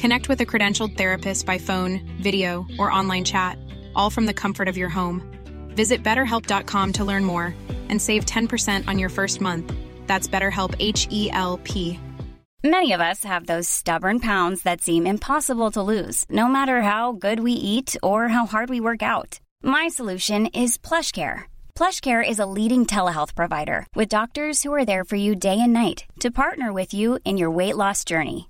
Connect with a credentialed therapist by phone, video, or online chat, all from the comfort of your home. Visit betterhelp.com to learn more and save 10% on your first month. That's BetterHelp H E L P. Many of us have those stubborn pounds that seem impossible to lose, no matter how good we eat or how hard we work out. My solution is PlushCare. PlushCare is a leading telehealth provider with doctors who are there for you day and night to partner with you in your weight loss journey.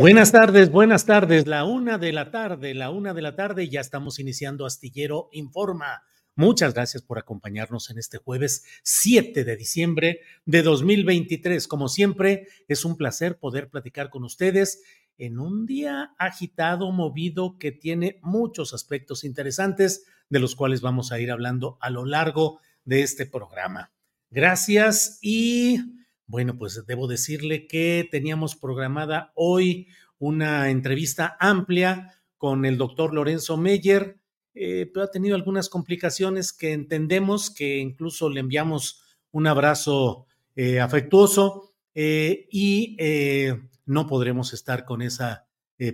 Buenas tardes, buenas tardes. La una de la tarde, la una de la tarde, ya estamos iniciando Astillero Informa. Muchas gracias por acompañarnos en este jueves 7 de diciembre de 2023. Como siempre, es un placer poder platicar con ustedes en un día agitado, movido, que tiene muchos aspectos interesantes, de los cuales vamos a ir hablando a lo largo de este programa. Gracias y bueno, pues debo decirle que teníamos programada hoy una entrevista amplia con el doctor Lorenzo Meyer, eh, pero ha tenido algunas complicaciones que entendemos, que incluso le enviamos un abrazo eh, afectuoso eh, y no podremos estar con esa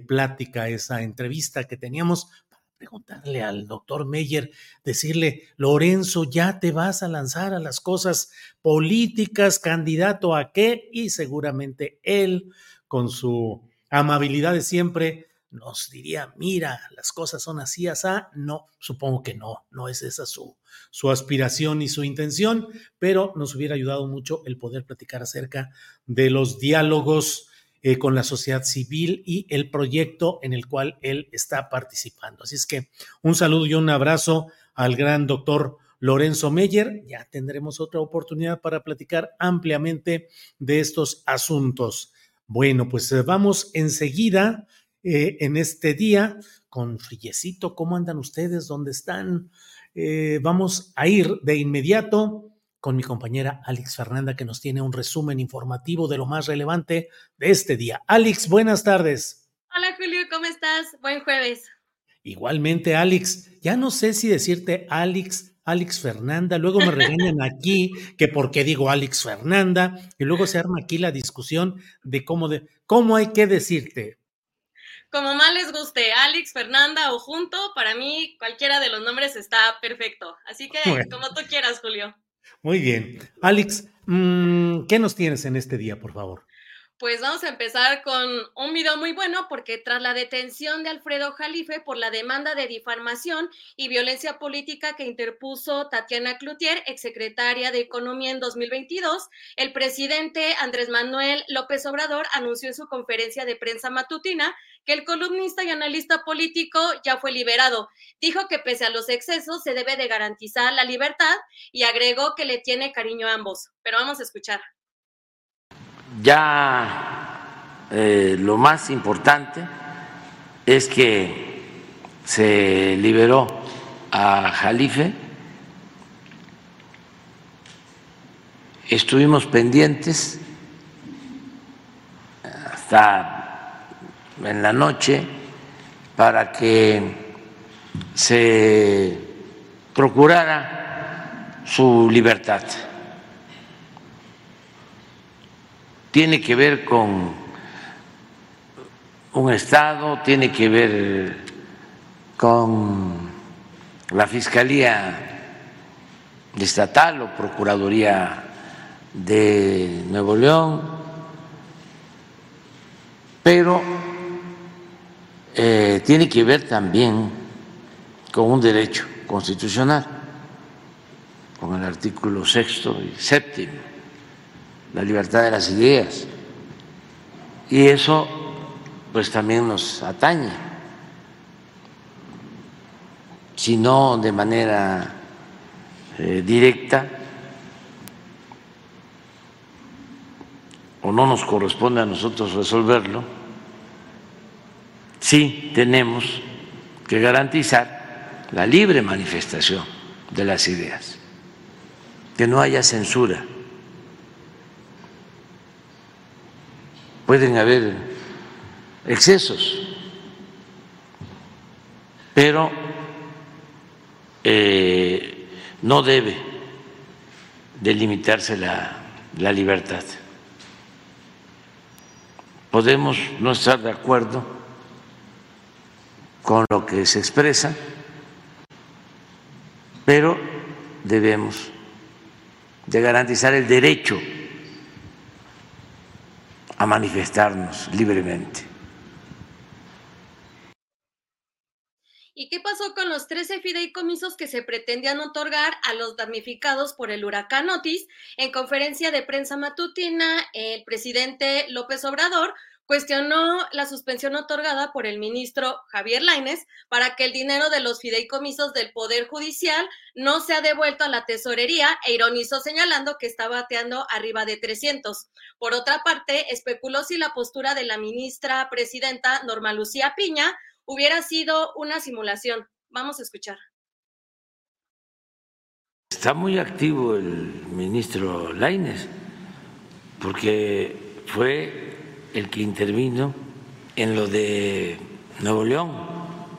plática, esa entrevista que teníamos preguntarle al doctor Meyer, decirle, Lorenzo, ya te vas a lanzar a las cosas políticas, candidato a qué, y seguramente él, con su amabilidad de siempre, nos diría, mira, las cosas son así, así. No, supongo que no, no es esa su, su aspiración y su intención, pero nos hubiera ayudado mucho el poder platicar acerca de los diálogos eh, con la sociedad civil y el proyecto en el cual él está participando. Así es que un saludo y un abrazo al gran doctor Lorenzo Meyer. Ya tendremos otra oportunidad para platicar ampliamente de estos asuntos. Bueno, pues eh, vamos enseguida eh, en este día con Frillecito. ¿Cómo andan ustedes? ¿Dónde están? vamos a ir de inmediato con mi compañera Alex Fernanda, que nos tiene un resumen informativo de lo más relevante de este día. Alex, buenas tardes. Hola Julio, ¿cómo estás? Buen jueves. Igualmente, Alex. Ya no sé si decirte Alex, Alex Fernanda, luego me regañan aquí que por qué digo Alex Fernanda, y luego se arma aquí la discusión de cómo, de, cómo hay que decirte. Como más les guste, Alex, Fernanda o junto, para mí cualquiera de los nombres está perfecto. Así que como tú quieras, Julio. Muy bien. Alex, mm, ¿qué nos tienes en este día, por favor? Pues vamos a empezar con un video muy bueno porque tras la detención de Alfredo Jalife por la demanda de difamación y violencia política que interpuso Tatiana Cloutier, exsecretaria de Economía en 2022, el presidente Andrés Manuel López Obrador anunció en su conferencia de prensa matutina que el columnista y analista político ya fue liberado. Dijo que pese a los excesos se debe de garantizar la libertad y agregó que le tiene cariño a ambos. Pero vamos a escuchar. Ya eh, lo más importante es que se liberó a Jalife. Estuvimos pendientes hasta en la noche para que se procurara su libertad. Tiene que ver con un Estado, tiene que ver con la Fiscalía Estatal o Procuraduría de Nuevo León, pero eh, tiene que ver también con un derecho constitucional, con el artículo sexto y séptimo, la libertad de las ideas. Y eso pues también nos atañe, si no de manera eh, directa, o no nos corresponde a nosotros resolverlo, sí tenemos que garantizar la libre manifestación de las ideas, que no haya censura. Pueden haber excesos, pero eh, no debe delimitarse la, la libertad. Podemos no estar de acuerdo con lo que se expresa, pero debemos de garantizar el derecho a manifestarnos libremente. ¿Y qué pasó con los 13 fideicomisos que se pretendían otorgar a los damnificados por el huracán Otis? En conferencia de prensa matutina, el presidente López Obrador cuestionó la suspensión otorgada por el ministro Javier Laines para que el dinero de los fideicomisos del Poder Judicial no sea devuelto a la tesorería e ironizó señalando que está bateando arriba de 300. Por otra parte, especuló si la postura de la ministra presidenta Norma Lucía Piña hubiera sido una simulación. Vamos a escuchar. Está muy activo el ministro Laines, porque fue el que intervino en lo de Nuevo León,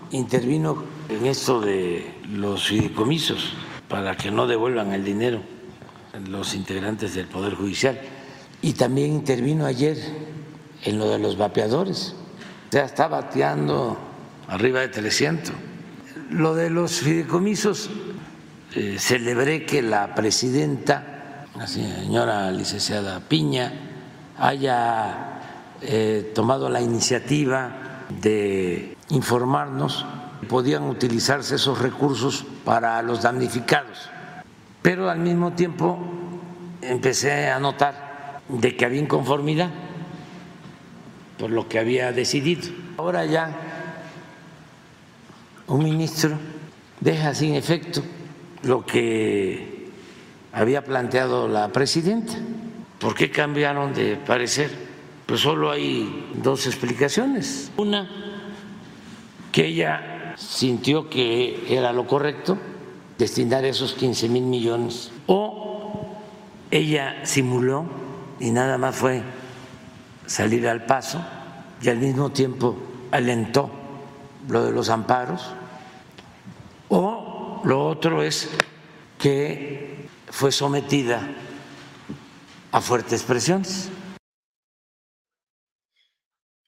intervino en esto de los fideicomisos para que no devuelvan el dinero los integrantes del Poder Judicial. Y también intervino ayer en lo de los vapeadores. O sea, está bateando arriba de 300. Lo de los fideicomisos, eh, celebré que la presidenta, la señora licenciada Piña, haya eh, tomado la iniciativa de informarnos podían utilizarse esos recursos para los damnificados. Pero al mismo tiempo empecé a notar de que había inconformidad por lo que había decidido. Ahora ya un ministro deja sin efecto lo que había planteado la presidenta. ¿Por qué cambiaron de parecer? Pues solo hay dos explicaciones. Una, que ella sintió que era lo correcto destinar esos 15 mil millones. O ella simuló y nada más fue salir al paso y al mismo tiempo alentó lo de los amparos. O lo otro es que fue sometida a fuertes presiones.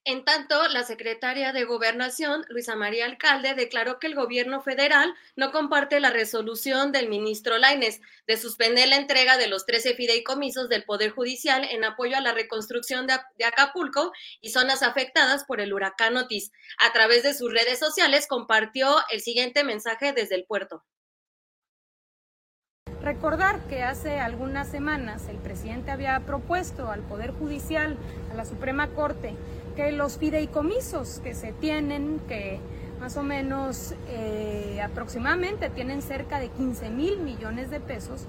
En tanto, la secretaria de Gobernación, Luisa María Alcalde, declaró que el gobierno federal no comparte la resolución del ministro Laines de suspender la entrega de los 13 fideicomisos del Poder Judicial en apoyo a la reconstrucción de, Acapulco y zonas afectadas por el huracán Otis. A través de sus redes sociales compartió el siguiente mensaje desde el puerto. Recordar que hace algunas semanas el presidente había propuesto al Poder Judicial, a la Suprema Corte, que los fideicomisos que se tienen, que más o menos eh, aproximadamente tienen cerca de 15 mil millones de pesos,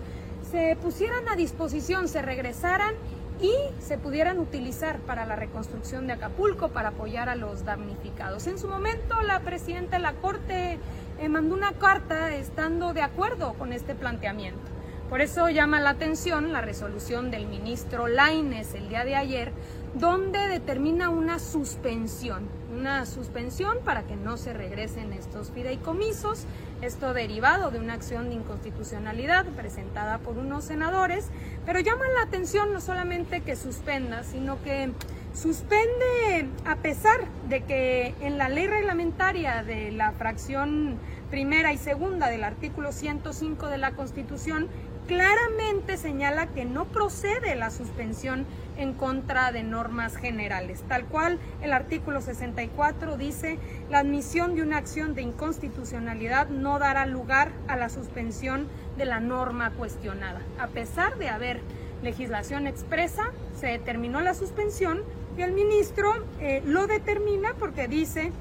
se pusieran a disposición, se regresaran y se pudieran utilizar para la reconstrucción de Acapulco, para apoyar a los damnificados. En su momento, la presidenta de la Corte eh, mandó una carta estando de acuerdo con este planteamiento. Por eso llama la atención la resolución del ministro Laines el día de ayer, donde determina una suspensión, una suspensión para que no se regresen estos fideicomisos, esto derivado de una acción de inconstitucionalidad presentada por unos senadores, pero llama la atención no solamente que suspenda, sino que suspende a pesar de que en la ley reglamentaria de la fracción primera y segunda del artículo 105 de la Constitución claramente señala que no procede la suspensión en contra de normas generales. Tal cual el artículo 64 dice, la admisión de una acción de inconstitucionalidad no dará lugar a la suspensión de la norma cuestionada. A pesar de haber legislación expresa, se determinó la suspensión y el ministro eh, lo determina porque dice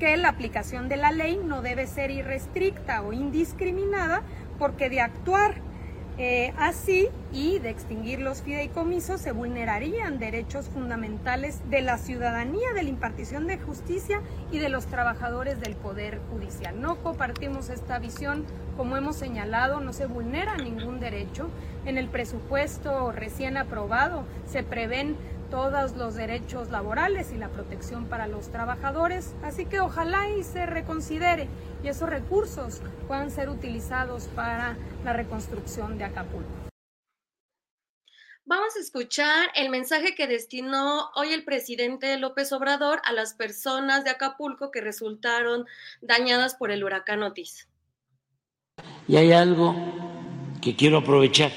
que la aplicación de la ley no debe ser irrestricta o indiscriminada porque de actuar eh, así y de extinguir los fideicomisos se vulnerarían derechos fundamentales de la ciudadanía, de la impartición de justicia y de los trabajadores del Poder Judicial. No compartimos esta visión, como hemos señalado, no se vulnera ningún derecho. En el presupuesto recién aprobado se prevén todos los derechos laborales y la protección para los trabajadores, así que ojalá y se reconsidere y esos recursos puedan ser utilizados para la reconstrucción de Acapulco. Vamos a escuchar el mensaje que destinó hoy el presidente López Obrador a las personas de Acapulco que resultaron dañadas por el huracán Otis. Y hay algo que quiero aprovechar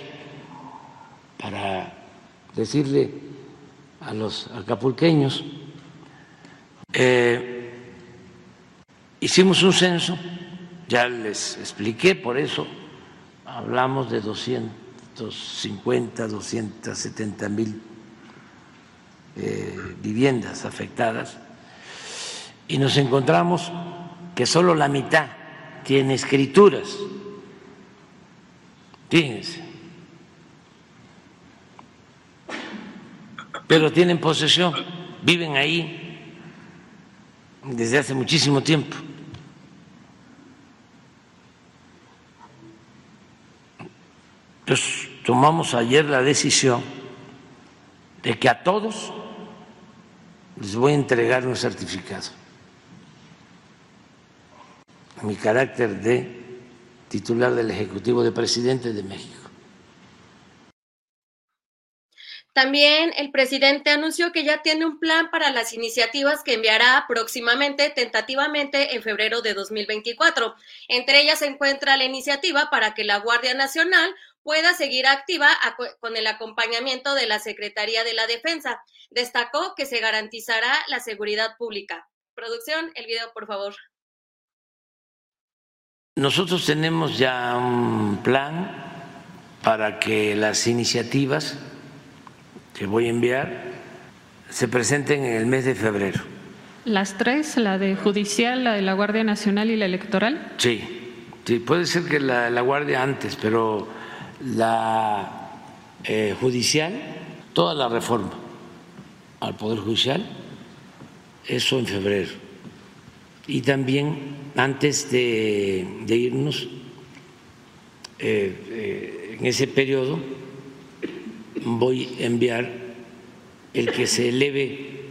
para decirle a los acapulqueños. Eh, hicimos un censo, ya les expliqué, por eso hablamos de 250, 270 mil eh, viviendas afectadas y nos encontramos que solo la mitad tiene escrituras. Fíjense. Pero tienen posesión, viven ahí desde hace muchísimo tiempo. Entonces tomamos ayer la decisión de que a todos les voy a entregar un certificado. Mi carácter de titular del Ejecutivo de Presidente de México. También el presidente anunció que ya tiene un plan para las iniciativas que enviará próximamente, tentativamente, en febrero de 2024. Entre ellas se encuentra la iniciativa para que la Guardia Nacional pueda seguir activa con el acompañamiento de la Secretaría de la Defensa. Destacó que se garantizará la seguridad pública. Producción, el video, por favor. Nosotros tenemos ya un plan para que las iniciativas que voy a enviar se presenten en el mes de febrero. ¿Las tres? ¿La de judicial, la de la Guardia Nacional y la electoral? Sí, sí puede ser que la, la Guardia antes, pero la eh, judicial, toda la reforma al Poder Judicial, eso en febrero. Y también antes de, de irnos, eh, eh, en ese periodo, voy a enviar el que se eleve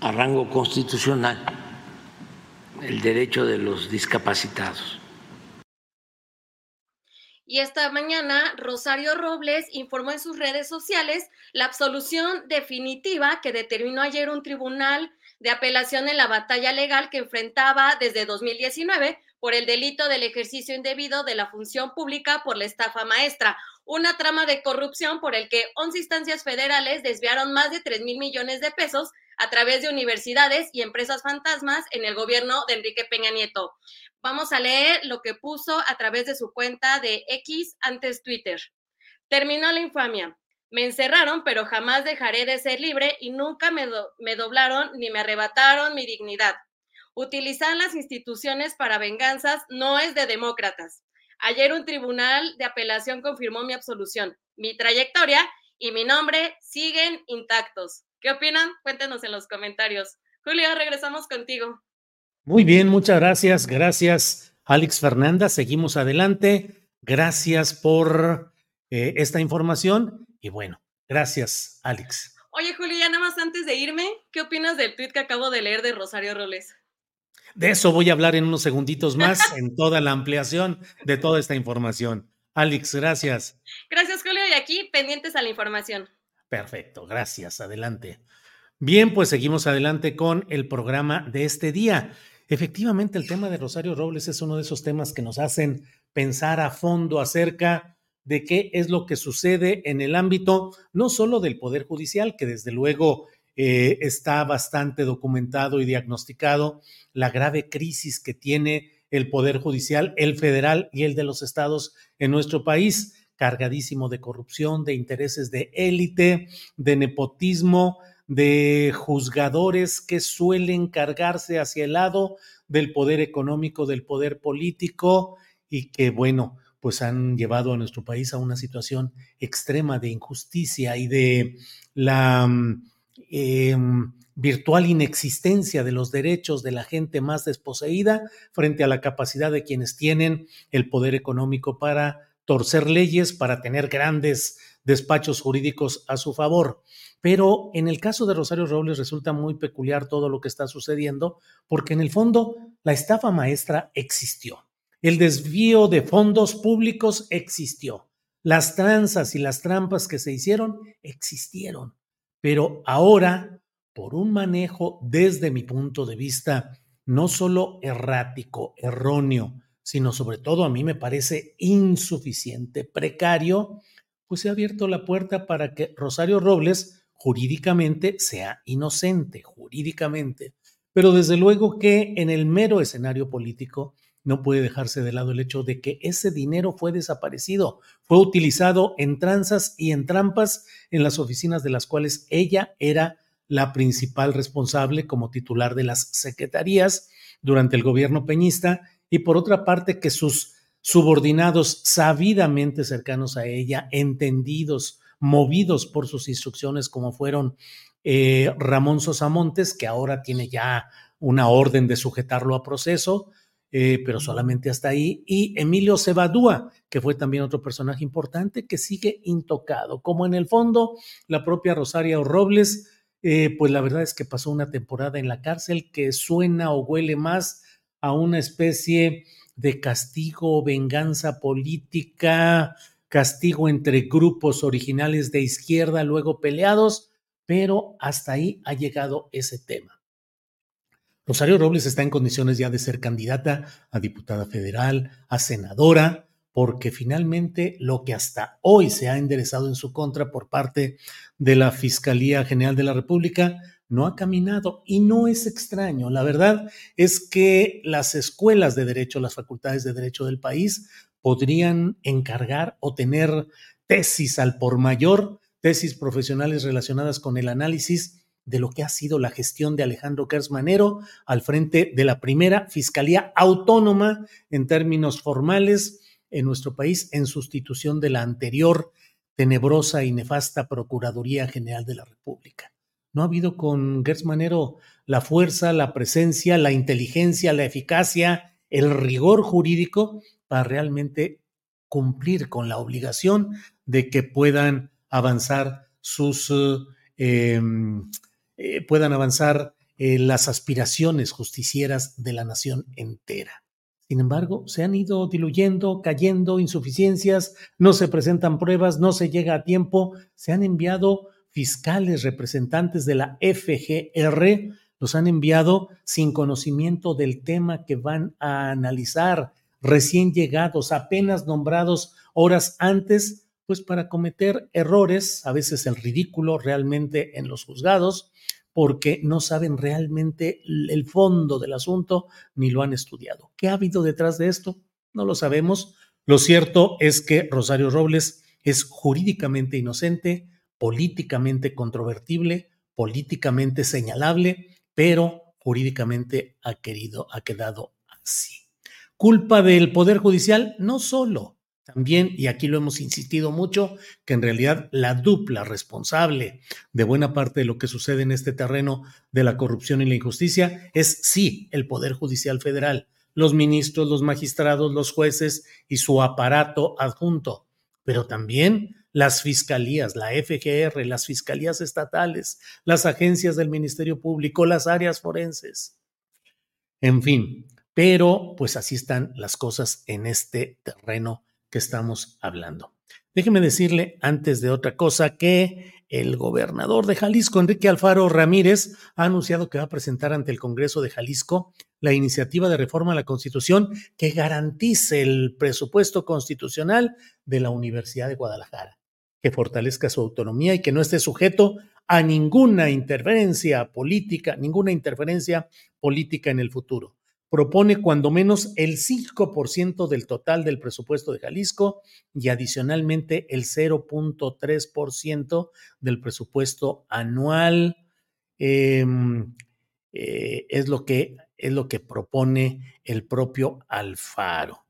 a rango constitucional el derecho de los discapacitados. Y esta mañana, Rosario Robles informó en sus redes sociales la absolución definitiva que determinó ayer un tribunal de apelación en la batalla legal que enfrentaba desde 2019 por el delito del ejercicio indebido de la función pública por la estafa maestra, una trama de corrupción por el que 11 instancias federales desviaron más de 3 mil millones de pesos a través de universidades y empresas fantasmas en el gobierno de Enrique Peña Nieto. Vamos a leer lo que puso a través de su cuenta de X antes Twitter. Terminó la infamia. Me encerraron, pero jamás dejaré de ser libre y nunca me, me doblaron ni me arrebataron mi dignidad. Utilizar las instituciones para venganzas no es de demócratas. Ayer un tribunal de apelación confirmó mi absolución. Mi trayectoria y mi nombre siguen intactos. ¿Qué opinan? Cuéntenos en los comentarios. Julio, regresamos contigo. Muy bien, muchas gracias. Gracias, Alex Fernanda. Seguimos adelante. Gracias por eh, esta información. Y bueno, gracias, Alex. Oye, Julio, ya nada más antes de irme, ¿qué opinas del tweet que acabo de leer de Rosario Roles? De eso voy a hablar en unos segunditos más, en toda la ampliación de toda esta información. Alex, gracias. Gracias, Julio, y aquí pendientes a la información. Perfecto, gracias. Adelante. Bien, pues seguimos adelante con el programa de este día. Efectivamente, el tema de Rosario Robles es uno de esos temas que nos hacen pensar a fondo acerca de qué es lo que sucede en el ámbito no solo del Poder Judicial, que desde luego eh, está bastante documentado y diagnosticado, la grave crisis que tiene el Poder Judicial, el federal y el de los estados en nuestro país, cargadísimo de corrupción, de intereses de élite, de nepotismo, de juzgadores que suelen cargarse hacia el lado del poder económico, del poder político y que, bueno, pues han llevado a nuestro país a una situación extrema de injusticia y de la eh, virtual inexistencia de los derechos de la gente más desposeída frente a la capacidad de quienes tienen el poder económico para torcer leyes, para tener grandes despachos jurídicos a su favor. Pero en el caso de Rosario Robles resulta muy peculiar todo lo que está sucediendo, porque en el fondo la estafa maestra existió. El desvío de fondos públicos existió. Las tranzas y las trampas que se hicieron existieron. Pero ahora, por un manejo desde mi punto de vista, no solo errático, erróneo, sino sobre todo a mí me parece insuficiente, precario, pues se ha abierto la puerta para que Rosario Robles jurídicamente sea inocente, jurídicamente. Pero desde luego que en el mero escenario político no puede dejarse de lado el hecho de que ese dinero fue desaparecido, fue utilizado en tranzas y en trampas en las oficinas de las cuales ella era la principal responsable como titular de las secretarías durante el gobierno peñista y por otra parte que sus subordinados sabidamente cercanos a ella, entendidos, movidos por sus instrucciones, como fueron eh, Ramón Sosamontes, que ahora tiene ya una orden de sujetarlo a proceso, eh, pero solamente hasta ahí, y Emilio Cebadúa, que fue también otro personaje importante que sigue intocado, como en el fondo la propia Rosaria Robles, eh, pues la verdad es que pasó una temporada en la cárcel que suena o huele más a una especie de castigo, venganza política, castigo entre grupos originales de izquierda, luego peleados, pero hasta ahí ha llegado ese tema. Rosario Robles está en condiciones ya de ser candidata a diputada federal, a senadora, porque finalmente lo que hasta hoy se ha enderezado en su contra por parte de la Fiscalía General de la República no ha caminado y no es extraño. La verdad es que las escuelas de derecho, las facultades de derecho del país podrían encargar o tener tesis al por mayor, tesis profesionales relacionadas con el análisis de lo que ha sido la gestión de Alejandro Kersmanero al frente de la primera Fiscalía Autónoma en términos formales en nuestro país en sustitución de la anterior tenebrosa y nefasta Procuraduría General de la República. No ha habido con Gertz Manero la fuerza, la presencia, la inteligencia, la eficacia, el rigor jurídico para realmente cumplir con la obligación de que puedan avanzar sus eh, em, eh, puedan avanzar eh, las aspiraciones justicieras de la nación entera. Sin embargo, se han ido diluyendo, cayendo, insuficiencias, no se presentan pruebas, no se llega a tiempo, se han enviado fiscales representantes de la FGR los han enviado sin conocimiento del tema que van a analizar, recién llegados, apenas nombrados horas antes, pues para cometer errores, a veces el ridículo realmente en los juzgados, porque no saben realmente el fondo del asunto ni lo han estudiado. ¿Qué ha habido detrás de esto? No lo sabemos. Lo cierto es que Rosario Robles es jurídicamente inocente, políticamente controvertible, políticamente señalable, pero jurídicamente ha querido, ha quedado así. Culpa del Poder Judicial, no solo, también, y aquí lo hemos insistido mucho, que en realidad la dupla responsable de buena parte de lo que sucede en este terreno de la corrupción y la injusticia es sí el Poder Judicial Federal, los ministros, los magistrados, los jueces y su aparato adjunto, pero también las fiscalías, la FGR, las fiscalías estatales, las agencias del Ministerio Público, las áreas forenses. En fin, pero pues así están las cosas en este terreno estamos hablando. Déjeme decirle antes de otra cosa que el gobernador de Jalisco, Enrique Alfaro Ramírez, ha anunciado que va a presentar ante el Congreso de Jalisco la iniciativa de reforma a la Constitución que garantice el presupuesto constitucional de la Universidad de Guadalajara, que fortalezca su autonomía y que no esté sujeto a ninguna interferencia política, ninguna interferencia política en el futuro propone cuando menos el 5% del total del presupuesto de Jalisco y adicionalmente el 0.3% del presupuesto anual. Em, eh, es, lo que, es lo que propone el propio Alfaro.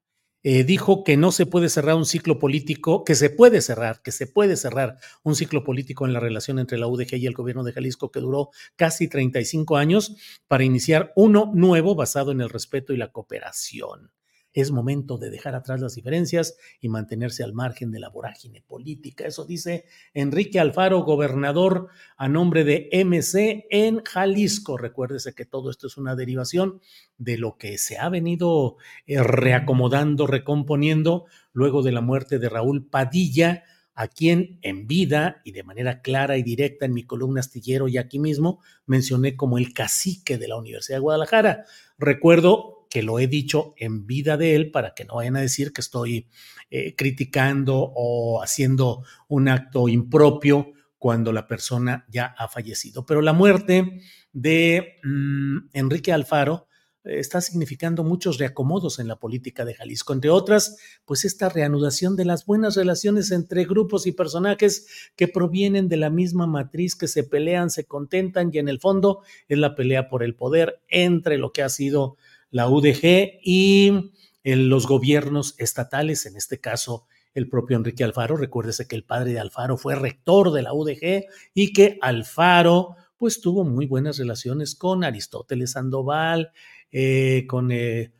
Eh, dijo que no se puede cerrar un ciclo político, que se puede cerrar, que se puede cerrar un ciclo político en la relación entre la UDG y el gobierno de Jalisco que duró casi 35 años para iniciar uno nuevo basado en el respeto y la cooperación. Es momento de dejar atrás las diferencias y mantenerse al margen de la vorágine política. Eso dice Enrique Alfaro, gobernador a nombre de MC en Jalisco. Recuérdese que todo esto es una derivación de lo que se ha venido eh, reacomodando, recomponiendo luego de la muerte de Raúl Padilla, a quien en vida y de manera clara y directa en mi columna astillero y aquí mismo mencioné como el cacique de la Universidad de Guadalajara. Recuerdo que lo he dicho en vida de él para que no vayan a decir que estoy eh, criticando o haciendo un acto impropio cuando la persona ya ha fallecido. Pero la muerte de mm, Enrique Alfaro eh, está significando muchos reacomodos en la política de Jalisco, entre otras, pues esta reanudación de las buenas relaciones entre grupos y personajes que provienen de la misma matriz, que se pelean, se contentan y en el fondo es la pelea por el poder entre lo que ha sido la UDG y los gobiernos estatales, en este caso el propio Enrique Alfaro. Recuérdese que el padre de Alfaro fue rector de la UDG y que Alfaro pues tuvo muy buenas relaciones con Aristóteles Sandoval, eh, con, eh,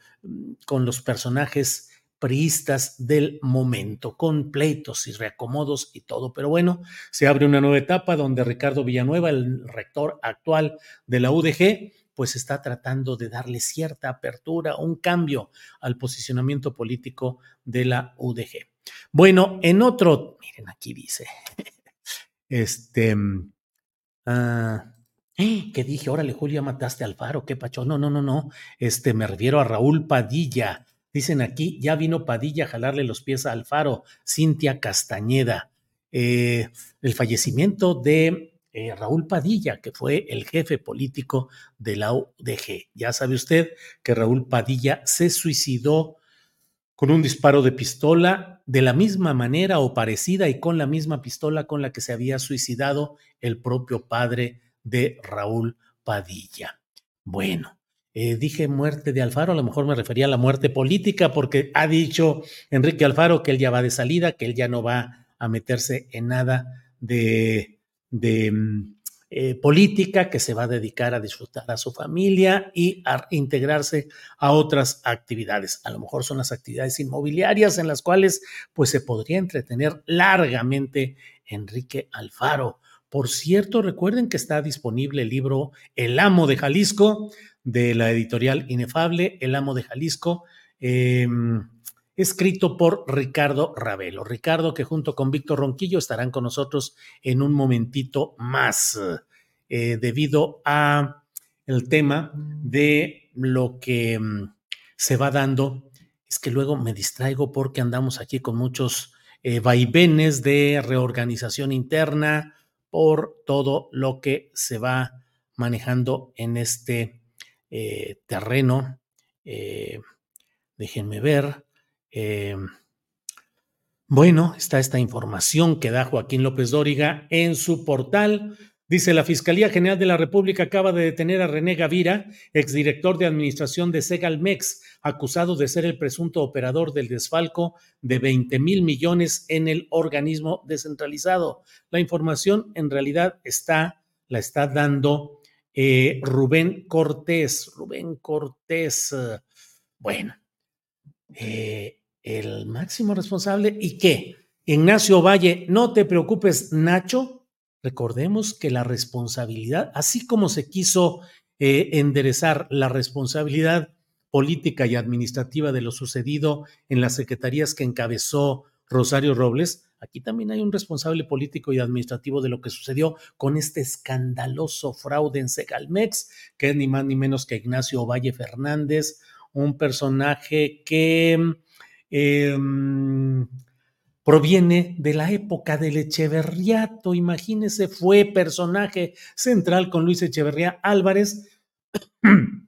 con los personajes priistas del momento, con pleitos y reacomodos y todo. Pero bueno, se abre una nueva etapa donde Ricardo Villanueva, el rector actual de la UDG, pues está tratando de darle cierta apertura, un cambio al posicionamiento político de la UDG. Bueno, en otro, miren, aquí dice, este, ah, que dije, órale, Julia, mataste al faro, qué pacho. No, no, no, no, este, me refiero a Raúl Padilla. Dicen aquí, ya vino Padilla a jalarle los pies a Alfaro, Cintia Castañeda. Eh, el fallecimiento de eh, Raúl Padilla, que fue el jefe político de la UDG. Ya sabe usted que Raúl Padilla se suicidó con un disparo de pistola de la misma manera o parecida y con la misma pistola con la que se había suicidado el propio padre de Raúl Padilla. Bueno, eh, dije muerte de Alfaro, a lo mejor me refería a la muerte política porque ha dicho Enrique Alfaro que él ya va de salida, que él ya no va a meterse en nada de de eh, política que se va a dedicar a disfrutar a su familia y a integrarse a otras actividades. A lo mejor son las actividades inmobiliarias en las cuales pues se podría entretener largamente Enrique Alfaro. Por cierto, recuerden que está disponible el libro El amo de Jalisco de la editorial Inefable, El amo de Jalisco. Em, escrito por Ricardo Ravelo. Ricardo, que junto con Víctor Ronquillo estarán con nosotros en un momentito más, eh, debido a el tema de lo que mm, se va dando. Es que luego me distraigo porque andamos aquí con muchos eh, vaivenes de reorganización interna por todo lo que se va manejando en este eh, terreno. déjenme ver. Eh, bueno, está esta información que da Joaquín López Dóriga en su portal. Dice, la Fiscalía General de la República acaba de detener a René Gavira, exdirector de administración de Segalmex, acusado de ser el presunto operador del desfalco de 20 mil millones en el organismo descentralizado. La información en realidad está, la está dando eh, Rubén Cortés. Rubén Cortés, bueno, eh, el máximo responsable y qué? Ignacio Valle, no te preocupes, Nacho. Recordemos que la responsabilidad, así como se quiso eh, enderezar la responsabilidad política y administrativa de lo sucedido en las secretarías que encabezó Rosario Robles, aquí también hay un responsable político y administrativo de lo que sucedió con este escandaloso fraude en Segalmex, que es ni más ni menos que Ignacio Valle Fernández, un personaje que em, proviene de la época del Echeverriato. Imagínese, fue personaje central con Luis Echeverría Álvarez.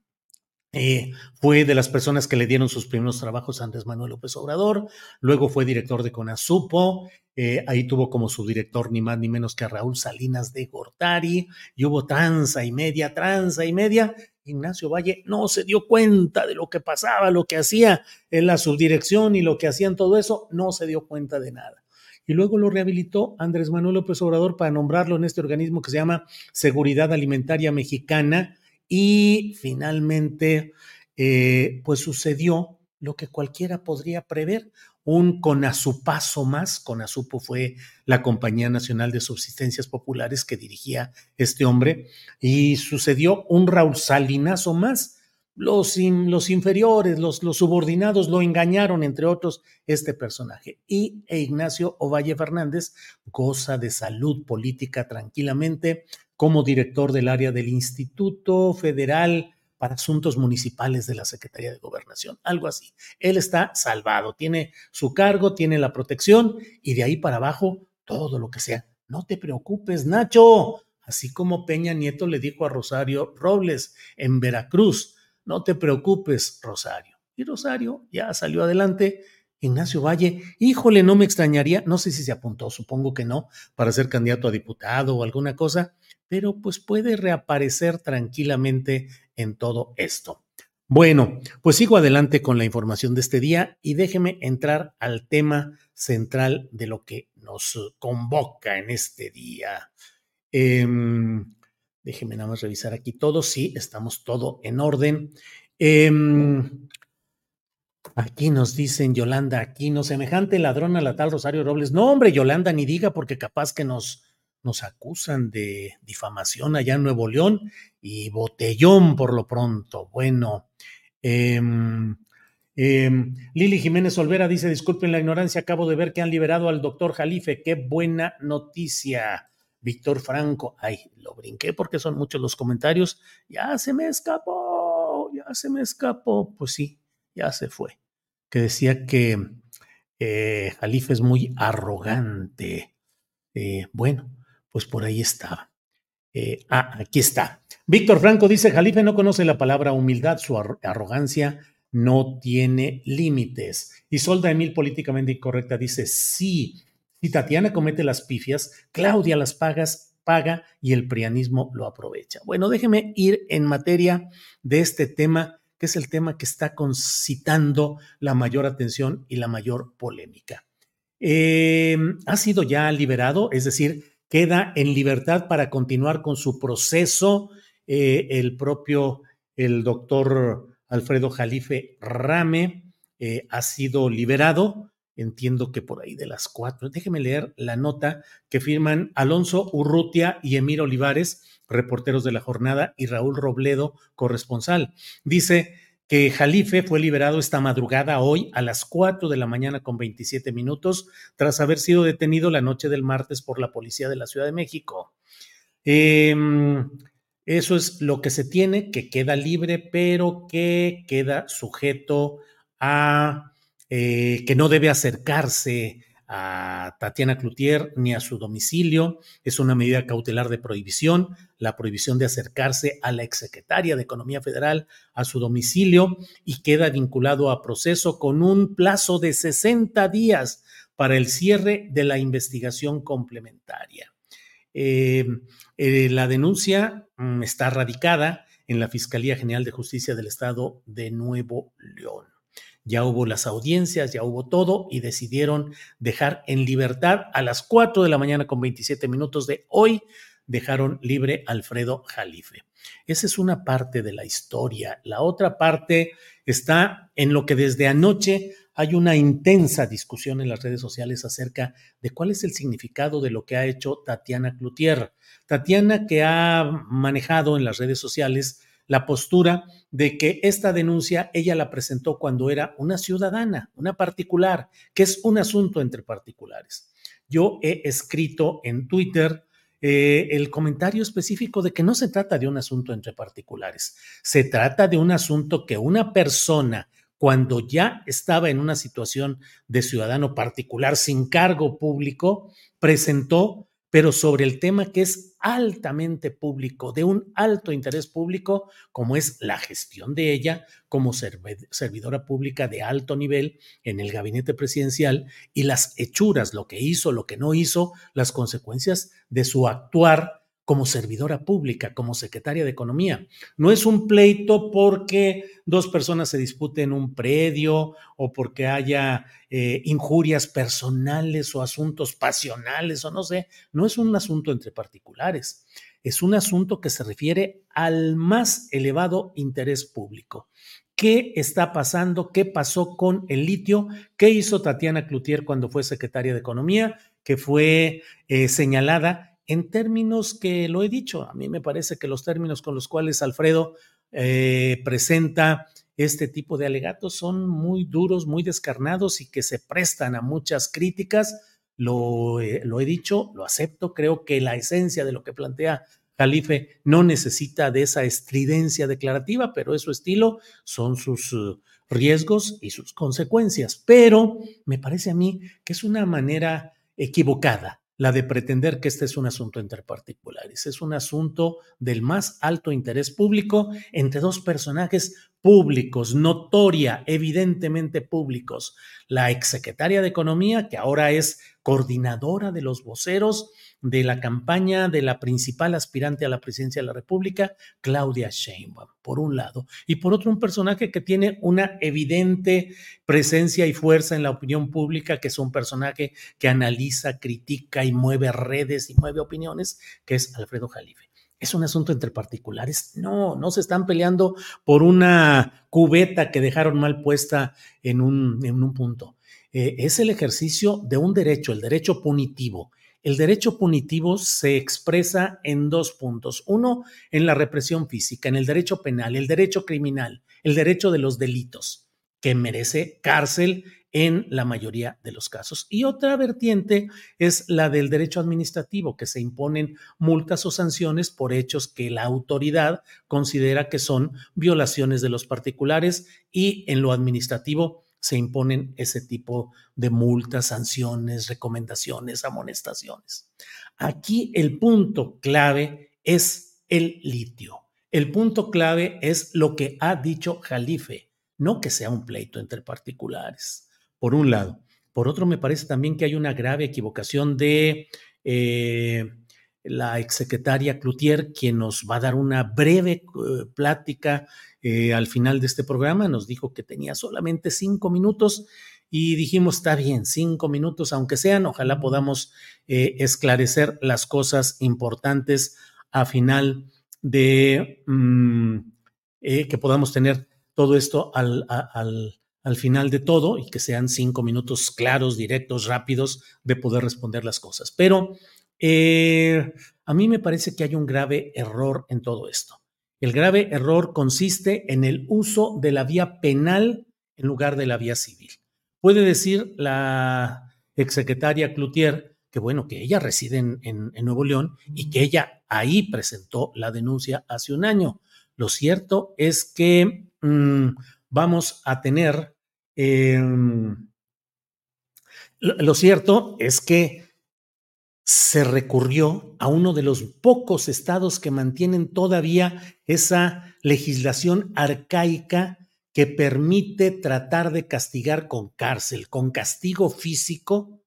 Eh, fue de las personas que le dieron sus primeros trabajos a Andrés Manuel López Obrador, luego fue director de CONASUPO, eh, ahí tuvo como su director ni más ni menos que a Raúl Salinas de Gortari, y hubo tranza y media, tranza y media. Ignacio Valle no se dio cuenta de lo que pasaba, lo que hacía en la subdirección y lo que hacían todo eso, no se dio cuenta de nada. Y luego lo rehabilitó Andrés Manuel López Obrador para nombrarlo en este organismo que se llama Seguridad Alimentaria Mexicana, y finalmente, eh, pues sucedió lo que cualquiera podría prever, un Conasupazo más. Conasupo fue la Compañía Nacional de Subsistencias Populares que dirigía este hombre, y sucedió un Raúl Salinazo más. Los, los inferiores, los, los, subordinados lo engañaron, entre otros, este personaje. Y e Ignacio Ovalle Fernández goza de salud política tranquilamente, como director del área del Instituto Federal para Asuntos Municipales de la Secretaría de Gobernación, algo así. Él está salvado, tiene su cargo, tiene la protección y de ahí para abajo todo lo que sea. No te preocupes, Nacho. Así como Peña Nieto le dijo a Rosario Robles en Veracruz, no te preocupes, Rosario. Y Rosario ya salió adelante. Ignacio Valle, híjole, no me extrañaría, no sé si se apuntó, supongo que no, para ser candidato a diputado o alguna cosa, pero pues puede reaparecer tranquilamente en todo esto. Bueno, pues sigo adelante con la información de este día y déjeme entrar al tema central de lo que nos convoca en este día. Em, déjeme nada más revisar aquí todo. Sí, estamos todo en orden. Em, aquí nos dicen Yolanda aquí no semejante ladrón a la tal Rosario Robles. No, hombre, Yolanda, ni diga porque capaz que nos nos acusan de difamación allá en Nuevo León y botellón por lo pronto. Bueno, em, Lili Jiménez Olvera dice, disculpen la ignorancia, acabo de ver que han liberado al doctor Jalife, qué buena noticia. Víctor Franco, ay, lo brinqué porque son muchos los comentarios, ya se me escapó, ya se me escapó, pues sí, ya se fue, que decía que eh, Jalife es muy arrogante. Eh, bueno, pues por ahí estaba. Eh, ah, aquí está. Víctor Franco dice, Jalife no conoce la palabra humildad, su arrogancia no tiene límites. Y Solda Emil, políticamente incorrecta, dice, sí, si Tatiana comete las pifias, Claudia las pagas, paga y el prianismo lo aprovecha. Bueno, déjeme ir en materia de este tema, que es el tema que está concitando la mayor atención y la mayor polémica. Eh, ha sido ya liberado, es decir, queda en libertad para continuar con su proceso. Eh, el propio, el doctor Alfredo Jalife Rame eh, ha sido liberado. Entiendo que por ahí de las cuatro. Déjeme leer la nota que firman Alonso Urrutia y Emir Olivares, reporteros de la jornada, y Raúl Robledo, corresponsal. Dice, que Jalife fue liberado esta madrugada hoy a las 4 de la mañana con 27 minutos tras haber sido detenido la noche del martes por la policía de la Ciudad de México. Em, eso es lo que se tiene, que queda libre, pero que queda sujeto a eh, que no debe acercarse a Tatiana Cloutier ni a su domicilio. Es una medida cautelar de prohibición, la prohibición de acercarse a la exsecretaria de Economía Federal a su domicilio y queda vinculado a proceso con un plazo de 60 días para el cierre de la investigación complementaria. Eh, eh, la denuncia mm, está radicada en la Fiscalía General de Justicia del Estado de Nuevo León ya hubo las audiencias, ya hubo todo y decidieron dejar en libertad a las 4 de la mañana con 27 minutos de hoy, dejaron libre Alfredo Jalife. Esa es una parte de la historia. La otra parte está en lo que desde anoche hay una intensa discusión en las redes sociales acerca de cuál es el significado de lo que ha hecho Tatiana Cloutier. Tatiana que ha manejado en las redes sociales la postura de que esta denuncia ella la presentó cuando era una ciudadana, una particular, que es un asunto entre particulares. yo he escrito en Twitter eh, el comentario específico de que no se trata de un asunto entre particulares, se trata de un asunto que una persona cuando ya estaba en una situación de ciudadano particular sin cargo público, presentó pero sobre el tema que es altamente público, de un alto interés público, como es la gestión de ella como servidora pública de alto nivel en el gabinete presidencial y las hechuras, lo que hizo, lo que no hizo, las consecuencias de su actuar como servidora pública, como secretaria de Economía. No es un pleito porque dos personas se disputen un predio o porque haya eh, injurias personales o asuntos pasionales o no sé. No es un asunto entre particulares. Es un asunto que se refiere al más elevado interés público. ¿Qué está pasando? ¿Qué pasó con el litio? ¿Qué hizo Tatiana Cloutier cuando fue secretaria de Economía? Que fue eh, señalada en términos que lo he dicho, a mí me parece que los términos con los cuales Alfredo eh, presenta este tipo de alegatos son muy duros, muy descarnados y que se prestan a muchas críticas. Lo, lo he dicho, lo acepto, creo que la esencia de lo que plantea Jalife no necesita de esa estridencia declarativa, pero es su estilo, son sus uh, riesgos y sus consecuencias. Pero me parece a mí que es una manera equivocada la de pretender que este es un asunto entre particulares. Es un asunto del más alto interés público entre dos personajes públicos, notoria, evidentemente públicos. La exsecretaria de Economía, que ahora es coordinadora de los voceros de la campaña de la principal aspirante a la presidencia de la República, Claudia Sheinbaum, por un lado, y por otro un personaje que tiene una evidente presencia y fuerza en la opinión pública, que es un personaje que analiza, critica y mueve redes y mueve opiniones, que es Alfredo Jalife. ¿Es un asunto entre particulares? No, no se están peleando por una cubeta que dejaron mal puesta en un, en un punto. Eh, es el ejercicio de un derecho, el derecho punitivo, el derecho punitivo se expresa en dos puntos. Uno, en la represión física, en el derecho penal, el derecho criminal, el derecho de los delitos, que merece cárcel en la mayoría de los casos. Y otra vertiente es la del derecho administrativo, que se imponen multas o sanciones por hechos que la autoridad considera que son violaciones de los particulares y en lo administrativo se imponen ese tipo de multas, sanciones, recomendaciones, amonestaciones. Aquí el punto clave es el litio. El punto clave es lo que ha dicho Jalife, no que sea un pleito entre particulares, por un lado. Por otro, me parece también que hay una grave equivocación de eh, la exsecretaria Cloutier, quien nos va a dar una breve eh, plática eh, al final de este programa. Nos dijo que tenía solamente cinco minutos y dijimos, está bien, cinco minutos, aunque sean, ojalá podamos eh, esclarecer las cosas importantes a final de mm, que podamos tener todo esto al, al, al final de todo y que sean cinco minutos claros, directos, rápidos de poder responder las cosas. Pero eh, a mí me parece que hay un grave error en todo esto. El grave error consiste en el uso de la vía penal en lugar de la vía civil. Puede decir la exsecretaria Cloutier que bueno, que ella reside en, Nuevo León y que ella ahí presentó la denuncia hace un año. Lo cierto es que mm, vamos a tener, em, lo cierto es que se recurrió a uno de los pocos estados que mantienen todavía esa legislación arcaica que permite tratar de castigar con cárcel, con castigo físico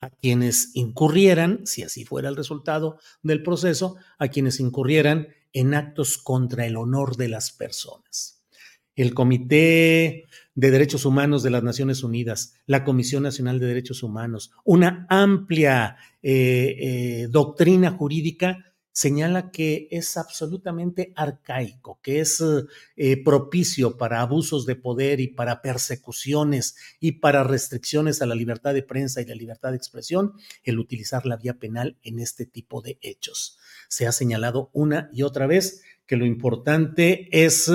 a quienes incurrieran, si así fuera el resultado del proceso, a quienes incurrieran en actos contra el honor de las personas. El Comité de Derechos Humanos de las Naciones Unidas, la Comisión Nacional de Derechos Humanos, una amplia eh, eh, doctrina jurídica señala que es absolutamente arcaico, que es eh, propicio para abusos de poder y para persecuciones y para restricciones a la libertad de prensa y la libertad de expresión el utilizar la vía penal en este tipo de hechos. Se ha señalado una y otra vez que lo importante es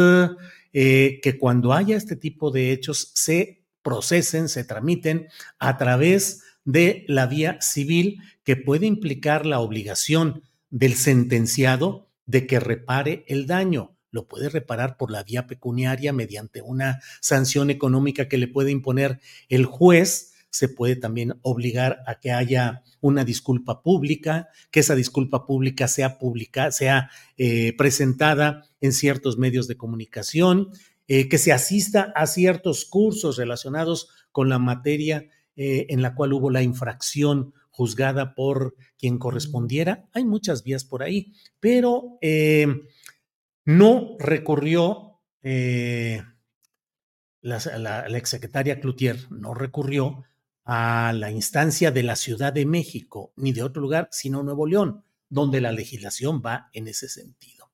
eh, que cuando haya este tipo de hechos se procesen, se tramiten a través de la vía civil que puede implicar la obligación del sentenciado de que repare el daño. Lo puede reparar por la vía pecuniaria mediante una sanción económica que le puede imponer el juez. Se puede también obligar a que haya una disculpa pública, que esa disculpa pública sea publicada, sea eh, presentada en ciertos medios de comunicación, eh, que se asista a ciertos cursos relacionados con la materia eh, en la cual hubo la infracción juzgada por quien correspondiera. Hay muchas vías por ahí, pero no recurrió la, la, exsecretaria Cloutier, no recurrió a la instancia de la Ciudad de México ni de otro lugar, sino Nuevo León, donde la legislación va en ese sentido.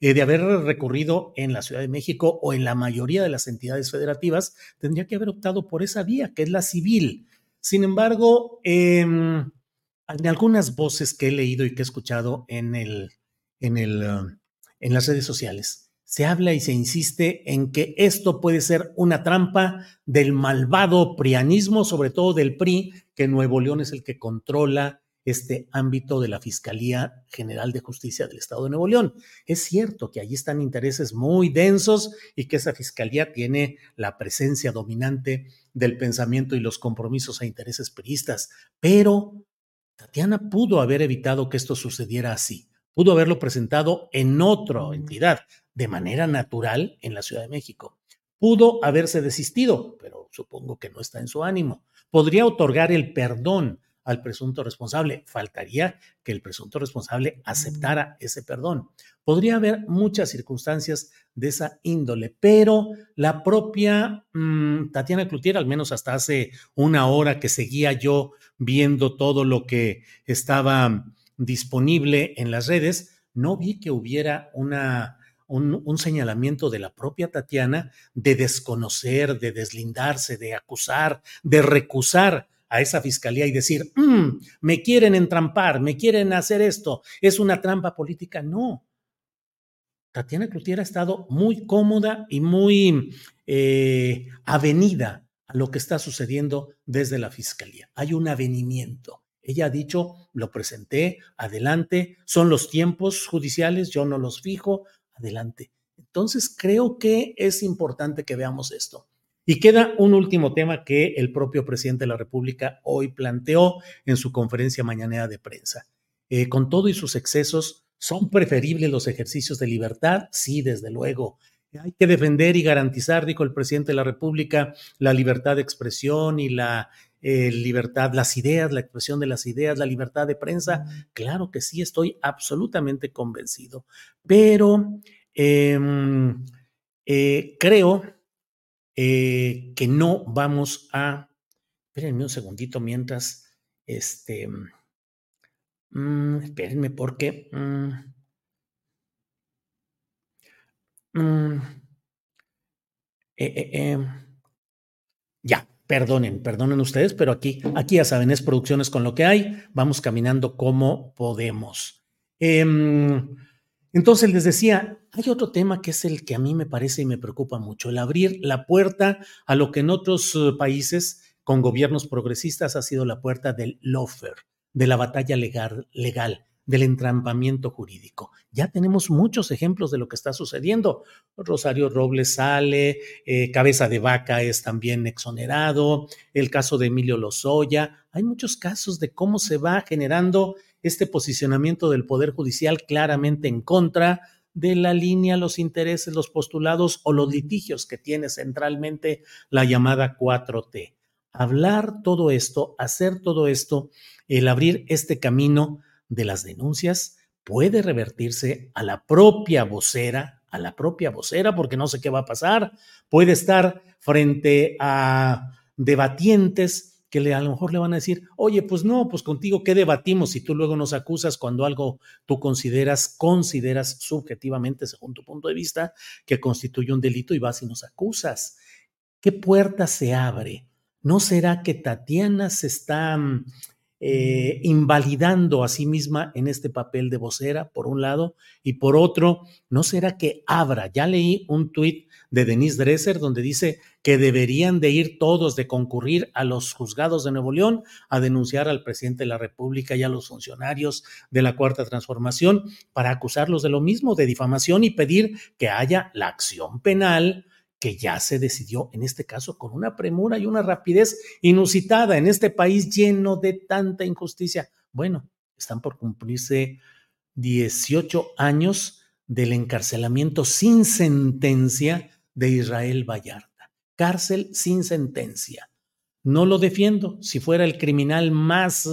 Eh, de haber recurrido en la Ciudad de México o en la mayoría de las entidades federativas, tendría que haber optado por esa vía, que es la civil. Sin embargo, em, en algunas voces que he leído y que he escuchado en, el, en, el, um, en las redes sociales, se habla y se insiste en que esto puede ser una trampa del malvado prianismo, sobre todo del PRI, que Nuevo León es el que controla este ámbito de la Fiscalía General de Justicia del Estado de Nuevo León. Es cierto que allí están intereses muy densos y que esa Fiscalía tiene la presencia dominante del pensamiento y los compromisos a intereses peristas, pero Tatiana pudo haber evitado que esto sucediera así. Pudo haberlo presentado en otra entidad, de manera natural, en la Ciudad de México. Pudo haberse desistido, pero supongo que no está en su ánimo. Podría otorgar el perdón al presunto responsable. Faltaría que el presunto responsable aceptara ese perdón. Podría haber muchas circunstancias de esa índole, pero la propia mm, Tatiana Cloutier, al menos hasta hace una hora que seguía yo viendo todo lo que estaba disponible en las redes, no vi que hubiera una, un, señalamiento de la propia Tatiana de desconocer, de deslindarse, de acusar, de recusar a esa fiscalía y decir, mm, me quieren entrampar, me quieren hacer esto, es una trampa política. No. Tatiana Cloutier ha estado muy cómoda y muy eh, avenida a lo que está sucediendo desde la fiscalía. Hay un avenimiento. Ella ha dicho, lo presenté, adelante, son los tiempos judiciales, yo no los fijo, adelante. Entonces creo que es importante que veamos esto. Y queda un último tema que el propio presidente de la República hoy planteó en su conferencia mañanera de prensa. Eh, con todo y sus excesos, ¿son preferibles los ejercicios de libertad? Sí, desde luego. Hay que defender y garantizar, dijo el presidente de la República, la libertad de expresión y la eh, libertad, las ideas, la expresión de las ideas, la libertad de prensa. Claro que sí, estoy absolutamente convencido. Pero em, eh, creo eh, que no vamos a. Espérenme un segundito mientras. Este. Mm, espérenme, porque. Mm, mm, eh, eh, em, ya, perdonen, perdonen ustedes, pero aquí, aquí ya saben, es producciones con lo que hay. Vamos caminando como podemos. Em, entonces les decía, hay otro tema que es el que a mí me parece y me preocupa mucho, el abrir la puerta a lo que en otros eh, países con gobiernos progresistas ha sido la puerta del lawfare, de la batalla legal, legal del entrampamiento jurídico. Ya tenemos muchos ejemplos de lo que está sucediendo. Rosario Robles sale, eh, Cabeza de Vaca es también exonerado, el caso de Emilio Lozoya. Hay muchos casos de cómo se va generando este posicionamiento del Poder Judicial claramente en contra de la línea, los intereses, los postulados o los litigios que tiene centralmente la llamada 4T. Hablar todo esto, hacer todo esto, el abrir este camino de las denuncias puede revertirse a la propia vocera, a la propia vocera, porque no sé qué va a pasar, puede estar frente a debatientes que le, a lo mejor le van a decir, oye, pues no, pues contigo, ¿qué debatimos si tú luego nos acusas cuando algo tú consideras, consideras subjetivamente, según tu punto de vista, que constituye un delito y vas y nos acusas? ¿Qué puerta se abre? ¿No será que Tatiana se está mm, eh, invalidando a sí misma en este papel de vocera, por un lado, y por otro, ¿no será que abra? Ya leí un tuit de Denise Dresser donde dice que deberían de ir todos, de concurrir a los juzgados de Nuevo León a denunciar al presidente de la República y a los funcionarios de la Cuarta Transformación para acusarlos de lo mismo, de difamación y pedir que haya la acción penal que ya se decidió en este caso con una premura y una rapidez inusitada en este país lleno de tanta injusticia. Bueno, están por cumplirse 18 años del encarcelamiento sin sentencia de Israel Vallarta. Cárcel sin sentencia. No lo defiendo. Si fuera el criminal más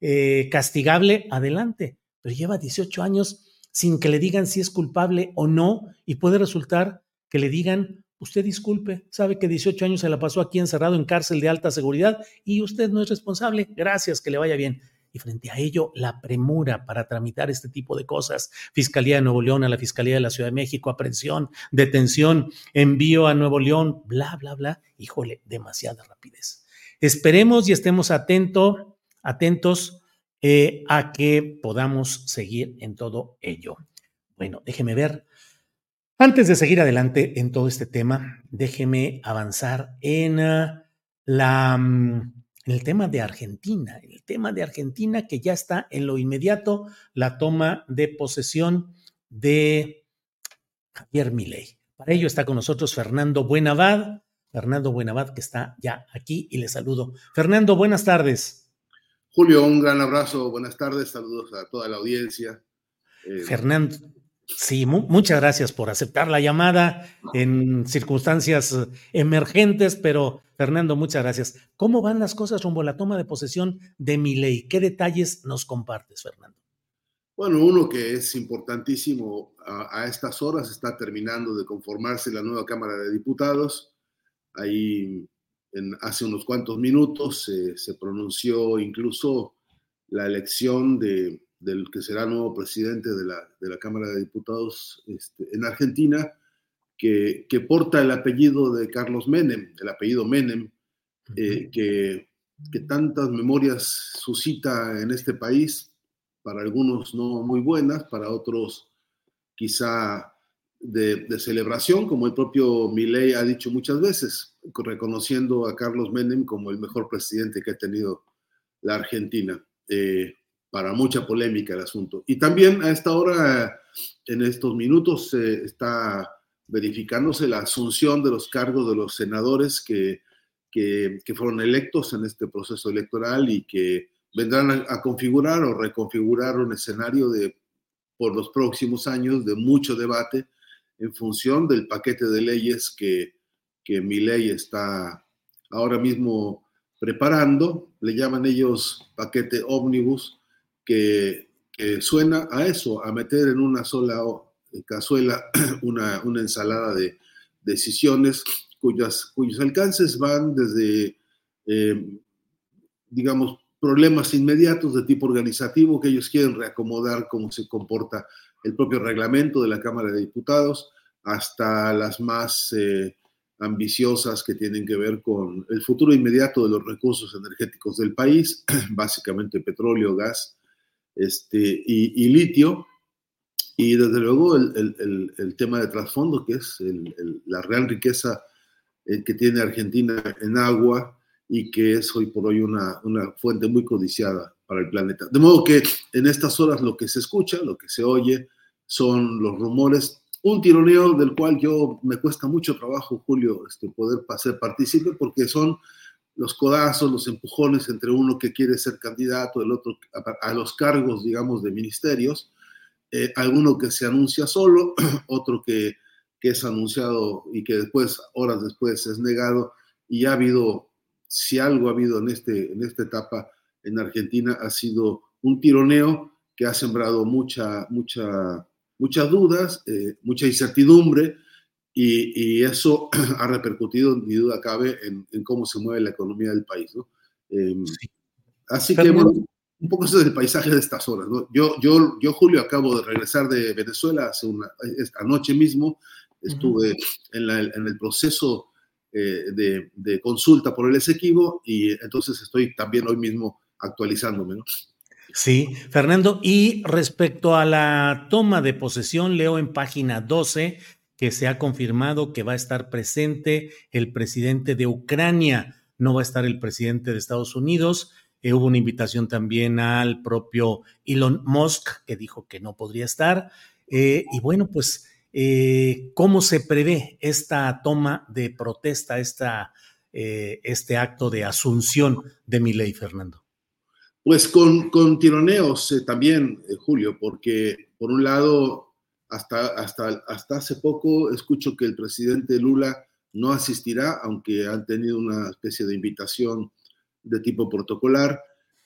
eh, castigable, adelante. Pero lleva 18 años sin que le digan si es culpable o no y puede resultar que le digan Usted disculpe, sabe que 18 años se la pasó aquí encerrado en cárcel de alta seguridad y usted no es responsable. Gracias, que le vaya bien. Y frente a ello, la premura para tramitar este tipo de cosas. Fiscalía de Nuevo León a la Fiscalía de la Ciudad de México, aprehensión, detención, envío a Nuevo León, bla, bla, bla. Híjole, demasiada rapidez. Esperemos y estemos atento, atentos eh, a que podamos seguir en todo ello. Bueno, déjeme ver. Antes de seguir adelante en todo este tema, déjeme avanzar en, ah, la, mm, el tema de Argentina, el tema de Argentina que ya está en lo inmediato, la toma de posesión de Javier Milei. Para ello está con nosotros Fernando Buenavad, Fernando Buenavad que está ya aquí y le saludo. Fernando, buenas tardes. Julio, un gran abrazo, buenas tardes, saludos a toda la audiencia. Eh, Fernando, Sí, muchas gracias por aceptar la llamada en circunstancias eh, emergentes, pero Fernando, muchas gracias. ¿Cómo van las cosas rumbo a la toma de posesión de mi ley? ¿Qué detalles nos compartes, Fernando? Bueno, uno que es importantísimo a, estas horas, está terminando de conformarse la nueva Cámara de Diputados. Ahí en, hace unos cuantos minutos se pronunció incluso la elección de del que será nuevo presidente de la, de la Cámara de Diputados este, en Argentina, que, que, porta el apellido de Carlos Menem, el apellido Menem, eh, que, que, tantas memorias suscita en este país, para algunos no muy buenas, para otros quizá de, de celebración, como el propio Milei ha dicho muchas veces, reconociendo a Carlos Menem como el mejor presidente que ha tenido la Argentina. Eh, para mucha polémica el asunto. Y también a esta hora, en estos minutos, se está verificándose la asunción de los cargos de los senadores que, que, fueron electos en este proceso electoral y que vendrán a, configurar o reconfigurar un escenario de, por los próximos años de mucho debate en función del paquete de leyes que, que mi ley está ahora mismo preparando. Le llaman ellos paquete ómnibus que, suena a eso, a meter en una sola cazuela una, ensalada de decisiones cuyas, cuyos alcances van desde, eh, digamos, problemas inmediatos de tipo organizativo que ellos quieren reacomodar cómo se comporta el propio reglamento de la Cámara de Diputados, hasta las más eh, ambiciosas que tienen que ver con el futuro inmediato de los recursos energéticos del país, básicamente petróleo, gas, este, y, litio, y desde luego el, tema de trasfondo, que es la real riqueza eh, que tiene Argentina en agua y que es hoy por hoy una, una, fuente muy codiciada para el planeta. De modo que en estas horas lo que se escucha, lo que se oye, son los rumores, un tironeo del cual yo me cuesta mucho trabajo, Julio, este, poder ser partícipe, porque son los codazos, los empujones entre uno que quiere ser candidato, el otro a, los cargos, digamos, de ministerios, eh, alguno que se anuncia solo, otro que, que, es anunciado y que después, horas después, es negado, y ha habido, si algo ha habido en, este, en esta etapa en Argentina, ha sido un tironeo que ha sembrado mucha, mucha, muchas dudas, eh, mucha incertidumbre, y, eso ha repercutido, ni duda cabe, en, cómo se mueve la economía del país. ¿no? Em, así que, bueno, un poco ese es el paisaje de estas horas. ¿no? Yo, yo, yo, Julio, acabo de regresar de Venezuela hace una, anoche mismo. Estuve en, la, en, el proceso eh, de, de, consulta por el Esequibo y entonces estoy también hoy mismo actualizándome. ¿no? Sí, Fernando, y respecto a la toma de posesión, leo en página 12 que se ha confirmado que va a estar presente el presidente de Ucrania, no va a estar el presidente de Estados Unidos. Eh, hubo una invitación también al propio Elon Musk, que dijo que no podría estar. Eh, y bueno, pues, eh, ¿cómo se prevé esta toma de protesta, esta, este acto de asunción de mi ley, Fernando? Pues con, con tironeos también, Julio, porque por un lado hasta, hasta, hasta hace poco escucho que el presidente Lula no asistirá, aunque han tenido una especie de invitación de tipo protocolar,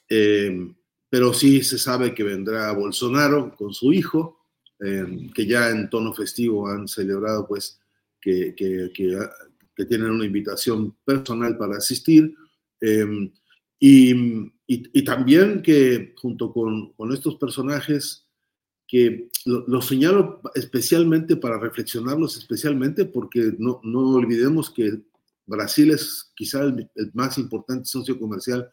eh, pero sí se sabe que vendrá Bolsonaro con su hijo, eh, que ya en tono festivo han celebrado pues que, que, que, tienen una invitación personal para asistir. Eh, y, y, y, también que junto con, con estos personajes que lo, señalo especialmente para reflexionarlos especialmente porque no, no olvidemos que Brasil es quizá el, más importante socio comercial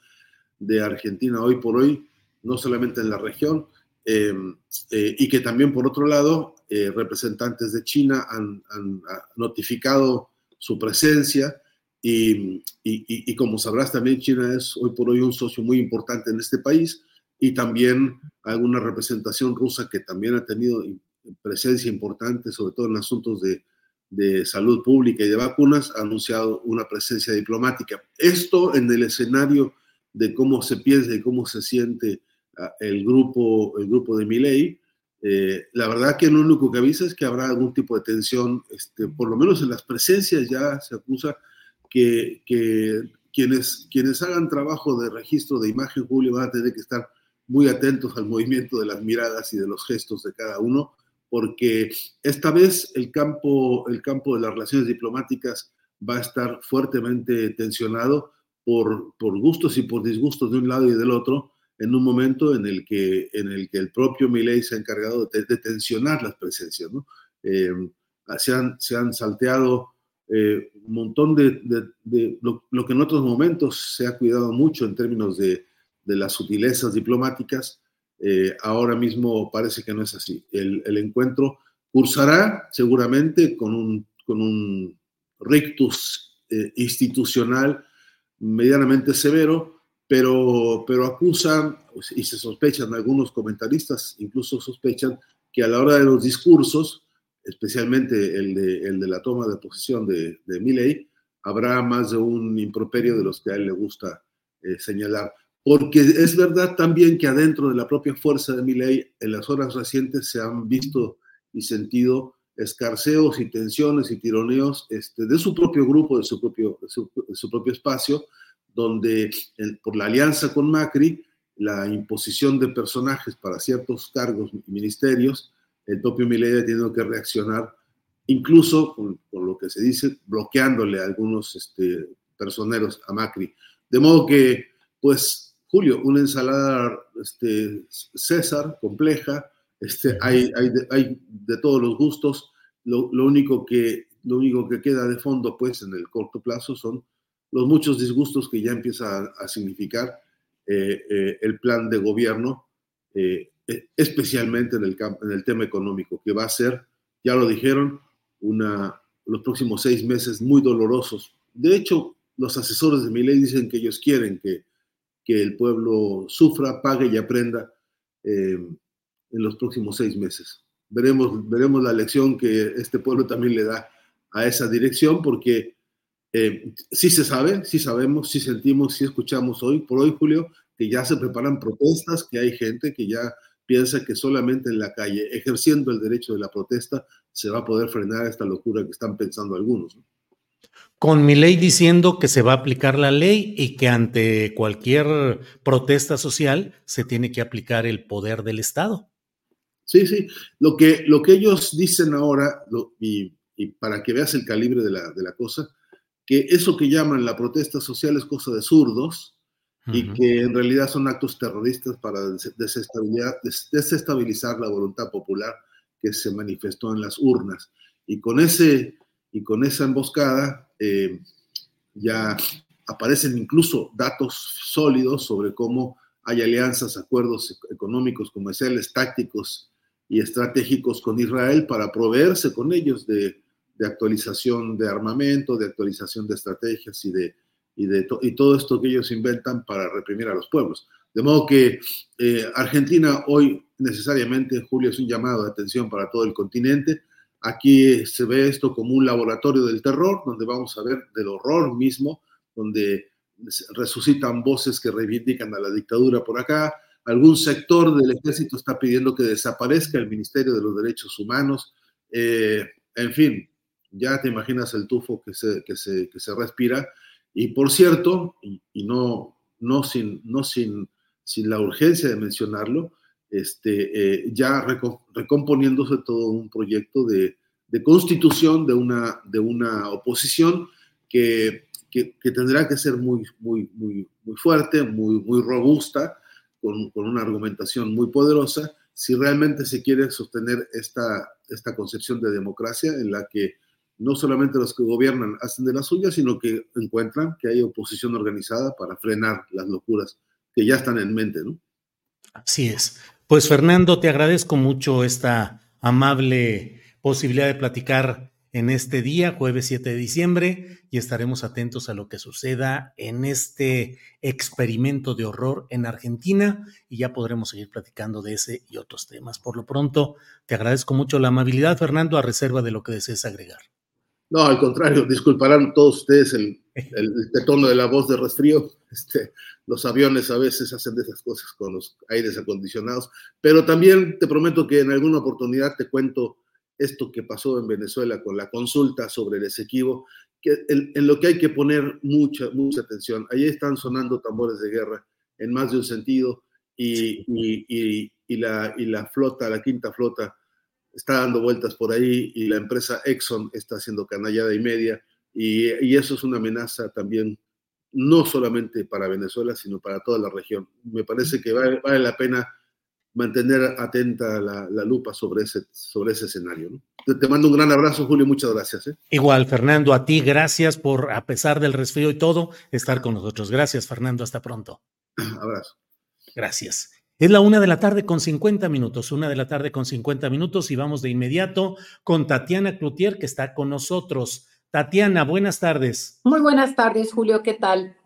de Argentina hoy por hoy, no solamente en la región, em, eh, y que también por otro lado eh, representantes de China han, han, notificado su presencia y, y, y, como sabrás también China es hoy por hoy un socio muy importante en este país y también alguna representación rusa que también ha tenido presencia importante, sobre todo en asuntos de, de salud pública y de vacunas, ha anunciado una presencia diplomática. Esto en el escenario de cómo se piensa y cómo se siente ah, el grupo, el grupo de Miley, eh, la verdad que lo único que avisa es que habrá algún tipo de tensión, este, por lo menos en las presencias ya se acusa que, que quienes, quienes hagan trabajo de registro de imagen, Julio, van a tener que estar muy atentos al movimiento de las miradas y de los gestos de cada uno, porque esta vez el campo, el campo de las relaciones diplomáticas va a estar fuertemente tensionado por, por gustos y por disgustos de un lado y del otro, en un momento en el que, en el, que el propio Milei se ha encargado de, tensionar las presencias. ¿no? Eh, se, han, se han salteado eh, un montón de, de, lo, que en otros momentos se ha cuidado mucho en términos de, de las sutilezas diplomáticas, eh, ahora mismo parece que no es así. El, encuentro cursará seguramente con un, con un rictus eh, institucional medianamente severo, pero, pero acusan y se sospechan, algunos comentaristas incluso sospechan que a la hora de los discursos, especialmente el de, el de la toma de posición de, de Milley, habrá más de un improperio de los que a él le gusta eh, señalar porque es verdad también que adentro de la propia fuerza de mi ley, en las horas recientes se han visto y sentido escarceos y tensiones y tironeos este, de su propio grupo, de su propio, su, propio espacio, donde por la alianza con Macri, la imposición de personajes para ciertos cargos y ministerios, el propio Milei ha tenido que reaccionar, incluso con, lo que se dice, bloqueándole a algunos este, personeros a Macri. De modo que, pues, Julio, una ensalada este, César compleja, este, hay, hay, de, hay de todos los gustos, lo, lo, único que, lo único que queda de fondo pues en el corto plazo son los muchos disgustos que ya empieza a, a significar eh, eh, el plan de gobierno, eh, especialmente en el, en el tema económico, que va a ser, ya lo dijeron, una, los próximos seis meses muy dolorosos. De hecho, los asesores de mi ley dicen que ellos quieren que que el pueblo sufra, pague y aprenda eh, en los próximos seis meses. Veremos, veremos la lección que este pueblo también le da a esa dirección, porque eh, sí se sabe, sí sabemos, sí sentimos, sí escuchamos hoy, por hoy, Julio, que ya se preparan protestas, que hay gente que ya piensa que solamente en la calle, ejerciendo el derecho de la protesta, se va a poder frenar esta locura que están pensando algunos. ¿no? Con mi ley diciendo que se va a aplicar la ley y que ante cualquier protesta social se tiene que aplicar el poder del Estado. Sí, sí. Lo que, lo que ellos dicen ahora, lo, y, y, para que veas el calibre de la, de la, cosa, que eso que llaman la protesta social es cosa de zurdos uh -huh. y que en realidad son actos terroristas para desestabilizar, desestabilizar la voluntad popular que se manifestó en las urnas. Y con ese y con esa emboscada eh, ya aparecen incluso datos sólidos sobre cómo hay alianzas, acuerdos económicos, comerciales, tácticos y estratégicos con Israel para proveerse con ellos de, actualización de armamento, de actualización de estrategias y de, y de y todo esto que ellos inventan para reprimir a los pueblos. De modo que eh, Argentina hoy necesariamente, Julio, es un llamado de atención para todo el continente. Aquí se ve esto como un laboratorio del terror, donde vamos a ver del horror mismo, donde resucitan voces que reivindican a la dictadura por acá. Algún sector del ejército está pidiendo que desaparezca el Ministerio de los Derechos Humanos. Eh, en fin, ya te imaginas el tufo que se, que se, que se respira. Y por cierto, y, no, no, sin, no sin, sin la urgencia de mencionarlo, este, eh, ya recomponiéndose todo un proyecto de, constitución de una, de una oposición que que, tendrá que ser muy, muy, muy, muy fuerte, muy, muy robusta, con, con, una argumentación muy poderosa, si realmente se quiere sostener esta, esta concepción de democracia en la que no solamente los que gobiernan hacen de las suyas, sino que encuentran que hay oposición organizada para frenar las locuras que ya están en mente, ¿no? Así es. Pues Fernando, te agradezco mucho esta amable posibilidad de platicar en este día, jueves 7 de diciembre, y estaremos atentos a lo que suceda en este experimento de horror en Argentina y ya podremos seguir platicando de ese y otros temas. Por lo pronto, te agradezco mucho la amabilidad, Fernando, a reserva de lo que desees agregar. No, al contrario, disculparán todos ustedes el, el, tono de la voz de resfrío. Este, los aviones a veces hacen de esas cosas con los aires acondicionados, pero también te prometo que en alguna oportunidad te cuento esto que pasó en Venezuela con la consulta sobre el Esequibo, que en, lo que hay que poner mucha, mucha atención. Ahí están sonando tambores de guerra en más de un sentido y, y, y, la, y la flota, la quinta flota, está dando vueltas por ahí y la empresa Exxon está haciendo canallada y media y, eso es una amenaza también no solamente para Venezuela, sino para toda la región. Me parece que vale, vale la pena mantener atenta la, lupa sobre ese, sobre ese escenario. Te, mando un gran abrazo, Julio, muchas gracias. ¿eh? Igual, Fernando, a ti, gracias por, a pesar del resfrío y todo, estar con nosotros. Gracias, Fernando, hasta pronto. Abrazo. Gracias. Es la una de la tarde con 50 minutos, una de la tarde con 50 minutos y vamos de inmediato con Tatiana Cloutier, que está con nosotros. Tatiana, buenas tardes. Muy buenas tardes, Julio, ¿qué tal?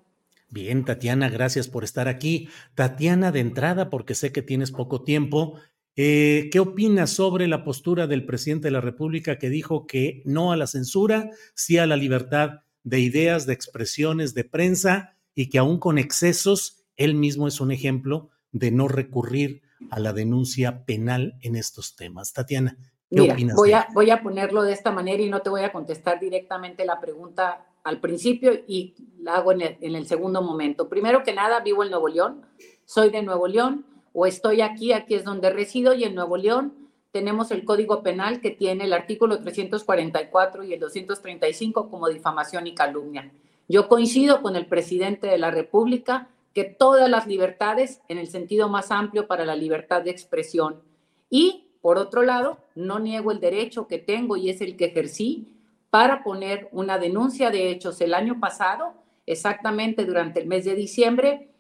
Bien, Tatiana, gracias por estar aquí. Tatiana, de entrada, porque sé que tienes poco tiempo, eh, ¿qué opinas sobre la postura del presidente de la República que dijo que no a la censura, sí a la libertad de ideas, de expresiones, de prensa y que aún con excesos, él mismo es un ejemplo de no recurrir a la denuncia penal en estos temas? Tatiana, ¿qué opinas? Voy a, voy a ponerlo de esta manera y no te voy a contestar directamente la pregunta al principio y la hago en el, segundo momento. Primero que nada, vivo en Nuevo León, soy de Nuevo León o estoy aquí, aquí es donde resido y en Nuevo León tenemos el Código Penal que tiene el artículo 344 y el 235 como difamación y calumnia. Yo coincido con el presidente de la República que todas las libertades, en el sentido más amplio para la libertad de expresión. Y, por otro lado, no niego el derecho que tengo y es el que ejercí para poner una denuncia de hechos el año pasado, exactamente durante el mes de diciembre,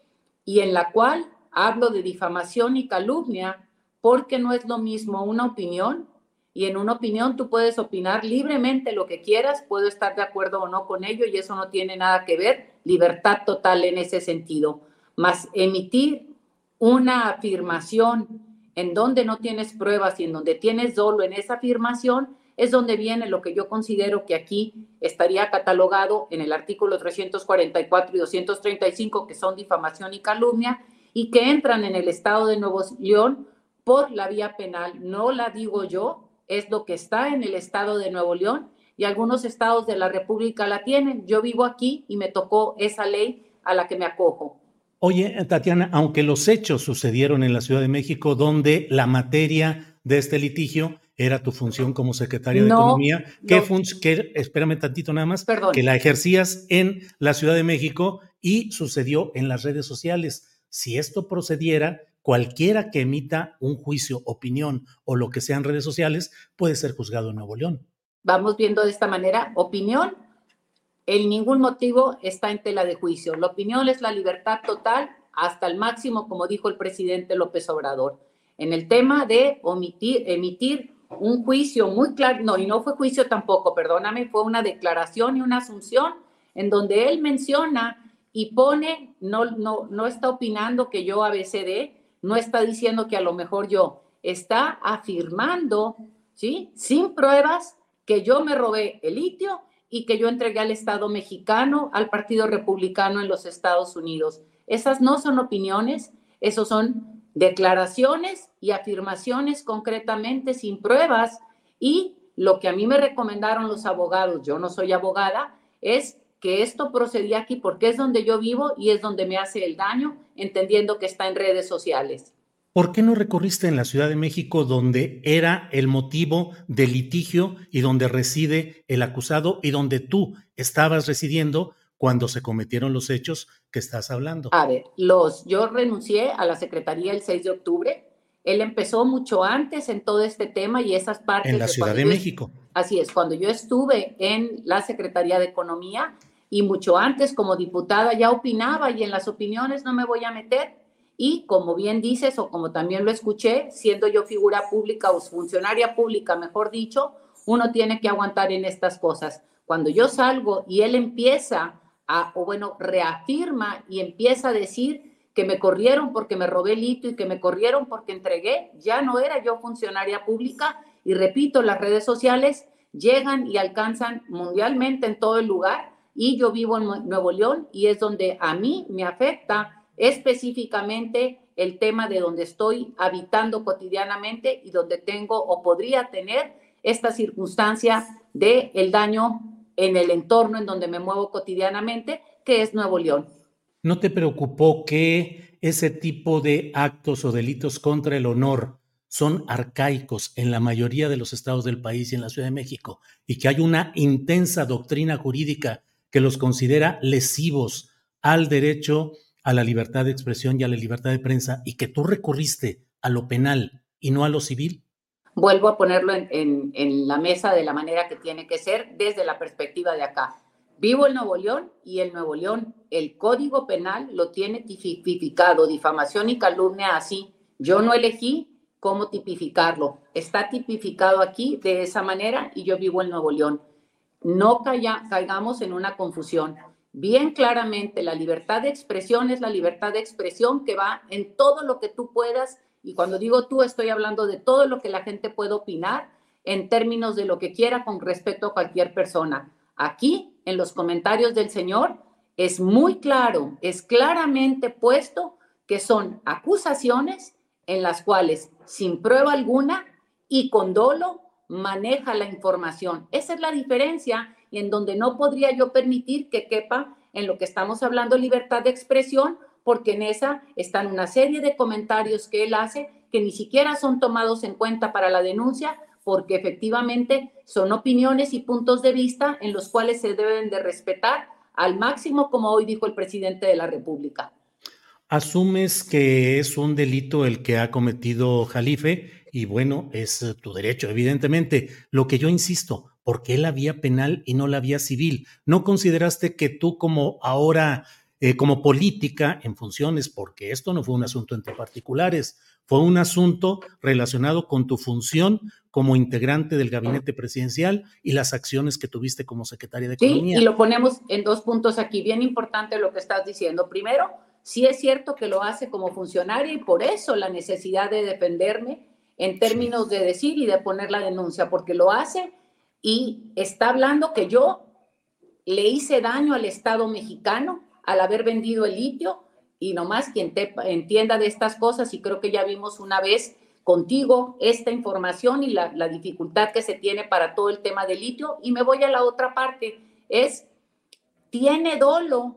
y en la cual hablo de difamación y calumnia, porque no es lo mismo una opinión, y en una opinión tú puedes opinar libremente lo que quieras, puedo estar de acuerdo o no con ello, y eso no tiene nada que ver, libertad total en ese sentido, más emitir una afirmación en donde no tienes pruebas y en donde tienes dolo en esa afirmación, es donde viene lo que yo considero que aquí estaría catalogado en el artículo 344 y 235, que son difamación y calumnia, y que entran en el Estado de Nuevo León por la vía penal. No la digo yo, es lo que está en el Estado de Nuevo León y algunos estados de la República la tienen. Yo vivo aquí y me tocó esa ley a la que me acojo. Oye, Tatiana, aunque los hechos sucedieron en la Ciudad de México, donde la materia de este litigio era tu función como secretaria de Economía, ¿qué que, espérame tantito nada más, que la ejercías en la Ciudad de México y sucedió en las redes sociales. Si esto procediera, cualquiera que emita un juicio, opinión o lo que sea en redes sociales puede ser juzgado en Nuevo León. Vamos viendo de esta manera, opinión, en ningún motivo está en tela de juicio. La opinión es la libertad total hasta el máximo, como dijo el presidente López Obrador. En el tema de omitir, emitir un juicio muy claro, no, y no fue juicio tampoco, perdóname, fue una declaración y una asunción en donde él menciona y pone, no, no, no está opinando que yo ABCD, no está diciendo que a lo mejor yo, está afirmando, ¿sí? Sin pruebas, que yo me robé el litio y que yo entregué al Estado mexicano, al Partido Republicano en los Estados Unidos. Esas no son opiniones, esos son declaraciones y afirmaciones concretamente sin pruebas y lo que a mí me recomendaron los abogados, yo no soy abogada, es que esto procedía aquí porque es donde yo vivo y es donde me hace el daño, entendiendo que está en redes sociales. ¿Por qué no recorriste en la Ciudad de México donde era el motivo del litigio y donde reside el acusado y donde tú estabas residiendo cuando se cometieron los hechos que estás hablando? A ver, los, yo renuncié a la Secretaría el 6 de octubre. Él empezó mucho antes en todo este tema y esas partes. En la Ciudad de México. Así es, cuando yo estuve en la Secretaría de Economía y mucho antes como diputada ya opinaba y en las opiniones no me voy a meter y como bien dices, o como también lo escuché, siendo yo figura pública o funcionaria pública, mejor dicho, uno tiene que aguantar en estas cosas. Cuando yo salgo y él empieza a, o bueno, reafirma y empieza a decir que me corrieron porque me robé el hito y que me corrieron porque entregué, ya no era yo funcionaria pública y repito, las redes sociales llegan y alcanzan mundialmente en todo el lugar y yo vivo en Nuevo León y es donde a mí me afecta específicamente el tema de donde estoy habitando cotidianamente y donde tengo o podría tener esta circunstancia de el daño en el entorno en donde me muevo cotidianamente, que es Nuevo León. ¿No te preocupó que ese tipo de actos o delitos contra el honor son arcaicos en la mayoría de los estados del país y en la Ciudad de México y que hay una intensa doctrina jurídica que los considera lesivos al derecho a la libertad de expresión y a la libertad de prensa y que tú recurriste a lo penal y no a lo civil? Vuelvo a ponerlo en, la mesa de la manera que tiene que ser desde la perspectiva de acá. Vivo en Nuevo León y el Nuevo León, el Código Penal lo tiene tipificado, difamación y calumnia así. Yo no elegí cómo tipificarlo. Está tipificado aquí de esa manera y yo vivo en Nuevo León. No caigamos en una confusión bien claramente, la libertad de expresión es la libertad de expresión que va en todo lo que tú puedas, y cuando digo tú estoy hablando de todo lo que la gente puede opinar en términos de lo que quiera con respecto a cualquier persona. Aquí, en los comentarios del Señor, es muy claro, es claramente puesto que son acusaciones en las cuales, sin prueba alguna y con dolo, maneja la información. Esa es la diferencia y en donde no podría yo permitir que quepa en lo que estamos hablando libertad de expresión, porque en esa están una serie de comentarios que él hace que ni siquiera son tomados en cuenta para la denuncia, porque efectivamente son opiniones y puntos de vista en los cuales se deben de respetar al máximo, como hoy dijo el presidente de la República. Asumes que es un delito el que ha cometido Jalife y bueno, es tu derecho, evidentemente. Lo que yo insisto, ¿por qué la vía penal y no la vía civil? ¿No consideraste que tú como ahora, eh, como política en funciones, porque esto no fue un asunto entre particulares, fue un asunto relacionado con tu función como integrante del gabinete presidencial y las acciones que tuviste como secretaria de Economía? Sí, y lo ponemos en dos puntos aquí, bien importante lo que estás diciendo. Primero, sí es cierto que lo hace como funcionaria y por eso la necesidad de defenderme en términos de decir y de poner la denuncia, porque lo hace y está hablando que yo le hice daño al Estado mexicano al haber vendido el litio y nomás quien entienda de estas cosas y creo que ya vimos una vez contigo esta información y la dificultad que se tiene para todo el tema del litio. Y me voy a la otra parte, es, tiene dolo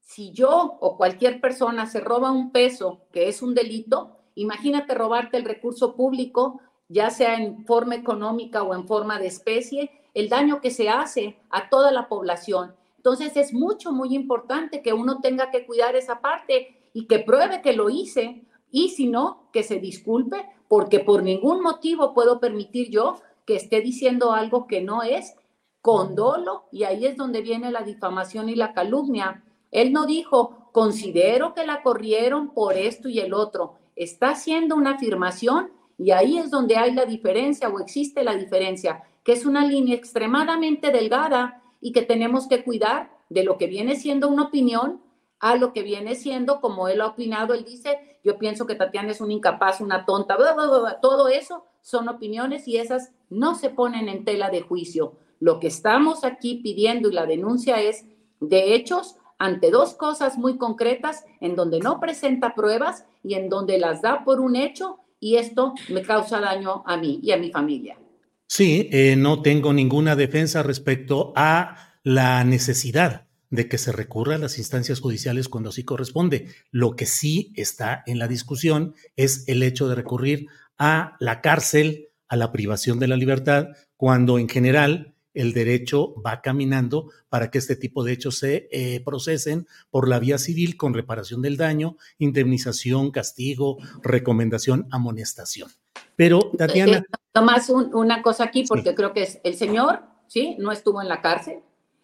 si yo o cualquier persona se roba un peso, que es un delito, imagínate robarte el recurso público ya sea en forma económica o en forma de especie, el daño que se hace a toda la población. Entonces es mucho, muy importante que uno tenga que cuidar esa parte y que pruebe que lo hice y si no, que se disculpe, porque por ningún motivo puedo permitir yo que esté diciendo algo que no es con dolo y ahí es donde viene la difamación y la calumnia, Él no dijo, considero que la corrieron por esto y el otro. Está haciendo una afirmación y ahí es donde hay la diferencia o existe la diferencia, que es una línea extremadamente delgada y que tenemos que cuidar de lo que viene siendo una opinión a lo que viene siendo, como él ha opinado, él dice, yo pienso que Tatiana es un incapaz, una tonta, todo eso son opiniones y esas no se ponen en tela de juicio. Lo que estamos aquí pidiendo y la denuncia es de hechos ante dos cosas muy concretas en donde no presenta pruebas y en donde las da por un hecho y esto me causa daño a mí y a mi familia. Sí, eh, no tengo ninguna defensa respecto a la necesidad de que se recurra a las instancias judiciales cuando sí corresponde. Lo que sí está en la discusión es el hecho de recurrir a la cárcel, a la privación de la libertad, cuando en general el derecho va caminando para que este tipo de hechos se eh, procesen por la vía civil con reparación del daño, indemnización, castigo, recomendación, amonestación. Pero, eh, Tatiana... Tomás, una cosa aquí, porque creo que es, el señor, ¿sí? No estuvo en la cárcel.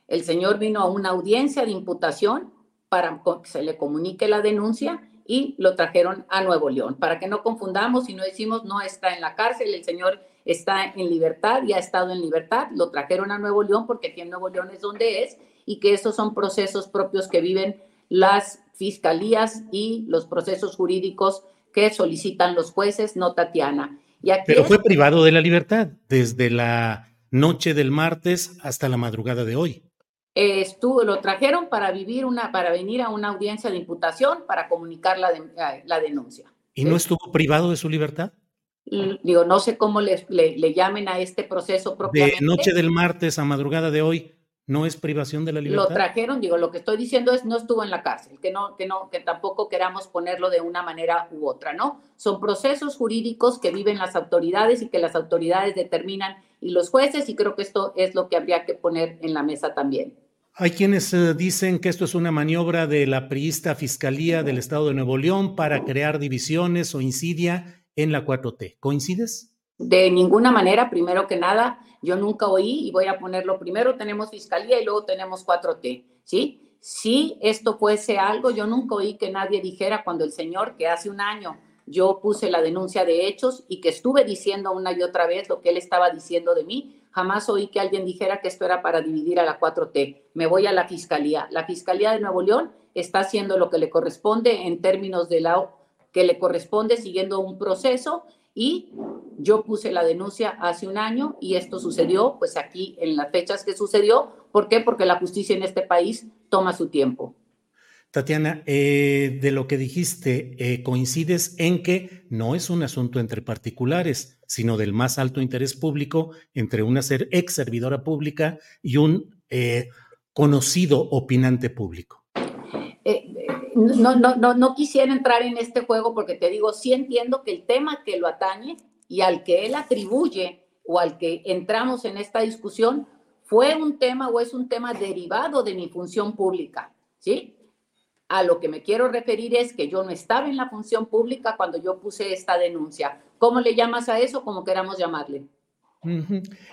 El señor vino a una audiencia de imputación para que se le comunique la denuncia y lo trajeron a Nuevo León. Para que no confundamos y no decimos no está en la cárcel, el señor está en libertad y ha estado en libertad, lo trajeron a Nuevo León porque aquí en Nuevo León es donde es y que esos son procesos propios que viven las fiscalías y los procesos jurídicos que solicitan los jueces, no Tatiana. Pero fue privado de la libertad desde la noche del martes hasta la madrugada de hoy. estuvo, lo trajeron para vivir una, para venir a una audiencia de imputación para comunicar la, eh, la denuncia. ¿Y no estuvo privado de su libertad? Digo, no sé cómo le, le, llamen a este proceso propiamente. De noche del martes a madrugada de hoy, ¿no es privación de la libertad? Lo trajeron, digo, lo que estoy diciendo es no estuvo en la cárcel, que no, que no, que tampoco queramos ponerlo de una manera u otra, ¿no? Son procesos jurídicos que viven las autoridades y que las autoridades determinan y los jueces, y creo que esto es lo que habría que poner en la mesa también. Hay quienes eh, dicen que esto es una maniobra de la priista Fiscalía del Estado de Nuevo León para crear divisiones o insidia en la 4T. ¿Coincides? De ninguna manera, primero que nada, yo nunca oí y voy a ponerlo primero, tenemos fiscalía y luego tenemos 4T, ¿sí? Si esto fuese algo, yo nunca oí que nadie dijera cuando el señor, que hace un año yo puse la denuncia de hechos y que estuve diciendo una y otra vez lo que él estaba diciendo de mí, jamás oí que alguien dijera que esto era para dividir a la 4T. Me voy a la fiscalía. La fiscalía de Nuevo León está haciendo lo que le corresponde en términos de la que le corresponde siguiendo un proceso y yo puse la denuncia hace un año y esto sucedió pues aquí en las fechas que sucedió. ¿Por qué? Porque la justicia en este país toma su tiempo. Tatiana, eh, de lo que dijiste, eh, coincides en que no es un asunto entre particulares, sino del más alto interés público entre una ser ex servidora pública y un eh, conocido opinante público no, no, no, no quisiera entrar en este juego porque te digo, sí entiendo que el tema que lo atañe y al que él atribuye o al que entramos en esta discusión fue un tema o es un tema derivado de mi función pública, ¿sí? A lo que me quiero referir es que yo no estaba en la función pública cuando yo puse esta denuncia. ¿Cómo le llamas a eso? Como queramos llamarle.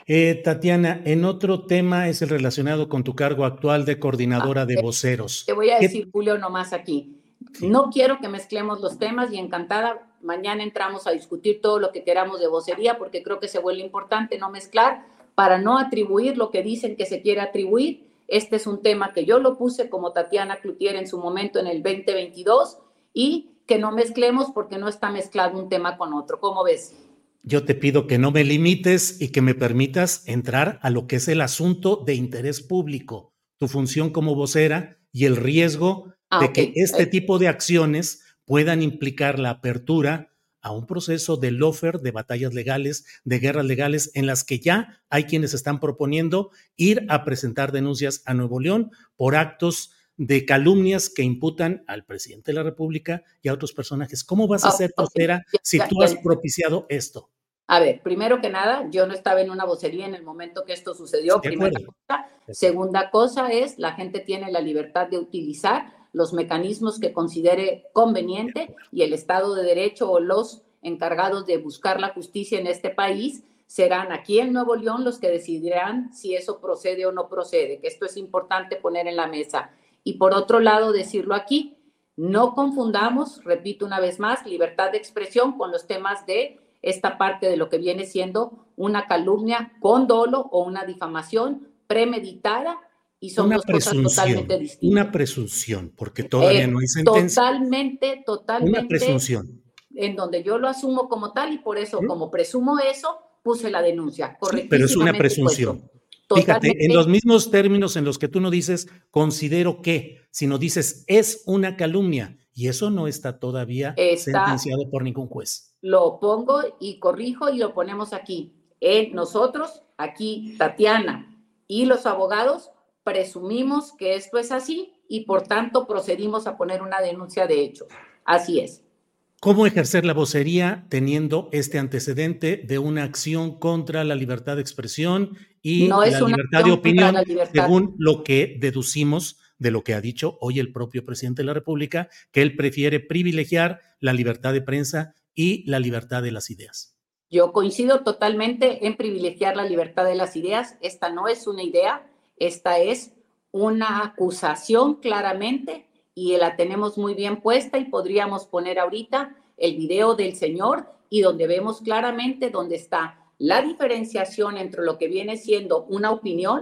Eh, Tatiana, en otro tema es el relacionado con tu cargo actual de coordinadora de voceros. Te voy a decir, Julio, nomás aquí. No quiero que mezclemos los temas y encantada, mañana entramos a discutir todo lo que queramos de vocería porque creo que se vuelve importante no mezclar para no atribuir lo que dicen que se quiere atribuir. Este es un tema que yo lo puse como Tatiana Cloutier en su momento en el 2022 y que no mezclemos porque no está mezclado un tema con otro. ¿Cómo ves? Yo te pido que no me limites y que me permitas entrar a lo que es el asunto de interés público, tu función como vocera y el riesgo ah, de que este tipo de acciones puedan implicar la apertura a un proceso de lofer, de batallas legales, de guerras legales, en las que ya hay quienes están proponiendo ir a presentar denuncias a Nuevo León por actos de calumnias que imputan al presidente de la República y a otros personajes. ¿Cómo vas a ser vocera si tú has propiciado esto? A ver, primero que nada, yo no estaba en una vocería en el momento que esto sucedió. Primera cosa. Segunda cosa es, la gente tiene la libertad de utilizar los mecanismos que considere conveniente y el Estado de Derecho o los encargados de buscar la justicia en este país serán aquí en Nuevo León los que decidirán si eso procede o no procede, que esto es importante poner en la mesa. Y por otro lado, decirlo aquí, no confundamos, repito una vez más, libertad de expresión con los temas de esta parte de lo que viene siendo una calumnia con dolo o una difamación premeditada y son dos cosas totalmente distintas. Una presunción, porque todavía no hay sentencia. Totalmente, totalmente. Una presunción. En donde yo lo asumo como tal y por eso, como presumo eso, puse la denuncia. Sí, pero es una presunción. Fíjate, en los mismos términos en los que tú no dices considero que, sino dices es una calumnia y eso no está todavía sentenciado por ningún juez. Lo pongo y corrijo y lo ponemos aquí. Nosotros, aquí Tatiana y los abogados presumimos que esto es así y por tanto procedimos a poner una denuncia de hecho. Así es. ¿Cómo ejercer la vocería teniendo este antecedente de una acción contra la libertad de expresión y la libertad de opinión, según lo que deducimos de lo que ha dicho hoy el propio presidente de la República, que él prefiere privilegiar la libertad de prensa y la libertad de las ideas? Yo coincido totalmente en privilegiar la libertad de las ideas. Esta no es una idea, esta es una acusación claramente y la tenemos muy bien puesta y podríamos poner ahorita el video del Señor y donde vemos claramente dónde está la diferenciación entre lo que viene siendo una opinión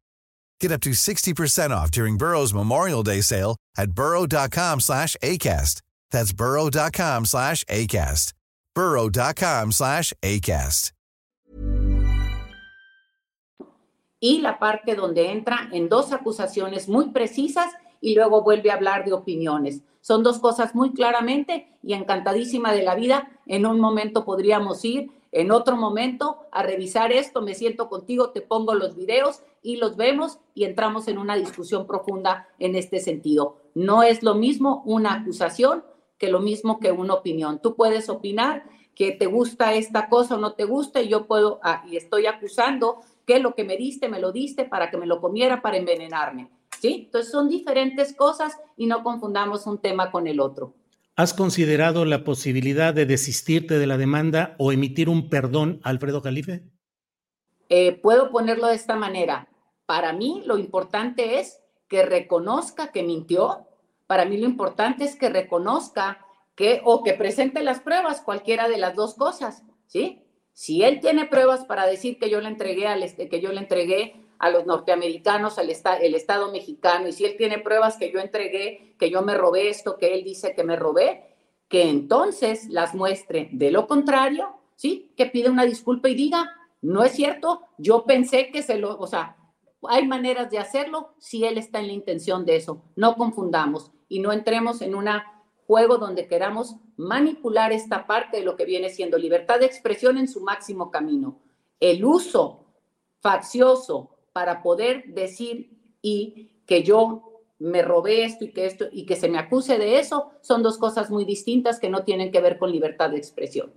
Get up to 60% off during Burrow's Memorial Day sale at burrow.com slash ACAST. That's burrow.com slash ACAST. burrow.com slash ACAST. Y la parte donde entra en dos acusaciones muy precisas y luego vuelve a hablar de opiniones. Son dos cosas muy claramente y encantadísima de la vida. En un momento podríamos ir en otro momento a revisar esto, me siento contigo, te pongo los videos y los vemos y entramos en una discusión profunda en este sentido. No es lo mismo una acusación que lo mismo que una opinión. Tú puedes opinar que te gusta esta cosa o no te gusta y yo puedo, ah, y estoy acusando que lo que me diste, me lo diste para que me lo comiera, para envenenarme. ¿Sí? Entonces son diferentes cosas y no confundamos un tema con el otro. ¿Has considerado la posibilidad de desistirte de la demanda o emitir un perdón Alfredo Calife? Eh, puedo ponerlo de esta manera. Para mí lo importante es que reconozca que mintió. Para mí lo importante es que reconozca que o que presente las pruebas, cualquiera de las dos cosas, ¿sí? Si él tiene pruebas para decir que yo le entregué al este, que yo le entregué a los norteamericanos, al el Estado mexicano, y si él tiene pruebas que yo entregué, que yo me robé esto, que él dice que me robé, que entonces las muestre. De lo contrario, ¿sí? Que pide una disculpa y diga, no es cierto, yo pensé que se lo, o sea, hay maneras de hacerlo si él está en la intención de eso. No confundamos y no entremos en un juego donde queramos manipular esta parte de lo que viene siendo libertad de expresión en su máximo camino. El uso faccioso para poder decir y que yo me robé esto y que esto y que se me acuse de eso son dos cosas muy distintas que no tienen que ver con libertad de expresión.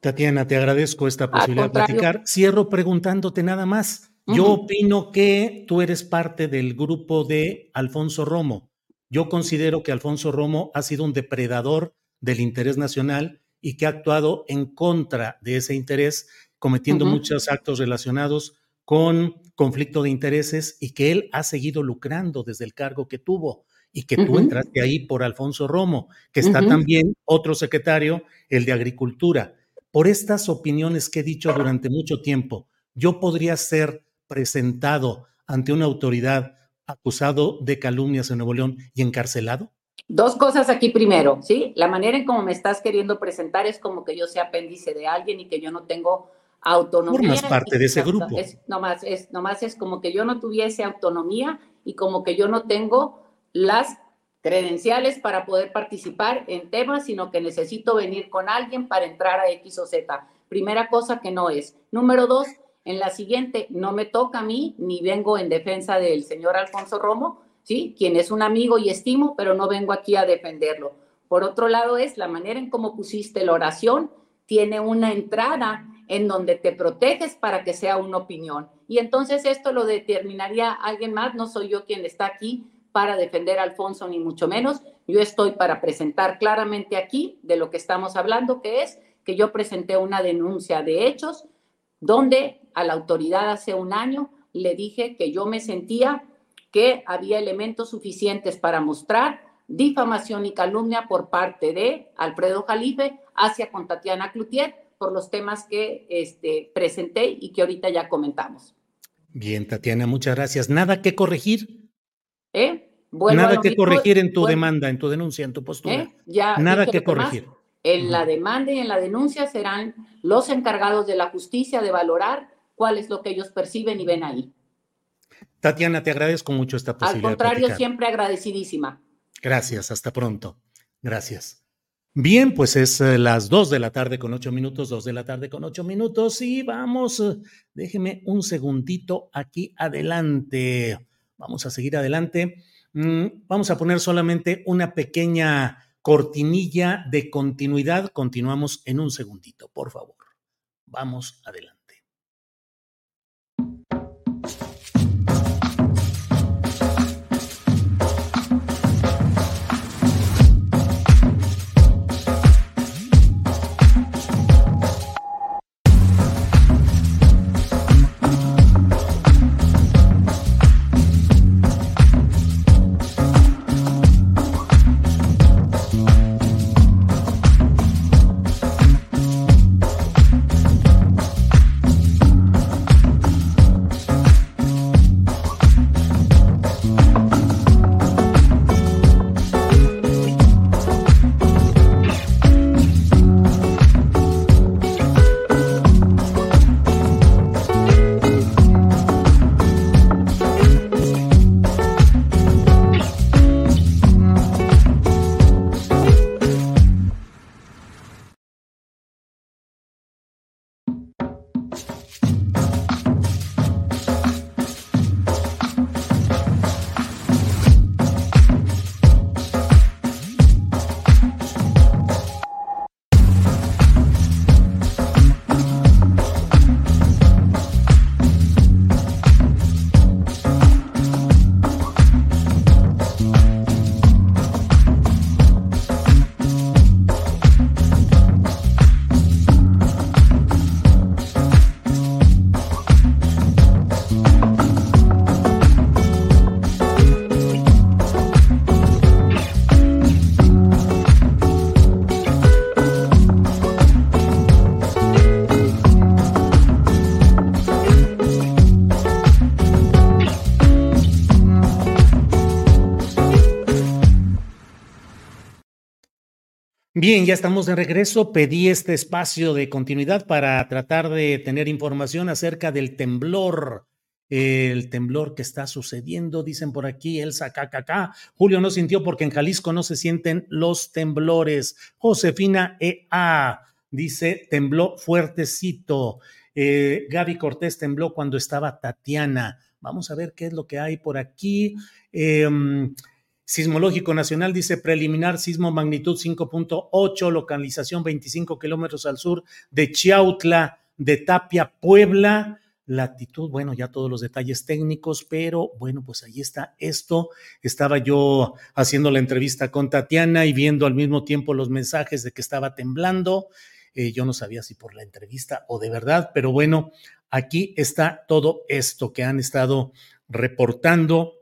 Tatiana, te agradezco esta posibilidad de platicar. Cierro preguntándote nada más. Yo opino que tú eres parte del grupo de Alfonso Romo. Yo considero que Alfonso Romo ha sido un depredador del interés nacional y que ha actuado en contra de ese interés, cometiendo muchos actos relacionados con conflicto de intereses y que él ha seguido lucrando desde el cargo que tuvo y que tú entraste ahí por Alfonso Romo, que está también otro secretario, el de Agricultura. Por estas opiniones que he dicho durante mucho tiempo, yo podría ser presentado ante una autoridad acusado de calumnias en Nuevo León y encarcelado? Dos cosas aquí primero, ¿sí? La manera en cómo me estás queriendo presentar es como que yo sea apéndice de alguien y que yo no tengo autonomía. Formas parte de ese grupo. Es, nomás, es, nomás es como que yo no tuviese autonomía y como que yo no tengo las credenciales para poder participar en temas, sino que necesito venir con alguien para entrar a X o Z. Primera cosa que no es. Número dos, en la siguiente, no me toca a mí, ni vengo en defensa del señor Alfonso Romo, ¿sí? Quien es un amigo y estimo, pero no vengo aquí a defenderlo. Por otro lado, es la manera en cómo pusiste la oración, tiene una entrada en donde te proteges para que sea una opinión. Y entonces esto lo determinaría alguien más, no soy yo quien está aquí para defender a Alfonso, ni mucho menos. Yo estoy para presentar claramente aquí de lo que estamos hablando, que es que yo presenté una denuncia de hechos donde a la autoridad hace un año le dije que yo me sentía que había elementos suficientes para mostrar difamación y calumnia por parte de Alfredo Jalife hacia con Tatiana Cloutier por los temas que este, presenté y que ahorita ya comentamos. Bien, Tatiana, muchas gracias. ¿Nada que corregir? ¿Eh? Nada que corregir en tu demanda, en tu denuncia, en tu postura. ¿Eh? Ya Nada que corregir. En la demanda y en la denuncia serán los encargados de la justicia de valorar cuál es lo que ellos perciben y ven ahí. Tatiana, te agradezco mucho esta posibilidad. Al contrario, siempre agradecidísima. Gracias, hasta pronto. Gracias. Bien, pues es eh, las dos de la tarde con ocho minutos, dos de la tarde con ocho minutos y vamos, eh, déjeme un segundito aquí adelante. Vamos a seguir adelante. Mm, vamos a poner solamente una pequeña cortinilla de continuidad. Continuamos en un segundito, por favor. Vamos adelante. Bien, ya estamos de regreso. Pedí este espacio de continuidad para tratar de tener información acerca del temblor, el temblor que está sucediendo, dicen por aquí, Elsa KKK. Julio no sintió porque en Jalisco no se sienten los temblores. Josefina EA dice, tembló fuertecito. Eh, Gaby Cortés tembló cuando estaba Tatiana. Vamos a ver qué es lo que hay por aquí. Eh, Sismológico Nacional dice preliminar sismo magnitud 5.8, localización 25 kilómetros al sur de Chiautla, de Tapia, Puebla. Latitud, bueno, ya todos los detalles técnicos, pero bueno, pues ahí está esto. Estaba yo haciendo la entrevista con Tatiana y viendo al mismo tiempo los mensajes de que estaba temblando. Eh, yo no sabía si por la entrevista o de verdad, pero bueno, aquí está todo esto que han estado reportando.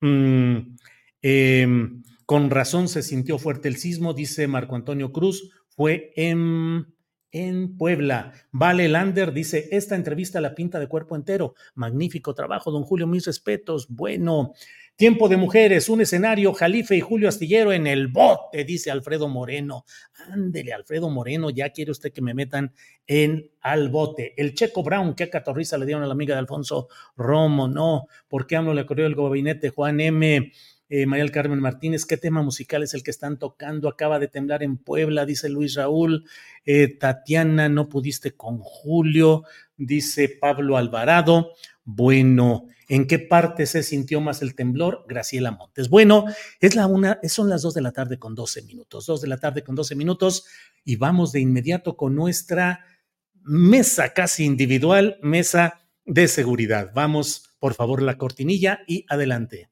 Mm, Em, con razón se sintió fuerte el sismo, dice Marco Antonio Cruz, fue en, en Puebla. Vale Lander dice, esta entrevista la pinta de cuerpo entero. Magnífico trabajo, don Julio, mis respetos. Bueno, tiempo de mujeres, un escenario, Jalife y Julio Astillero en el bote, dice Alfredo Moreno. Ándele, Alfredo Moreno, ya quiere usted que me metan en al bote. El Checo Brown, qué catorriza le dieron a la amiga de Alfonso Romo, no, ¿por qué AMLO le corrió el gabinete? Juan M., eh, María Carmen Martínez, ¿qué tema musical es el que están tocando? Acaba de temblar en Puebla, dice Luis Raúl. Eh, Tatiana, no pudiste con Julio, dice Pablo Alvarado. Bueno, ¿en qué parte se sintió más el temblor? Graciela Montes. Bueno, es la una, son las dos de la tarde con 12 minutos, dos de la tarde con 12 minutos, y vamos de inmediato con nuestra mesa casi individual, mesa de seguridad. Vamos, por favor, la cortinilla y adelante.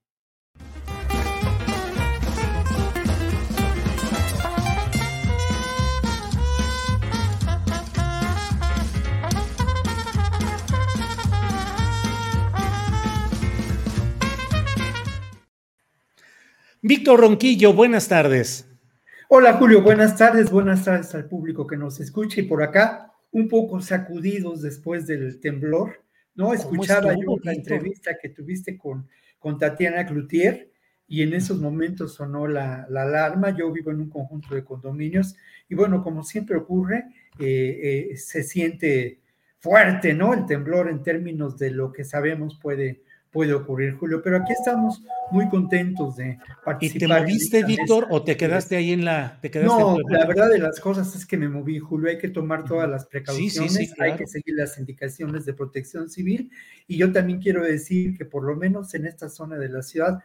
Víctor Ronquillo, buenas tardes. Hola Julio, buenas tardes, buenas tardes al público que nos escucha y por acá un poco sacudidos después del temblor, ¿no? Escuchaba yo la entrevista que tuviste con, con Tatiana Cloutier y en esos momentos sonó la, la, alarma. Yo vivo en un conjunto de condominios y bueno, como siempre ocurre, eh, eh, se siente fuerte, ¿no? El temblor en términos de lo que sabemos puede puede ocurrir, Julio. Pero aquí estamos muy contentos de participar. ¿Y te moviste, Víctor, o te quedaste ahí en la... no, la verdad de las cosas es que me moví, Julio. Hay que tomar todas las precauciones, hay que seguir las indicaciones de protección civil. Y yo también quiero decir que por lo menos en esta zona de la ciudad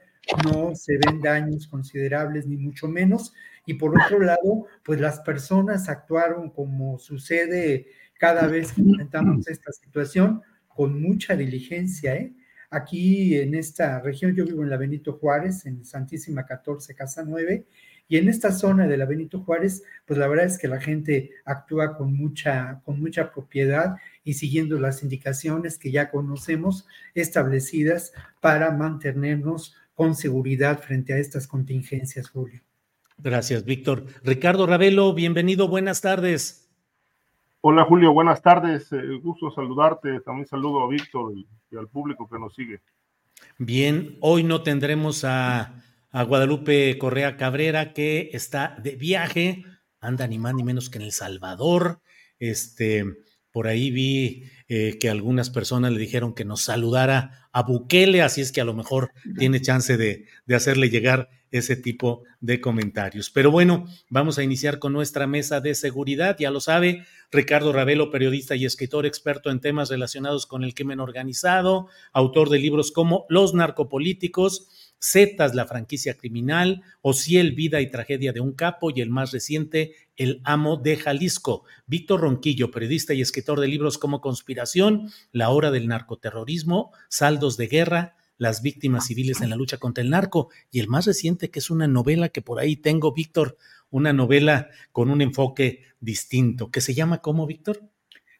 no se ven daños considerables, ni mucho menos. Y por otro lado, pues las personas actuaron como sucede cada vez que enfrentamos esta situación, con mucha diligencia, ¿eh? Aquí en esta región, yo vivo en la Benito Juárez, en Santísima 14, Casa 9, y en esta zona de la Benito Juárez, pues la verdad es que la gente actúa con mucha, con mucha propiedad y siguiendo las indicaciones que ya conocemos establecidas para mantenernos con seguridad frente a estas contingencias, Julio. Gracias, Víctor. Ricardo Ravelo, bienvenido, buenas tardes. Hola Julio, buenas tardes. Eh, gusto saludarte. También saludo a Víctor y, al público que nos sigue. Bien, hoy no tendremos a, Guadalupe Correa Cabrera que está de viaje, anda ni más ni menos que en El Salvador. Este, por ahí vi eh, que algunas personas le dijeron que nos saludara a Bukele, así es que a lo mejor tiene chance de, de hacerle llegar ese tipo de comentarios. Pero bueno, vamos a iniciar con nuestra mesa de seguridad. Ya lo sabe, Ricardo Ravelo, periodista y escritor experto en temas relacionados con el crimen organizado, autor de libros como Los narcopolíticos, Zetas, la franquicia criminal, Ociel, vida y tragedia de un capo y el más reciente, El amo de Jalisco. Víctor Ronquillo, periodista y escritor de libros como Conspiración, La hora del narcoterrorismo, Saldos de guerra, las víctimas civiles en la lucha contra el narco. Y el más reciente, que es una novela que por ahí tengo, Víctor, una novela con un enfoque distinto, que se llama ¿cómo, Víctor?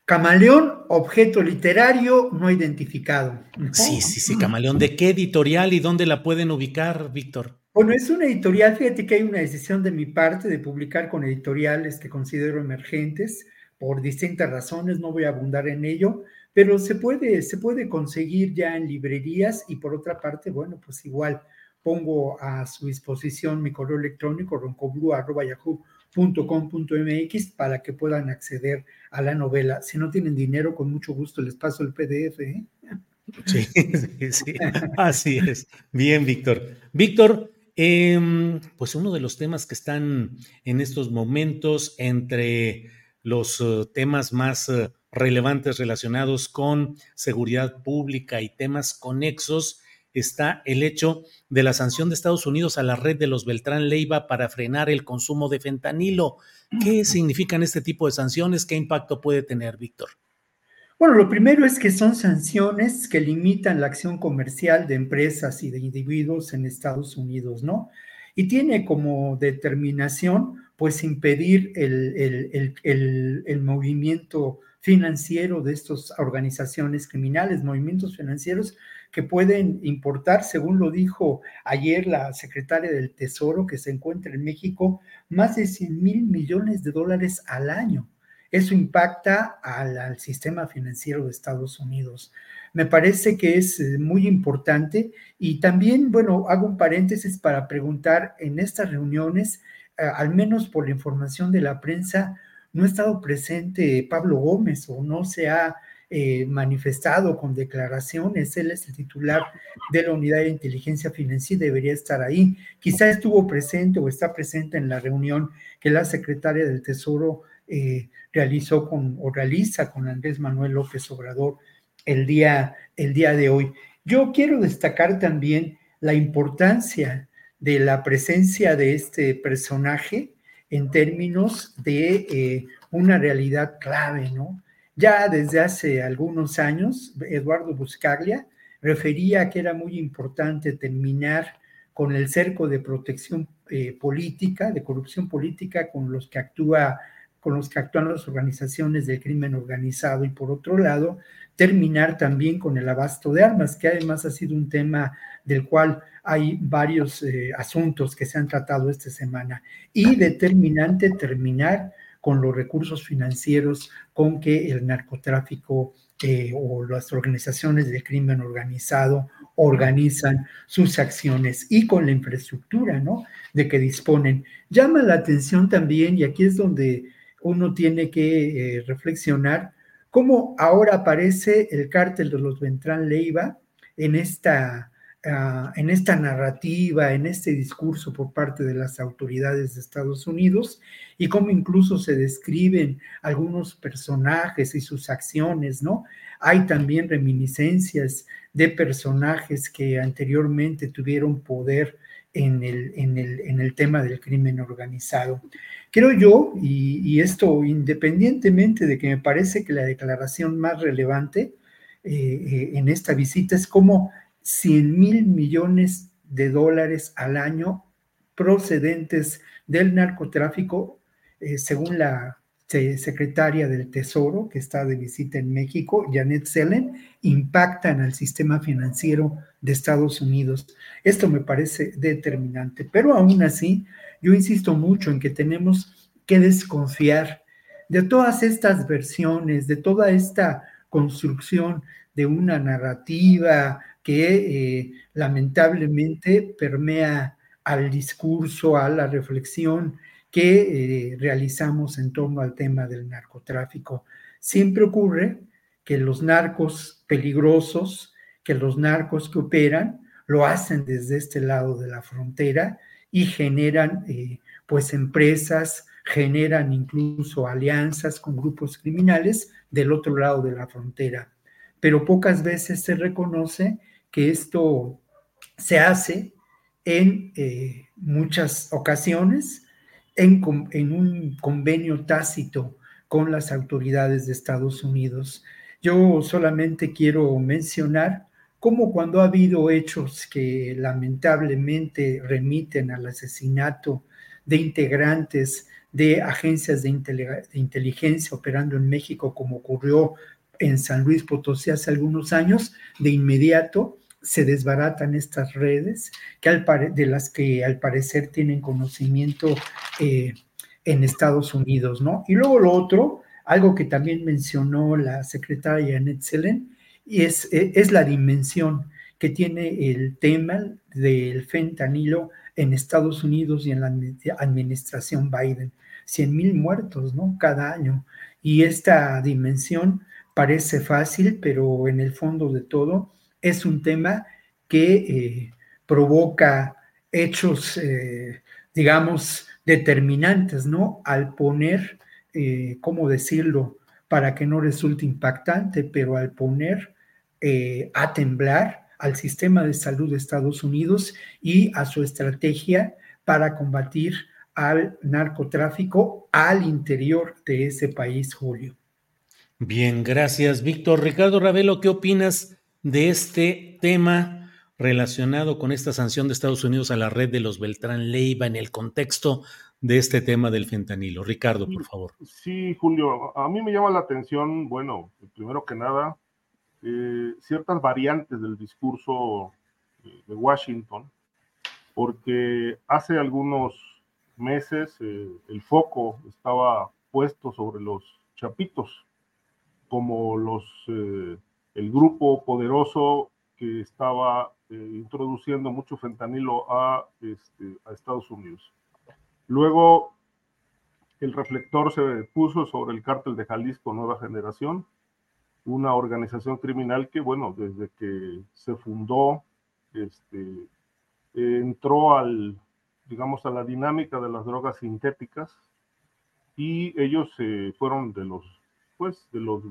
Camaleón, objeto literario no identificado. Sí, sí, sí, Camaleón. ¿De qué editorial y dónde la pueden ubicar, Víctor? Bueno, es una editorial, fíjate que hay una decisión de mi parte de publicar con editoriales que considero emergentes por distintas razones, no voy a abundar en ello, pero se puede, se puede conseguir ya en librerías y por otra parte, bueno, pues igual pongo a su disposición mi correo electrónico roncoblu.yahoo.com.mx para que puedan acceder a la novela. Si no tienen dinero, con mucho gusto les paso el PDF. ¿eh? Sí, sí, sí, así es. Bien, Víctor. Víctor, em, pues uno de los temas que están en estos momentos entre los eh, temas más eh, relevantes relacionados con seguridad pública y temas conexos está el hecho de la sanción de Estados Unidos a la red de los Beltrán Leiva para frenar el consumo de fentanilo. ¿Qué significan este tipo de sanciones? ¿Qué impacto puede tener, Víctor? Bueno, lo primero es que son sanciones que limitan la acción comercial de empresas y de individuos en Estados Unidos, ¿no? Y tiene como determinación, pues, impedir el, el movimiento financiero de estas organizaciones criminales, movimientos financieros que pueden importar, según lo dijo ayer la secretaria del Tesoro, que se encuentra en México, más de 100 mil millones de dólares al año. eso impacta al, sistema financiero de Estados Unidos. Me parece que es eh, muy importante y también, bueno, hago un paréntesis para preguntar en estas reuniones, eh, al menos por la información de la prensa, no ha estado presente Pablo Gómez o no se ha eh, manifestado con declaraciones. Él es el titular de la unidad de inteligencia financiera, debería estar ahí. Quizá estuvo presente o está presente en la reunión que la secretaria del Tesoro eh, realizó con o realiza con Andrés Manuel López Obrador el día, el día de hoy. Yo quiero destacar también la importancia de la presencia de este personaje en términos de eh, una realidad clave, ¿no? Ya desde hace algunos años, Eduardo Buscaglia refería que era muy importante terminar con el cerco de protección eh, política, de corrupción política con los que actúa con los que actúan las organizaciones del crimen organizado y por otro lado, terminar también con el abasto de armas, que además ha sido un tema del cual hay varios eh, asuntos que se han tratado esta semana. Y determinante terminar con los recursos financieros con que el narcotráfico eh, o las organizaciones de crimen organizado organizan sus acciones y con la infraestructura, ¿no? De que disponen. Llama la atención también, y aquí es donde uno tiene que eh, reflexionar, cómo ahora aparece el cártel de los Ventran Leiva en esta Ah, en esta narrativa, en este discurso por parte de las autoridades de Estados Unidos y cómo incluso se describen algunos personajes y sus acciones, ¿no? Hay también reminiscencias de personajes que anteriormente tuvieron poder en el, en el, en el tema del crimen organizado. Creo yo, y, esto independientemente de que me parece que la declaración más relevante eh, eh, en esta visita es cómo 100 mil millones de dólares al año procedentes del narcotráfico, eh, según la secretaria del Tesoro, que está de visita en México, Janet Zellen, impactan al sistema financiero de Estados Unidos. Esto me parece determinante, pero aún así, yo insisto mucho en que tenemos que desconfiar de todas estas versiones, de toda esta construcción de una narrativa que eh, lamentablemente permea al discurso, a la reflexión que eh, realizamos en torno al tema del narcotráfico. Siempre ocurre que los narcos peligrosos, que los narcos que operan, lo hacen desde este lado de la frontera y generan eh, pues empresas, generan incluso alianzas con grupos criminales del otro lado de la frontera. Pero pocas veces se reconoce que esto se hace en eh, muchas ocasiones en, en, un convenio tácito con las autoridades de Estados Unidos. Yo solamente quiero mencionar cómo cuando ha habido hechos que lamentablemente remiten al asesinato de integrantes de agencias de, inteligencia operando en México, como ocurrió en San Luis Potosí hace algunos años, de inmediato se desbaratan estas redes que de las que al parecer tienen conocimiento eh, en Estados Unidos, ¿no? Y luego lo otro, algo que también mencionó la secretaria Janet Selen, es, e, es la dimensión que tiene el tema del fentanilo en Estados Unidos y en la administración Biden. 100 mil muertos, ¿no? Cada año. Y esta dimensión parece fácil, pero en el fondo de todo es un tema que eh, provoca hechos, eh, digamos, determinantes, ¿no? Al poner, eh, ¿cómo decirlo? Para que no resulte impactante, pero al poner a temblar al sistema de salud de Estados Unidos y a su estrategia para combatir al narcotráfico al interior de ese país, Julio. Bien, gracias, Víctor. Ricardo Ravelo, ¿qué opinas de este tema relacionado con esta sanción de Estados Unidos a la red de los Beltrán Leiva en el contexto de este tema del fentanilo. Ricardo, por favor. Sí, Julio, a mí me llama la atención, bueno, primero que nada, eh, ciertas variantes del discurso eh, de Washington, porque hace algunos meses eh, el foco estaba puesto sobre los chapitos, como los, el grupo poderoso que estaba introduciendo mucho fentanilo a, este, a Estados Unidos. Luego, el reflector se puso sobre el cártel de Jalisco Nueva Generación, una organización criminal que, bueno, desde que se fundó, este, entró al, digamos, a la dinámica de las drogas sintéticas y ellos eh, fueron de los, pues, de los,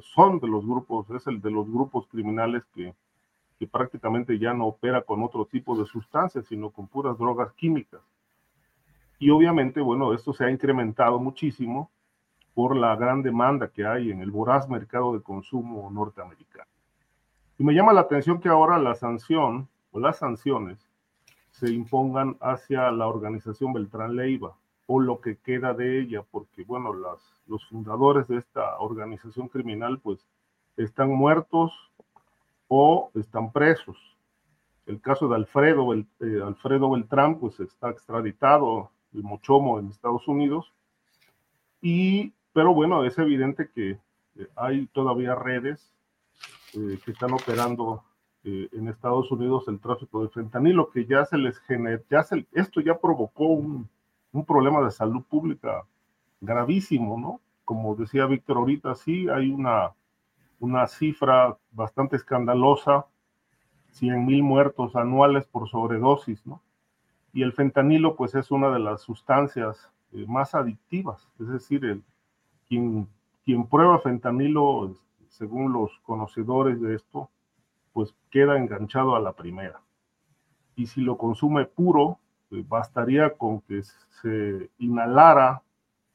son de los grupos, es el de los grupos criminales que, que prácticamente ya no opera con otro tipo de sustancias, sino con puras drogas químicas. Y obviamente, bueno, esto se ha incrementado muchísimo por la gran demanda que hay en el voraz mercado de consumo norteamericano. Y me llama la atención que ahora la sanción o las sanciones se impongan hacia la organización Beltrán Leiva o lo que queda de ella, porque bueno, las, los fundadores de esta organización criminal pues están muertos o están presos. El caso de Alfredo, el, eh, Alfredo Beltrán pues está extraditado, el Mochomo en Estados Unidos, y pero bueno, es evidente que eh, hay todavía redes eh, que están operando eh, en Estados Unidos el tráfico de fentanilo, que ya se les genera, esto ya provocó un, un, problema de salud pública gravísimo, ¿no? Como decía Víctor ahorita, sí hay una, una cifra bastante escandalosa, 100 mil muertos anuales por sobredosis, ¿no? Y el fentanilo, pues es una de las sustancias más adictivas, es decir, el, quien, prueba fentanilo, según los conocedores de esto, pues queda enganchado a la primera. Y si lo consume puro, pues bastaría con que se inhalara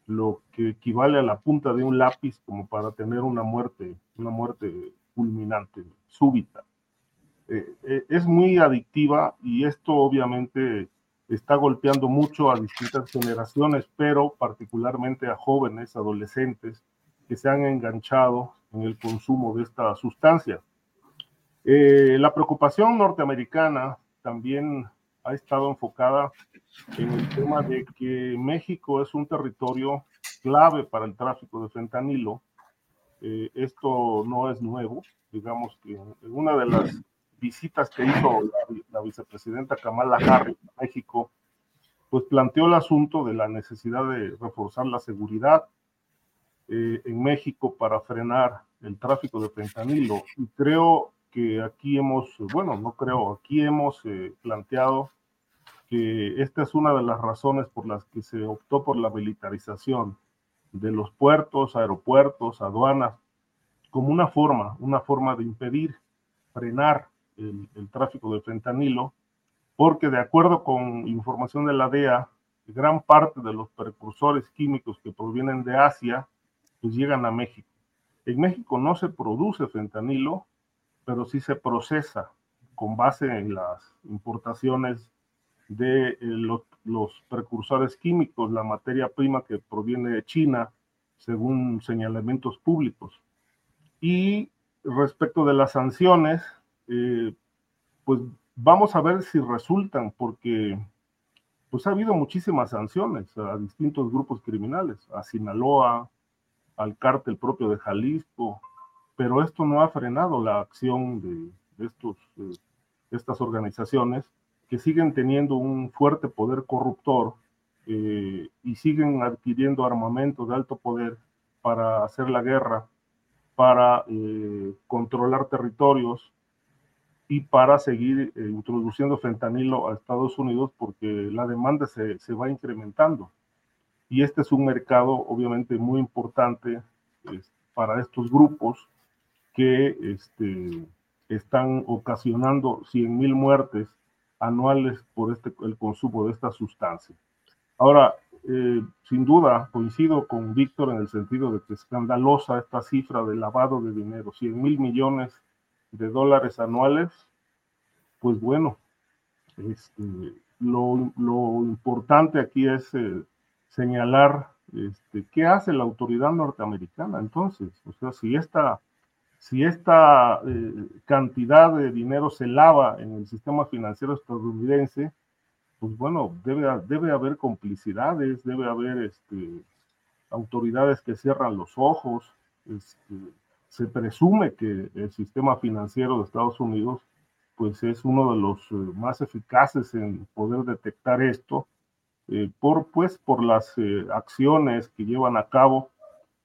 lo que equivale a la punta de un lápiz como para tener una muerte, una muerte fulminante, súbita. Eh, eh, es muy adictiva y esto obviamente está golpeando mucho a distintas generaciones, pero particularmente a jóvenes, adolescentes, que se han enganchado en el consumo de esta sustancia. Eh, la preocupación norteamericana también ha estado enfocada en el tema de que México es un territorio clave para el tráfico de fentanilo. Eh, esto no es nuevo, digamos que una de las visitas que hizo la, vicepresidenta Kamala Harris a México, pues planteó el asunto de la necesidad de reforzar la seguridad eh, en México para frenar el tráfico de fentanilo. Y creo que aquí hemos, bueno, no creo, aquí hemos eh, planteado que esta es una de las razones por las que se optó por la militarización de los puertos, aeropuertos, aduanas, como una forma, una forma de impedir, frenar el, tráfico de fentanilo, porque de acuerdo con información de la DEA, gran parte de los precursores químicos que provienen de Asia, pues llegan a México. En México no se produce fentanilo, pero sí se procesa con base en las importaciones de eh, los, los, precursores químicos, la materia prima que proviene de China, según señalamientos públicos. Y respecto de las sanciones, eh, pues vamos a ver si resultan, porque pues ha habido muchísimas sanciones a distintos grupos criminales, a Sinaloa, al cártel propio de Jalisco, pero esto no ha frenado la acción de, estos, eh, estas organizaciones que siguen teniendo un fuerte poder corruptor eh, y siguen adquiriendo armamento de alto poder para hacer la guerra, para controlar territorios, y para seguir eh, introduciendo fentanilo a Estados Unidos porque la demanda se, se, va incrementando. Y este es un mercado obviamente muy importante para estos grupos que este, están ocasionando 100 mil muertes anuales por este, el consumo de esta sustancia. Ahora, eh, sin duda, coincido con Víctor en el sentido de que es escandalosa esta cifra de lavado de dinero, 100 mil millones de dólares anuales, pues bueno, este, lo, lo, importante aquí es eh, señalar este, qué hace la autoridad norteamericana entonces. O sea, si esta, si esta eh, cantidad de dinero se lava en el sistema financiero estadounidense, pues bueno, debe, debe haber complicidades, debe haber este, autoridades que cierran los ojos. Este, se presume que el sistema financiero de Estados Unidos pues es uno de los eh, más eficaces en poder detectar esto eh, por pues por las eh, acciones que llevan a cabo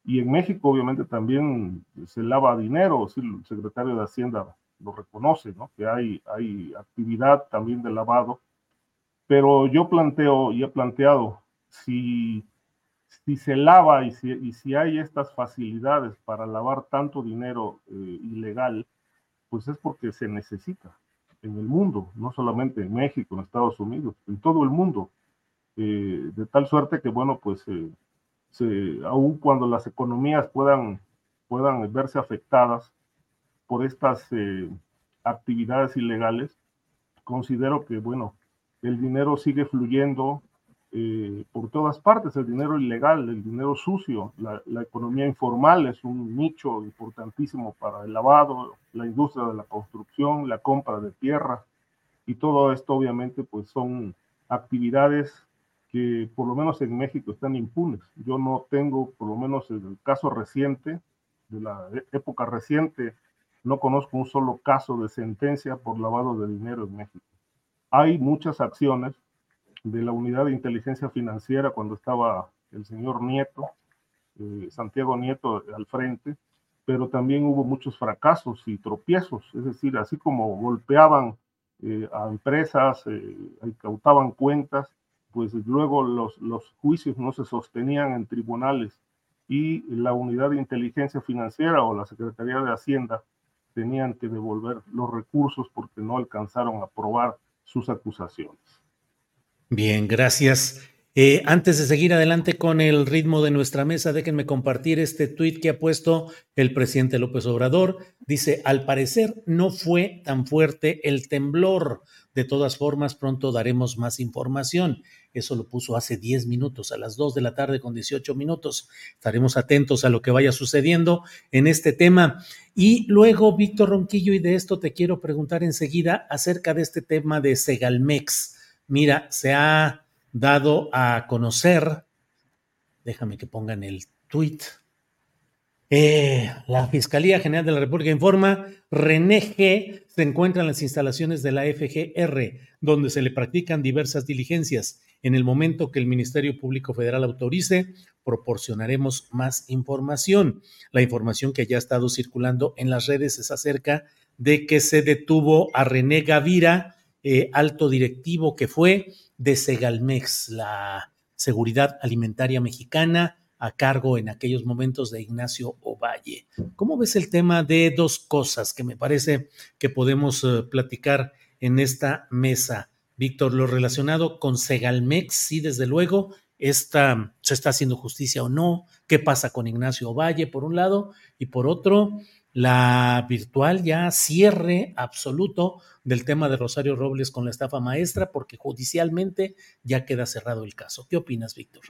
y en México obviamente también se lava dinero, el secretario de Hacienda lo reconoce, ¿no? que hay, hay actividad también de lavado, pero yo planteo y he planteado, si si se lava y si, y si hay estas facilidades para lavar tanto dinero eh, ilegal, pues es porque se necesita en el mundo, no solamente en México, en Estados Unidos, en todo el mundo. Eh, de tal suerte que, bueno, pues eh, se, aun cuando las economías puedan, puedan verse afectadas por estas actividades ilegales, considero que, bueno, el dinero sigue fluyendo eh, por todas partes, el dinero ilegal, el dinero sucio, la, economía informal es un nicho importantísimo para el lavado, la industria de la construcción, la compra de tierra y todo esto obviamente pues son actividades que por lo menos en México están impunes. Yo no tengo, por lo menos en el caso reciente, de la época reciente, no conozco un solo caso de sentencia por lavado de dinero en México. Hay muchas acciones de la unidad de inteligencia financiera cuando estaba el señor Nieto, eh, Santiago Nieto al frente, pero también hubo muchos fracasos y tropiezos, es decir, así como golpeaban eh, a empresas, eh, incautaban cuentas, pues luego los, los juicios no se sostenían en tribunales y la unidad de inteligencia financiera o la Secretaría de Hacienda tenían que devolver los recursos porque no alcanzaron a probar sus acusaciones. Bien, gracias. Eh, antes de seguir adelante con el ritmo de nuestra mesa, déjenme compartir este tuit que ha puesto el presidente López Obrador. Dice, al parecer no fue tan fuerte el temblor. De todas formas, pronto daremos más información. Eso lo puso hace 10 minutos, a las 2 de la tarde con 18 minutos. Estaremos atentos a lo que vaya sucediendo en este tema. Y luego, Víctor Ronquillo, y de esto te quiero preguntar enseguida acerca de este tema de Segalmex. Mira, se ha dado a conocer, déjame que pongan el tweet. Eh, la Fiscalía General de la República informa, René G se encuentra en las instalaciones de la FGR, donde se le practican diversas diligencias. En el momento que el Ministerio Público Federal autorice, proporcionaremos más información. La información que ya ha estado circulando en las redes es acerca de que se detuvo a René Gavira, eh, alto directivo que fue de Segalmex, la seguridad alimentaria mexicana, a cargo en aquellos momentos de Ignacio Ovalle. ¿Cómo ves el tema de dos cosas que me parece que podemos eh, platicar en esta mesa? Víctor, lo relacionado con Segalmex, sí, desde luego, esta, se está haciendo justicia o no, qué pasa con Ignacio Ovalle, por un lado, y por otro, la virtual ya cierre absoluto del tema de Rosario Robles con la estafa maestra, porque judicialmente ya queda cerrado el caso. ¿Qué opinas, Víctor?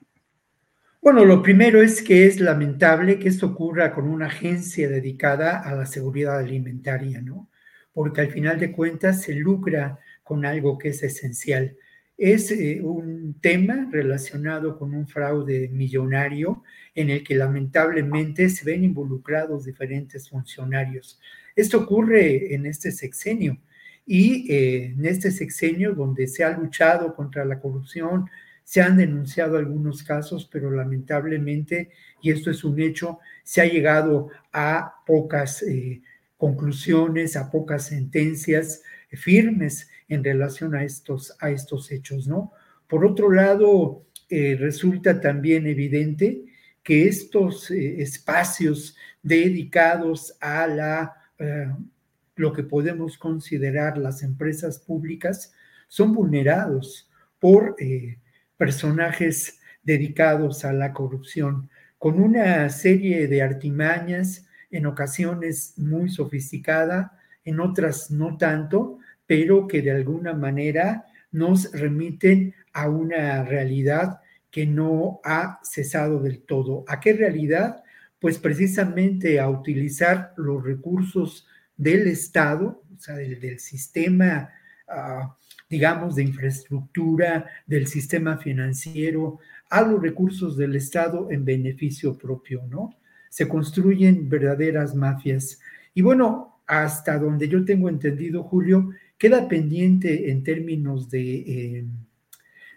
Bueno, lo primero es que es lamentable que esto ocurra con una agencia dedicada a la seguridad alimentaria, ¿no? Porque al final de cuentas se lucra con algo que es esencial. Es eh, un tema relacionado con un fraude millonario en el que lamentablemente se ven involucrados diferentes funcionarios. Esto ocurre en este sexenio y eh, en este sexenio donde se ha luchado contra la corrupción, se han denunciado algunos casos, pero lamentablemente, y esto es un hecho, se ha llegado a pocas eh, conclusiones, a pocas sentencias firmes en relación a estos, a estos hechos, ¿no? Por otro lado, eh, resulta también evidente que estos eh, espacios dedicados a la, eh, lo que podemos considerar las empresas públicas son vulnerados por personajes dedicados a la corrupción, con una serie de artimañas, en ocasiones muy sofisticada, en otras no tanto, pero que de alguna manera nos remiten a una realidad que no ha cesado del todo. ¿A qué realidad? Pues precisamente a utilizar los recursos del Estado, o sea, del, sistema, ah, digamos, de infraestructura, del sistema financiero, a los recursos del Estado en beneficio propio, ¿no? Se construyen verdaderas mafias. Y bueno, hasta donde yo tengo entendido, Julio, queda pendiente en términos de, eh,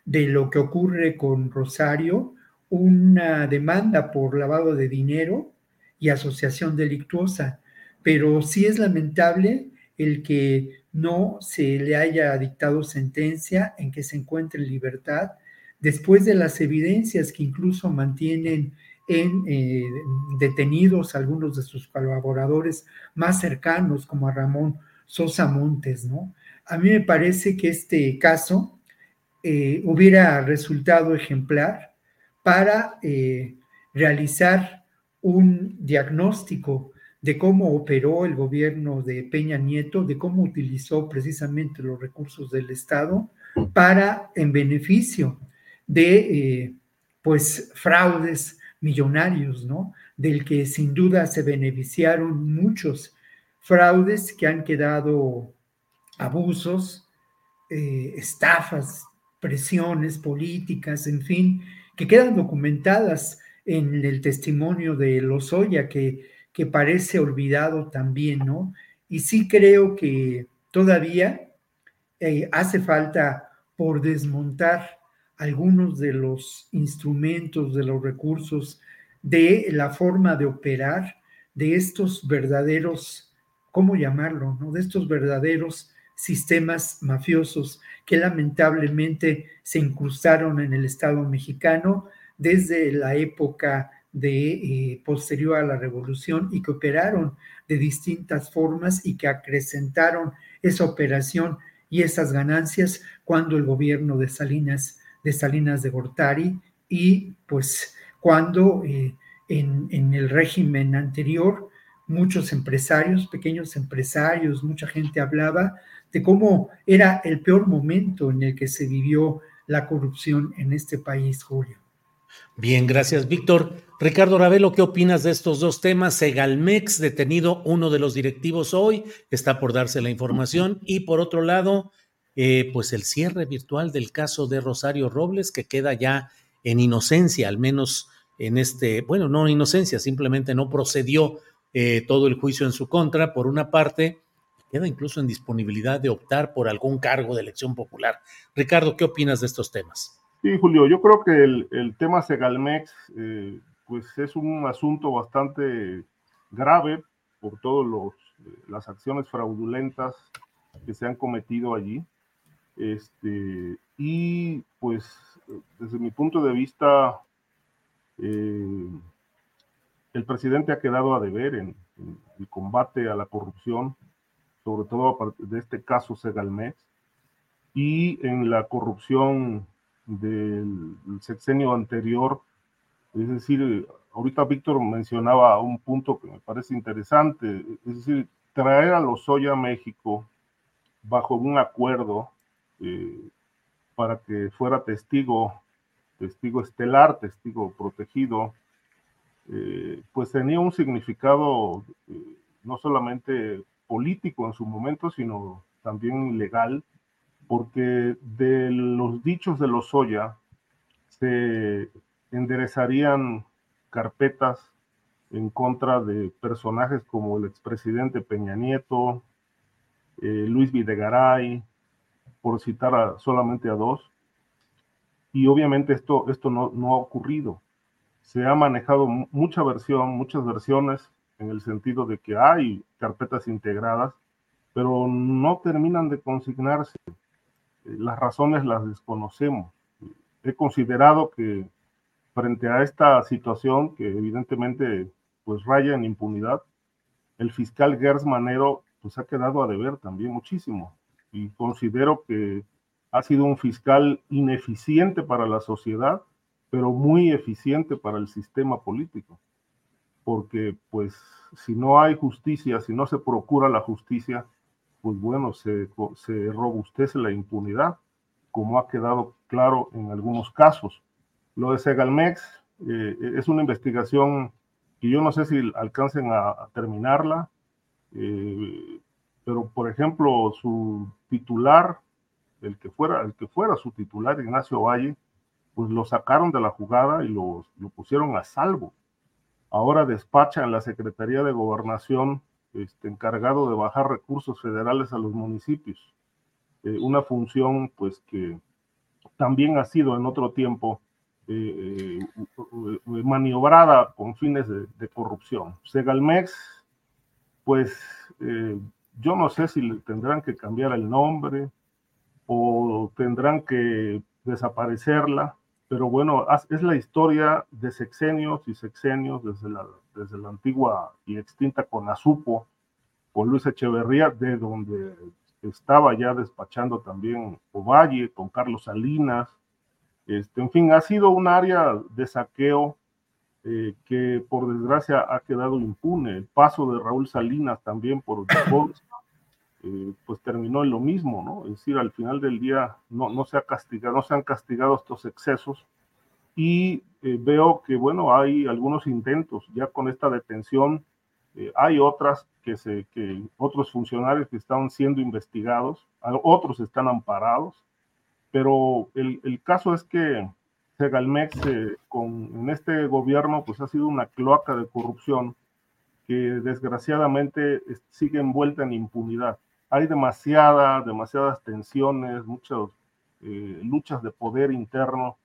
de lo que ocurre con Rosario una demanda por lavado de dinero y asociación delictuosa, pero sí es lamentable el que no se le haya dictado sentencia en que se encuentre en libertad después de las evidencias que incluso mantienen en eh, detenidos algunos de sus colaboradores más cercanos, como a Ramón Sosa Montes, ¿no? A mí me parece que este caso eh, hubiera resultado ejemplar para eh, realizar un diagnóstico de cómo operó el gobierno de Peña Nieto, de cómo utilizó precisamente los recursos del Estado para, en beneficio de, pues, fraudes millonarios, ¿no? Del que sin duda se beneficiaron muchos fraudes que han quedado abusos, eh, estafas, presiones políticas, en fin, que quedan documentadas en el testimonio de Lozoya, que, que parece olvidado también, ¿no? Y sí creo que todavía eh, hace falta por desmontar algunos de los instrumentos, de los recursos, de la forma de operar de estos verdaderos, ¿cómo llamarlo? No? De estos verdaderos sistemas mafiosos que lamentablemente se incrustaron en el Estado mexicano desde la época de eh, posterior a la revolución y que operaron de distintas formas y que acrecentaron esa operación y esas ganancias cuando el gobierno de Salinas de Salinas de Gortari y pues cuando eh, en, en, el régimen anterior muchos empresarios, pequeños empresarios, mucha gente hablaba de cómo era el peor momento en el que se vivió la corrupción en este país, Julio. Bien, gracias, Víctor. Ricardo Ravelo, ¿qué opinas de estos dos temas? Segalmex, detenido uno de los directivos hoy, está por darse la información. Y por otro lado, eh, pues el cierre virtual del caso de Rosario Robles, que queda ya en inocencia, al menos en este, bueno, no inocencia, simplemente no procedió eh, todo el juicio en su contra, por una parte, queda incluso en disponibilidad de optar por algún cargo de elección popular. Ricardo, ¿qué opinas de estos temas? Sí, Julio, yo creo que el, tema Segalmex, eh, pues es un asunto bastante grave por todas las acciones fraudulentas que se han cometido allí. Este, y pues desde mi punto de vista, eh, el presidente ha quedado a deber en, el combate a la corrupción, sobre todo de este caso Segalmex, y en la corrupción del sexenio anterior. Es decir, ahorita Víctor mencionaba un punto que me parece interesante, es decir, traer a los Lozoya a México bajo un acuerdo eh, para que fuera testigo, testigo estelar, testigo protegido, eh, pues tenía un significado eh, no solamente político en su momento, sino también legal, porque de los dichos de los Lozoya se enderezarían carpetas en contra de personajes como el expresidente Peña Nieto, Luis Videgaray, por citar solamente a dos. Y obviamente esto, esto no, no ha ocurrido. Se ha manejado mucha versión, muchas versiones en el sentido de que hay carpetas integradas, pero no terminan de consignarse. Las razones las desconocemos. He considerado que frente a esta situación que evidentemente pues raya en impunidad, el fiscal Gers Manero pues ha quedado a deber también muchísimo y considero que ha sido un fiscal ineficiente para la sociedad, pero muy eficiente para el sistema político. Porque pues si no hay justicia, si no se procura la justicia, pues bueno, se, se robustece la impunidad, como ha quedado claro en algunos casos. Lo de Segalmex eh, es una investigación que yo no sé si alcancen a, terminarla, eh, pero por ejemplo, su titular, el que fuera, el que fuera su titular, Ignacio Valle, pues lo sacaron de la jugada y lo, lo pusieron a salvo. Ahora despacha en la Secretaría de Gobernación este, encargado de bajar recursos federales a los municipios. Eh, una función pues que también ha sido en otro tiempo eh, eh, maniobrada con fines de, de, corrupción. Segalmex, pues yo no sé si tendrán que cambiar el nombre o tendrán que desaparecerla, pero bueno, es la historia de sexenios y sexenios desde la, desde la antigua y extinta Conasupo, con Luis Echeverría, de donde estaba ya despachando también Ovalle, con Carlos Salinas. Este, en fin, ha sido un área de saqueo eh, que por desgracia ha quedado impune. El paso de Raúl Salinas también por eh, pues terminó en lo mismo, ¿no? Es decir, al final del día no, no se ha castigado, no se han castigado estos excesos y eh, veo que, bueno, hay algunos intentos ya con esta detención, eh, hay otras que, se, que otros funcionarios que están siendo investigados, otros están amparados, pero el, el caso es que Segalmex con, en este gobierno pues ha sido una cloaca de corrupción que desgraciadamente sigue envuelta en impunidad hay demasiada, demasiadas tensiones, muchas eh, luchas de poder interno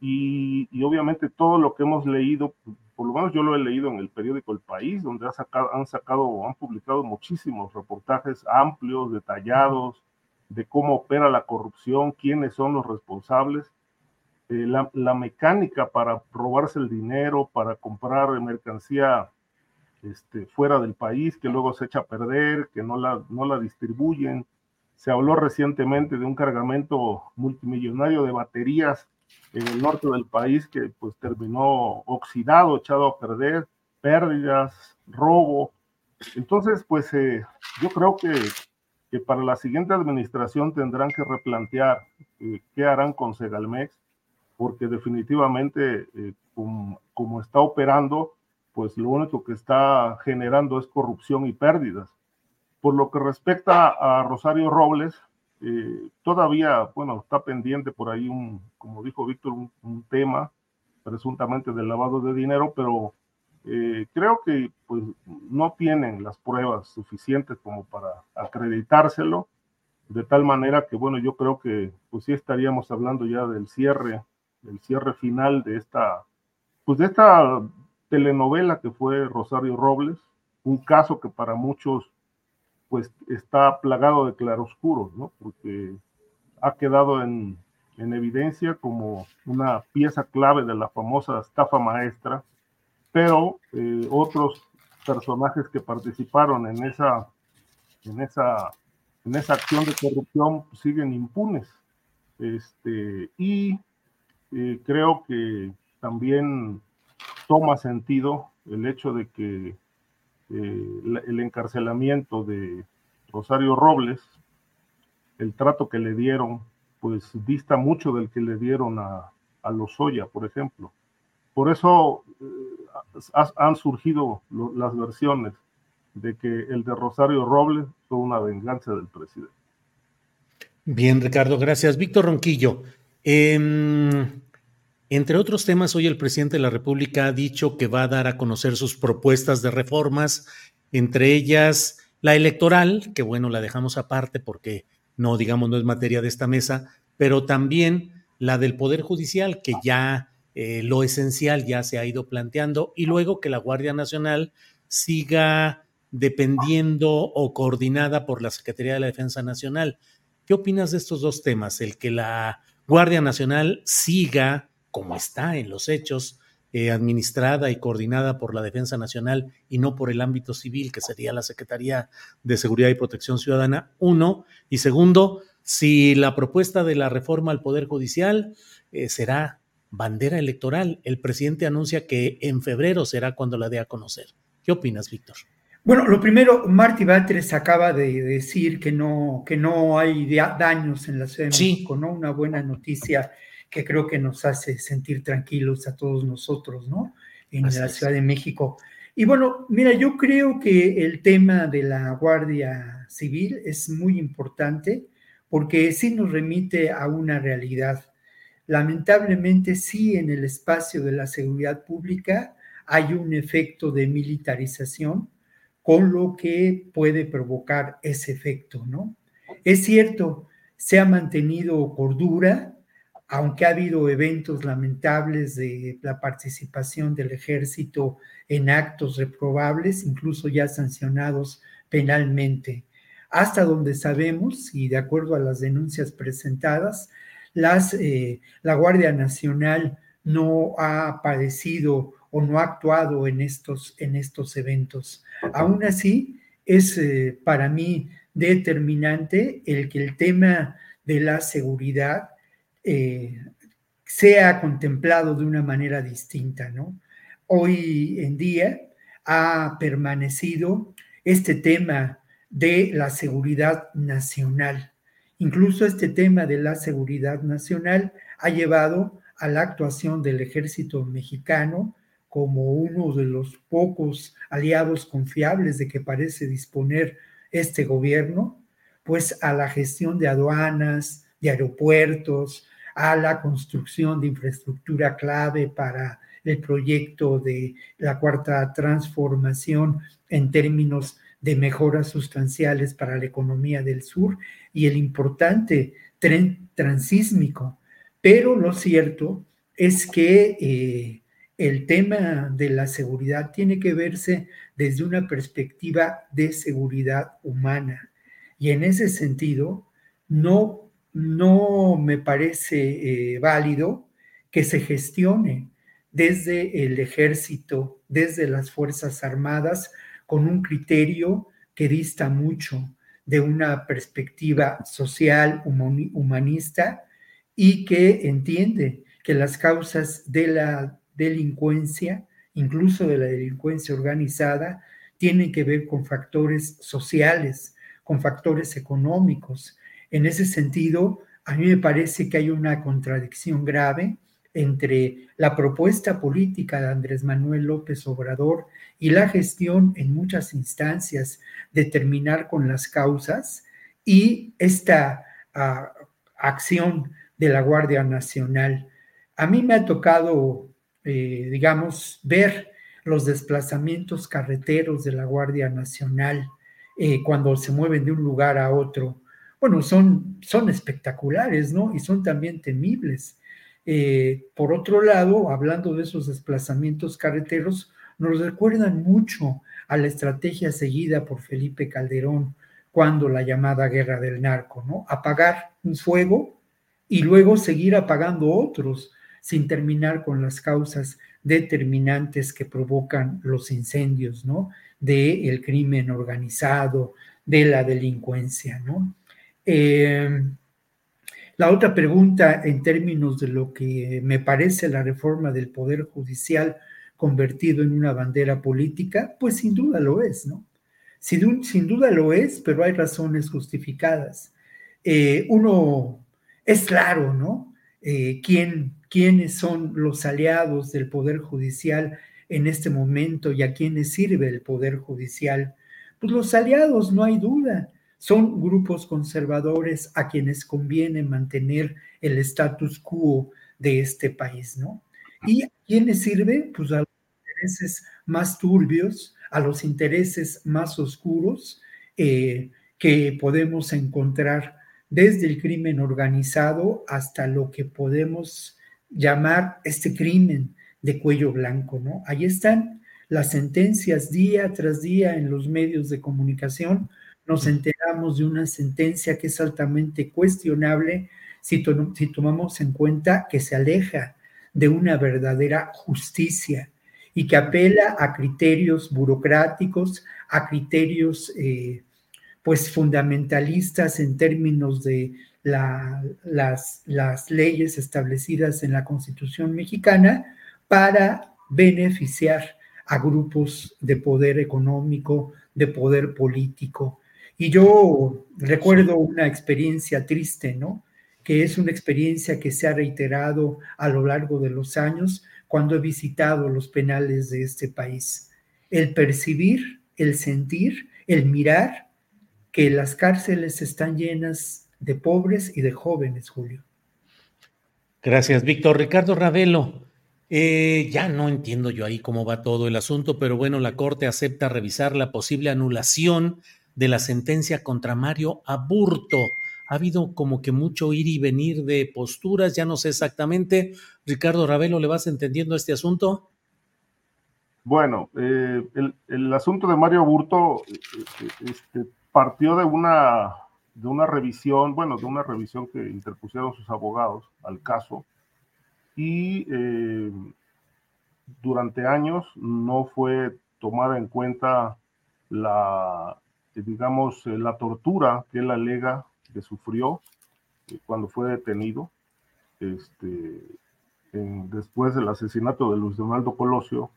y, obviamente todo lo que hemos leído, por lo menos yo lo he leído en el periódico El País, donde han sacado, han publicado muchísimos reportajes amplios, detallados, de cómo opera la corrupción, quiénes son los responsables. Eh, la, la, mecánica para robarse el dinero, para comprar mercancía este, fuera del país, que luego se echa a perder, que no la, no la distribuyen. Se habló recientemente de un cargamento multimillonario de baterías en el norte del país que pues terminó oxidado, echado a perder, pérdidas, robo. Entonces, pues eh, yo creo que, que, para la siguiente administración tendrán que replantear eh, qué harán con Segalmex, porque definitivamente eh, como, como, está operando, pues lo único que está generando es corrupción y pérdidas. Por lo que respecta a Rosario Robles, eh, todavía, bueno, está pendiente por ahí un, como dijo Víctor, un, tema presuntamente del lavado de dinero, pero eh, creo que pues no tienen las pruebas suficientes como para acreditárselo, de tal manera que, bueno, yo creo que pues sí estaríamos hablando ya del cierre, del cierre final de esta, pues de esta telenovela que fue Rosario Robles, un caso que para muchos pues está plagado de claroscuros, ¿no? Porque ha quedado en, en evidencia como una pieza clave de la famosa estafa maestra, pero eh, otros personajes que participaron en esa, en esa, en esa acción de corrupción siguen impunes. Este, y eh, creo que también toma sentido el hecho de que eh, el encarcelamiento de Rosario Robles, el trato que le dieron, pues dista mucho del que le dieron a, a Lozoya, por ejemplo. Por eso eh, han surgido las versiones de que el de Rosario Robles fue una venganza del presidente. Bien, Ricardo, gracias. Víctor Ronquillo, eh, entre otros temas, hoy el presidente de la República ha dicho que va a dar a conocer sus propuestas de reformas, entre ellas la electoral, que bueno, la dejamos aparte porque no, digamos, no es materia de esta mesa, pero también la del Poder Judicial, que ya eh, lo esencial ya se ha ido planteando, y luego que la Guardia Nacional siga dependiendo o coordinada por la Secretaría de la Defensa Nacional. ¿Qué opinas de estos dos temas? El que la Guardia Nacional siga como está en los hechos, eh, administrada y coordinada por la Defensa Nacional y no por el ámbito civil, que sería la Secretaría de Seguridad y Protección Ciudadana, uno. Y segundo, si la propuesta de la reforma al Poder Judicial eh, será bandera electoral. El presidente anuncia que en febrero será cuando la dé a conocer. ¿Qué opinas, Víctor? Bueno, lo primero, Marty Batres acaba de decir que no, que no hay daños en la Ciudad de México, ¿no? Una buena noticia que creo que nos hace sentir tranquilos a todos nosotros, ¿no? En la Ciudad de México. Y bueno, mira, yo creo que el tema de la Guardia Civil es muy importante porque sí nos remite a una realidad. lamentablemente sí en el espacio de la seguridad pública hay un efecto de militarización con lo que puede provocar ese efecto, ¿no? Es cierto, se ha mantenido cordura, aunque ha habido eventos lamentables de la participación del ejército en actos reprobables, incluso ya sancionados penalmente. Hasta donde sabemos, y de acuerdo a las denuncias presentadas, eh, la Guardia Nacional no ha padecido o no ha actuado en estos, en estos eventos. Aún así, es eh, para mí determinante el que el tema de la seguridad eh, sea contemplado de una manera distinta, ¿no? Hoy en día ha permanecido este tema de la seguridad nacional. Incluso este tema de la seguridad nacional ha llevado a la actuación del ejército mexicano como uno de los pocos aliados confiables de que parece disponer este gobierno, pues a la gestión de aduanas, de aeropuertos, a la construcción de infraestructura clave para el proyecto de la cuarta transformación en términos de mejoras sustanciales para la economía del sur y el importante tren transísmico. Pero lo cierto es que eh, el tema de la seguridad tiene que verse desde una perspectiva de seguridad humana. Y en ese sentido, no, no me parece eh, válido que se gestione desde el ejército, desde las Fuerzas Armadas, con un criterio que dista mucho de una perspectiva social, humanista y que entiende que las causas de la delincuencia, incluso de la delincuencia organizada, tienen que ver con factores sociales, con factores económicos. En ese sentido, a mí me parece que hay una contradicción grave entre la propuesta política de Andrés Manuel López Obrador y la gestión en muchas instancias de terminar con las causas y esta ah, acción de la Guardia Nacional. A mí me ha tocado, eh, digamos, ver los desplazamientos carreteros de la Guardia Nacional eh, cuando se mueven de un lugar a otro. Bueno, son, son espectaculares, ¿no? Y son también temibles. Eh, por otro lado, hablando de esos desplazamientos carreteros, nos recuerdan mucho a la estrategia seguida por Felipe Calderón cuando la llamada guerra del narco, ¿no? Apagar un fuego y luego seguir apagando otros sin terminar con las causas determinantes que provocan los incendios, ¿no? Del el crimen organizado, de la delincuencia, ¿no? Eh, la otra pregunta en términos de lo que me parece la reforma del Poder Judicial convertido en una bandera política, pues sin duda lo es, ¿no? Sin, duda lo es, pero hay razones justificadas. Eh, uno, es claro, ¿no? Eh, ¿quién, ¿Quiénes son los aliados del Poder Judicial en este momento y a quiénes sirve el Poder Judicial? Pues los aliados, no hay duda son grupos conservadores a quienes conviene mantener el status quo de este país, ¿no? ¿Y a quiénes sirve? Pues a los intereses más turbios, a los intereses más oscuros eh, que podemos encontrar desde el crimen organizado hasta lo que podemos llamar este crimen de cuello blanco, ¿no? Ahí están las sentencias día tras día en los medios de comunicación nos enteramos de una sentencia que es altamente cuestionable si, tomamos en cuenta que se aleja de una verdadera justicia y que apela a criterios burocráticos, a criterios eh, pues fundamentalistas en términos de las, las leyes establecidas en la Constitución mexicana para beneficiar a grupos de poder económico, de poder político, y yo recuerdo una experiencia triste, ¿no? Que es una experiencia que se ha reiterado a lo largo de los años cuando he visitado los penales de este país. El percibir, el sentir, el mirar que las cárceles están llenas de pobres y de jóvenes, Julio. Gracias, Víctor. Ricardo Ravelo, eh, ya no entiendo yo ahí cómo va todo el asunto, pero bueno, la Corte acepta revisar la posible anulación de la sentencia contra Mario Aburto. Ha habido como que mucho ir y venir de posturas, ya no sé exactamente. Ricardo Ravelo, ¿le vas entendiendo este asunto? Bueno, eh, el, asunto de Mario Aburto eh, este, partió de una, de una revisión, bueno, de una revisión que interpusieron sus abogados al caso y eh, durante años no fue tomada en cuenta la, digamos, eh, la tortura que él alega que sufrió eh, cuando fue detenido este, después del asesinato de Luis Donaldo Colosio.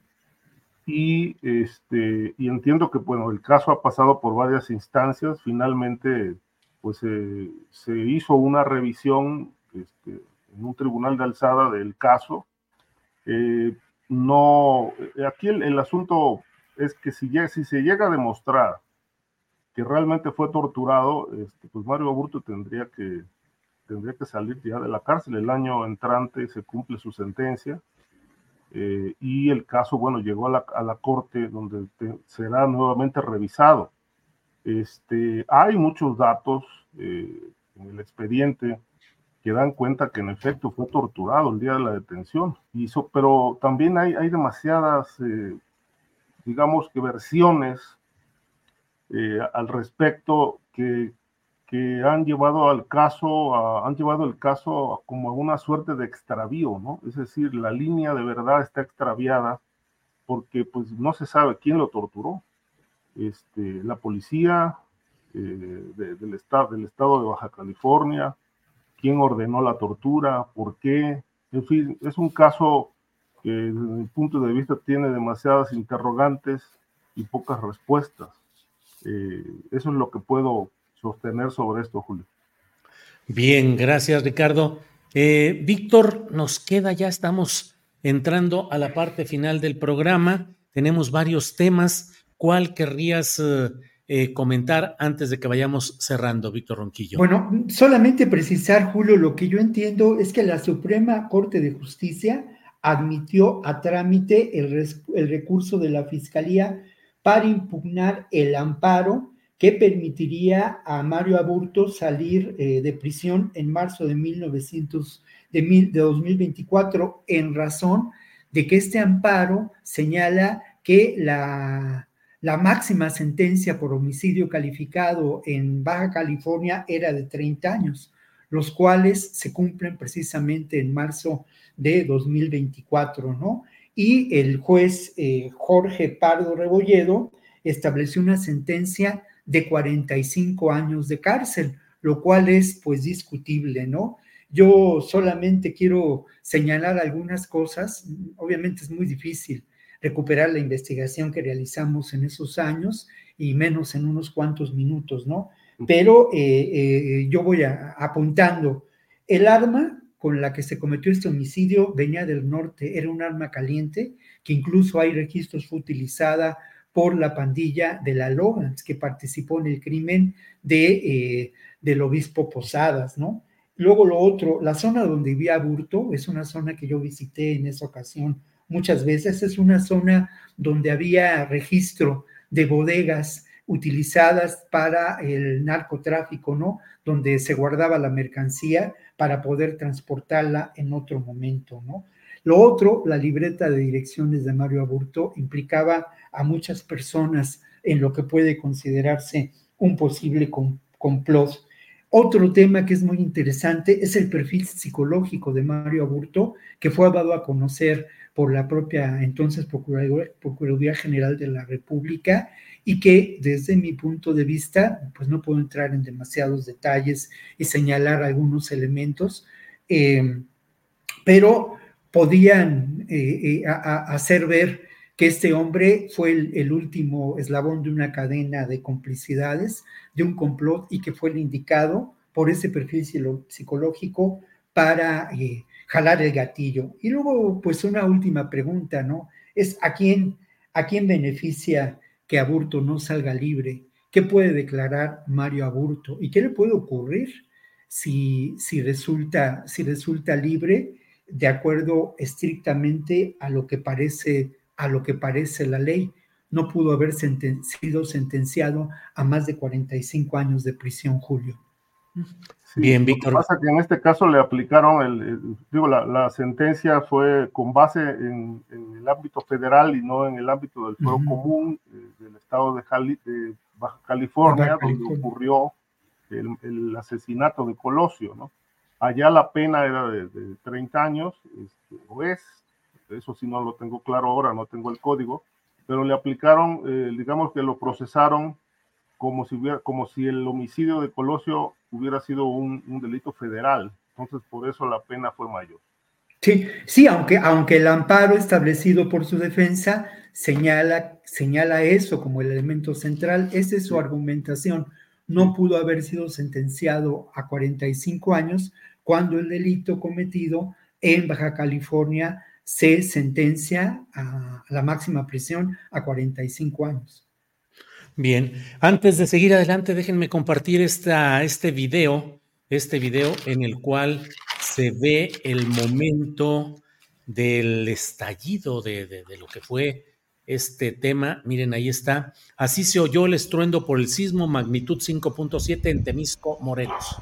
Y, este, y entiendo que bueno, el caso ha pasado por varias instancias. Finalmente, pues se hizo una revisión este, en un tribunal de alzada del caso. Eh, no, aquí el, asunto es que si, si se llega a demostrar que realmente fue torturado, este, pues Mario Aburto tendría que, tendría que salir ya de la cárcel. El año entrante se cumple su sentencia eh, y el caso, bueno, llegó a la, a la corte donde será nuevamente revisado. Este, hay muchos datos eh, en el expediente que dan cuenta que en efecto fue torturado el día de la detención. pero también hay, hay demasiadas, eh, digamos que versiones eh, al respecto que, que, han llevado al caso, han llevado el caso como a una suerte de extravío, ¿no? Es decir, la línea de verdad está extraviada porque pues no se sabe quién lo torturó. Este, la policía eh, del, estado, del estado de Baja California, quién ordenó la tortura, por qué. En fin, es un caso que desde mi punto de vista tiene demasiadas interrogantes y pocas respuestas. Eh, eso es lo que puedo sostener sobre esto, Julio. Bien, gracias Ricardo. Eh, Víctor, nos queda, ya estamos entrando a la parte final del programa. Tenemos varios temas. ¿Cuál querrías eh, eh, comentar antes de que vayamos cerrando, Víctor Ronquillo? Bueno, solamente precisar, Julio, lo que yo entiendo es que la Suprema Corte de Justicia admitió a trámite el, recurso de la Fiscalía para impugnar el amparo que permitiría a Mario Aburto salir eh, de prisión en marzo de, 1900, de, de 2024 en razón de que este amparo señala que la la máxima sentencia por homicidio calificado en Baja California era de 30 años, los cuales se cumplen precisamente en marzo de 2024, ¿no? Y el juez eh, Jorge Pardo Rebolledo estableció una sentencia de 45 años de cárcel, lo cual es pues discutible, ¿no? Yo solamente quiero señalar algunas cosas, obviamente es muy difícil recuperar la investigación que realizamos en esos años y menos en unos cuantos minutos, ¿no? Pero eh, eh, yo voy apuntando, el arma con la que se cometió este homicidio venía del norte, era un arma caliente, que incluso hay registros fue utilizada por la pandilla de la Logans, que participó en el crimen de, eh, del obispo Posadas, ¿no? Luego lo otro, la zona donde vivía Burto es una zona que yo visité en esa ocasión muchas veces. Es una zona donde había registro de bodegas utilizadas para el narcotráfico, ¿no? Donde se guardaba la mercancía para poder transportarla en otro momento, ¿no? Lo otro, la libreta de direcciones de Mario Aburto implicaba a muchas personas en lo que puede considerarse un posible complot. Otro tema que es muy interesante es el perfil psicológico de Mario Aburto, que fue dado a conocer por la propia entonces Procuraduría, General de la República y que desde mi punto de vista, pues no puedo entrar en demasiados detalles y señalar algunos elementos, eh, pero podían eh, eh, hacer ver que este hombre fue el, último eslabón de una cadena de complicidades, de un complot y que fue el indicado por ese perfil psicológico para jalar el gatillo. Y luego, pues una última pregunta, ¿no? Es a quién, a quién beneficia que Aburto no salga libre. ¿Qué puede declarar Mario Aburto? ¿Y qué le puede ocurrir si, si, resulta, si resulta libre de acuerdo estrictamente a lo que parece, a lo que parece la ley. No pudo haber sido sentenciado a más de 45 años de prisión, Julio. Bien, Víctor. Lo que pasa que en este caso le aplicaron, el, digo, la, sentencia fue con base en, el ámbito federal y no en el ámbito del fuero común eh, del estado de, de Baja California, donde ocurrió el, asesinato de Colosio, ¿no? Allá la pena era de, 30 años, este, o es, eso sí no lo tengo claro ahora, no tengo el código, pero le aplicaron, eh, digamos que lo procesaron como si, hubiera, como si el homicidio de Colosio hubiera sido un, delito federal. Entonces, por eso la pena fue mayor. Sí, sí, aunque, aunque el amparo establecido por su defensa señala, señala eso como el elemento central, esa es su argumentación. No pudo haber sido sentenciado a 45 años cuando el delito cometido en Baja California se sentencia a la máxima prisión a 45 años. Bien, antes de seguir adelante, déjenme compartir esta, este video, este video en el cual se ve el momento del estallido de, de, de, lo que fue este tema. Miren, ahí está. Así se oyó el estruendo por el sismo magnitud 5.7 en Temisco, Morelos.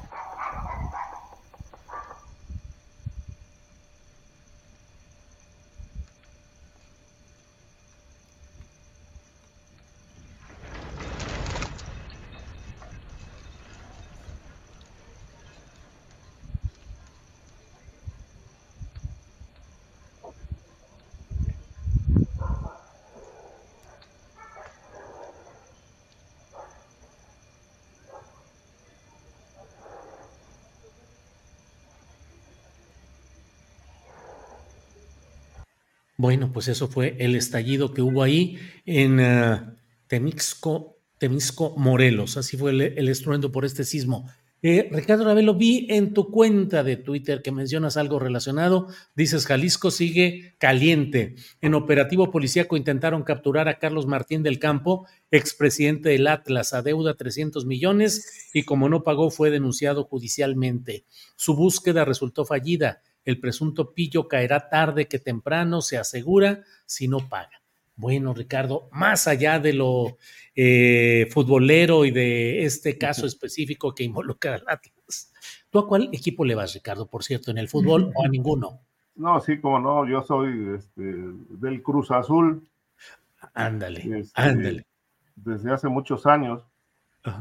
Bueno, pues eso fue el estallido que hubo ahí en uh, Temixco, Temisco, Morelos. Así fue el, estruendo por este sismo. Eh, Ricardo Ravelo, vi en tu cuenta de Twitter que mencionas algo relacionado. Dices, Jalisco sigue caliente. En operativo policíaco intentaron capturar a Carlos Martín del Campo, expresidente del Atlas, a deuda 300 millones y como no pagó fue denunciado judicialmente. Su búsqueda resultó fallida el presunto pillo caerá tarde que temprano, se asegura, si no paga. Bueno, Ricardo, más allá de lo eh, futbolero y de este caso específico que involucra al Atlas, ¿tú a cuál equipo le vas, Ricardo, por cierto, en el fútbol o a ninguno? No, sí, como no, yo soy este, del Cruz Azul. Ándale, este, ándale. Desde hace muchos años.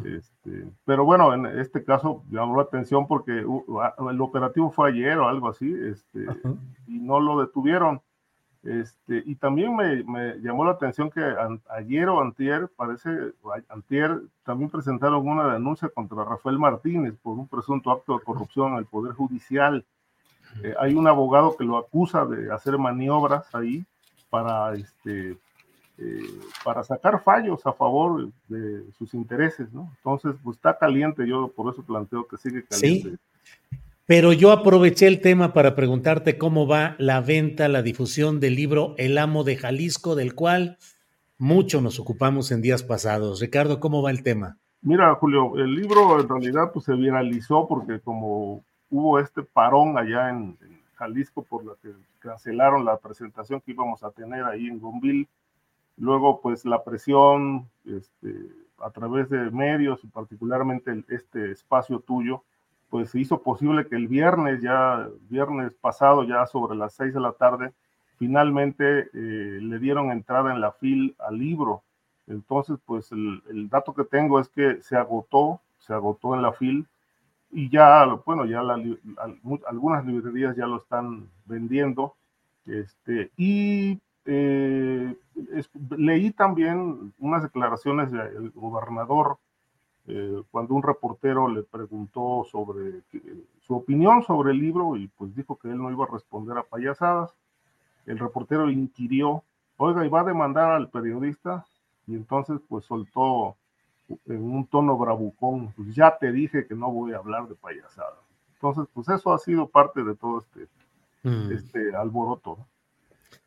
Este, pero bueno, en este caso llamó la atención porque el operativo fue ayer o algo así, este, y no lo detuvieron. Este, y también me, llamó la atención que ayer o antier, parece, antier, también presentaron una denuncia contra Rafael Martínez por un presunto acto de corrupción en el Poder Judicial. Eh, hay un abogado que lo acusa de hacer maniobras ahí para este, eh, para sacar fallos a favor de sus intereses, ¿no? Entonces, pues está caliente, yo por eso planteo que sigue caliente. Sí, pero yo aproveché el tema para preguntarte cómo va la venta, la difusión del libro El amo de Jalisco, del cual mucho nos ocupamos en días pasados. Ricardo, ¿cómo va el tema? Mira, Julio, el libro en realidad pues, se viralizó porque como hubo este parón allá en, en Jalisco por la que cancelaron la presentación que íbamos a tener ahí en Gonville, Luego, pues la presión este, a través de medios y particularmente este espacio tuyo, pues hizo posible que el viernes, ya viernes pasado, ya sobre las seis de la tarde, finalmente eh, le dieron entrada en la fil al libro. Entonces, pues el, dato que tengo es que se agotó, se agotó en la fil y ya, bueno, ya algunas librerías ya lo están vendiendo. Este, y eh, leí también unas declaraciones del gobernador eh, cuando un reportero le preguntó sobre su opinión sobre el libro y pues dijo que él no iba a responder a payasadas. El reportero inquirió, oiga, ¿y va a demandar al periodista? Y entonces pues soltó en un tono bravucón, pues ya te dije que no voy a hablar de payasadas. Entonces pues eso ha sido parte de todo este, mm. este alboroto.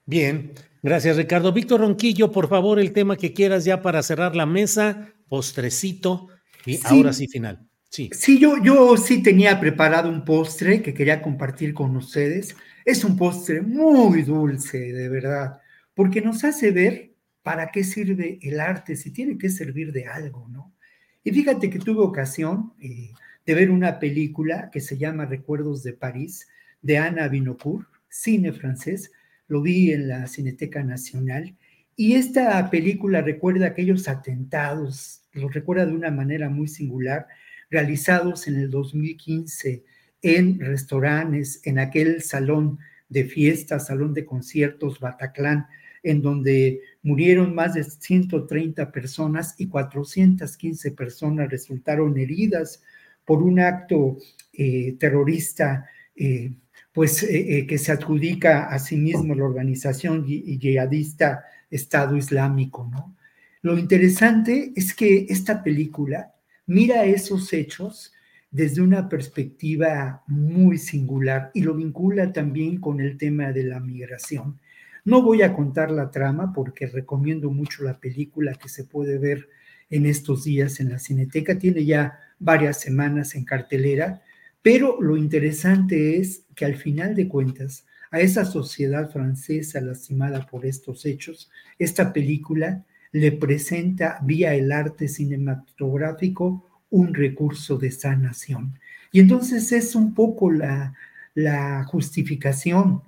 Bien, gracias Ricardo. Víctor Ronquillo, por favor, el tema que quieras ya para cerrar la mesa, postrecito y ahora sí final. Sí. Sí, yo, yo sí tenía preparado un postre que quería compartir con ustedes. Es un postre muy dulce, de verdad, porque nos hace ver para qué sirve el arte, si tiene que servir de algo, ¿no? Y fíjate que tuve ocasión eh, de ver una película que se llama Recuerdos de París, de Ana Vinocourt, cine francés, lo vi en la Cineteca Nacional, y esta película recuerda aquellos atentados, lo recuerda de una manera muy singular, realizados en el 2015 en restaurantes, en aquel salón de fiestas, salón de conciertos Bataclan, en donde murieron más de 130 personas y 415 personas resultaron heridas por un acto eh, terrorista, eh, pues eh, que se adjudica a sí mismo la organización yihadista Estado Islámico, ¿no? Lo interesante es que esta película mira esos hechos desde una perspectiva muy singular y lo vincula también con el tema de la migración. No voy a contar la trama porque recomiendo mucho la película que se puede ver en estos días en la Cineteca. Tiene ya varias semanas en cartelera, pero lo interesante es que al final de cuentas, a esa sociedad francesa lastimada por estos hechos, esta película le presenta vía el arte cinematográfico un recurso de sanación. Y entonces es un poco la, la justificación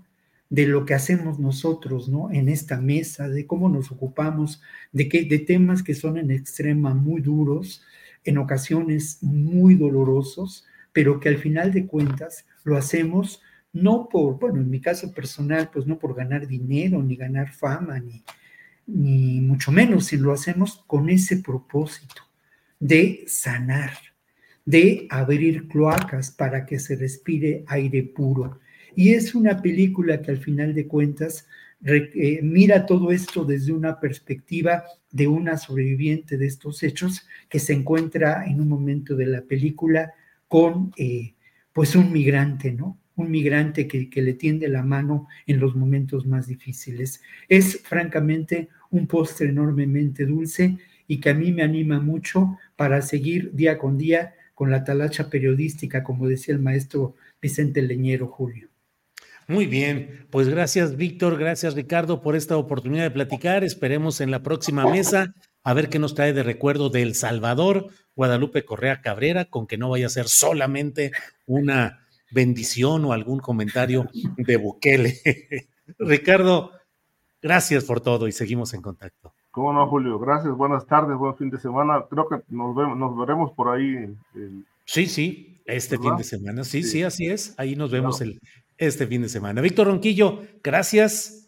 de lo que hacemos nosotros, ¿no? En esta mesa, de cómo nos ocupamos de, que, de temas que son en extrema muy duros, en ocasiones muy dolorosos, pero que al final de cuentas lo hacemos no por, bueno, en mi caso personal, pues no por ganar dinero, ni ganar fama, ni, ni mucho menos, si lo hacemos con ese propósito de sanar, de abrir cloacas para que se respire aire puro. Y es una película que al final de cuentas eh, mira todo esto desde una perspectiva de una sobreviviente de estos hechos que se encuentra en un momento de la película con eh, pues un migrante, ¿no? Un migrante que, que le tiende la mano en los momentos más difíciles. Es francamente un postre enormemente dulce y que a mí me anima mucho para seguir día con día con la talacha periodística, como decía el maestro Vicente Leñero Julio. Muy bien, pues gracias Víctor, gracias Ricardo por esta oportunidad de platicar. Esperemos en la próxima mesa a ver qué nos trae de recuerdo de El Salvador, Guadalupe Correa Cabrera, con que no vaya a ser solamente una bendición o algún comentario de Bukele. Ricardo, gracias por todo y seguimos en contacto. ¿Cómo no, Julio? Gracias, buenas tardes, buen fin de semana. Creo que nos, vemos, nos veremos por ahí. Sí, sí, este fin de semana. Sí, sí, así es. Ahí nos vemos el, este fin de semana. Víctor Ronquillo, gracias.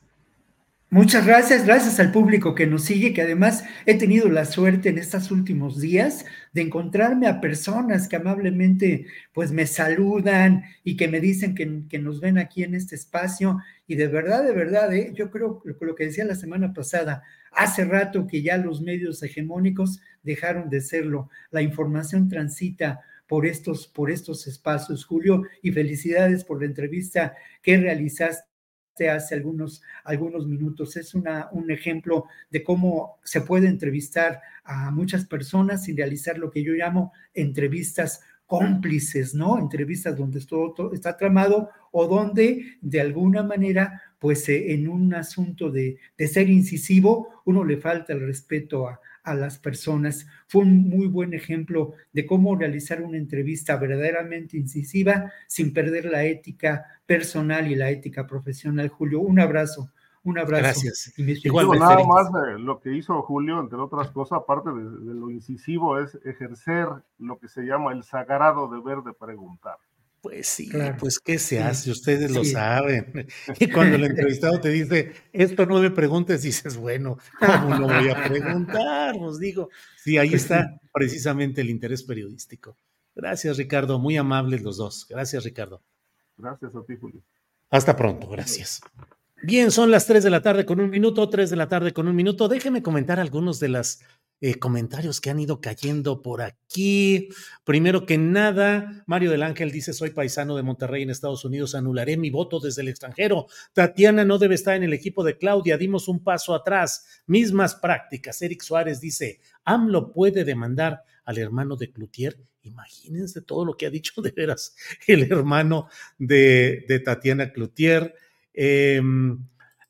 Muchas gracias, gracias al público que nos sigue, que además he tenido la suerte en estos últimos días de encontrarme a personas que amablemente pues me saludan y que me dicen que, nos ven aquí en este espacio. Y de verdad, de verdad, ¿eh? yo creo lo, lo que decía la semana pasada, hace rato que ya los medios hegemónicos dejaron de serlo, la información transita por estos, por estos espacios, Julio, y felicidades por la entrevista que realizaste hace algunos, algunos minutos. Es una, un ejemplo de cómo se puede entrevistar a muchas personas sin realizar lo que yo llamo entrevistas cómplices, ¿no? Entrevistas donde todo, está tramado o donde de alguna manera, pues eh, en un asunto de, de ser incisivo, uno le falta el respeto a, a las personas. Fue un muy buen ejemplo de cómo realizar una entrevista verdaderamente incisiva sin perder la ética personal y la ética profesional. Julio, un abrazo. Un abrazo. Gracias. Igual nada más lo que hizo Julio, entre otras cosas, aparte de, lo incisivo, es ejercer lo que se llama el sagrado deber de preguntar. Pues sí, pues ¿qué se hace? Ustedes lo saben. Y cuando el entrevistado te dice, esto no me preguntes, dices, bueno, ¿cómo no voy a preguntar? Os digo, sí, ahí pues está precisamente el interés periodístico. Gracias, Ricardo. Muy amables los dos. Gracias, Ricardo. Gracias a ti, Julio. Hasta pronto. Gracias. Bien, son las 3 de la tarde con un minuto, 3 de la tarde con un minuto. Déjeme comentar algunos de los eh, comentarios que han ido cayendo por aquí. Primero que nada, Mario del Ángel dice, soy paisano de Monterrey en Estados Unidos, anularé mi voto desde el extranjero. Tatiana no debe estar en el equipo de Claudia, dimos un paso atrás. Mismas prácticas. Eric Suárez dice, AMLO puede demandar al hermano de Cloutier Imagínense todo lo que ha dicho de veras el hermano de, de Tatiana Cloutier. Em,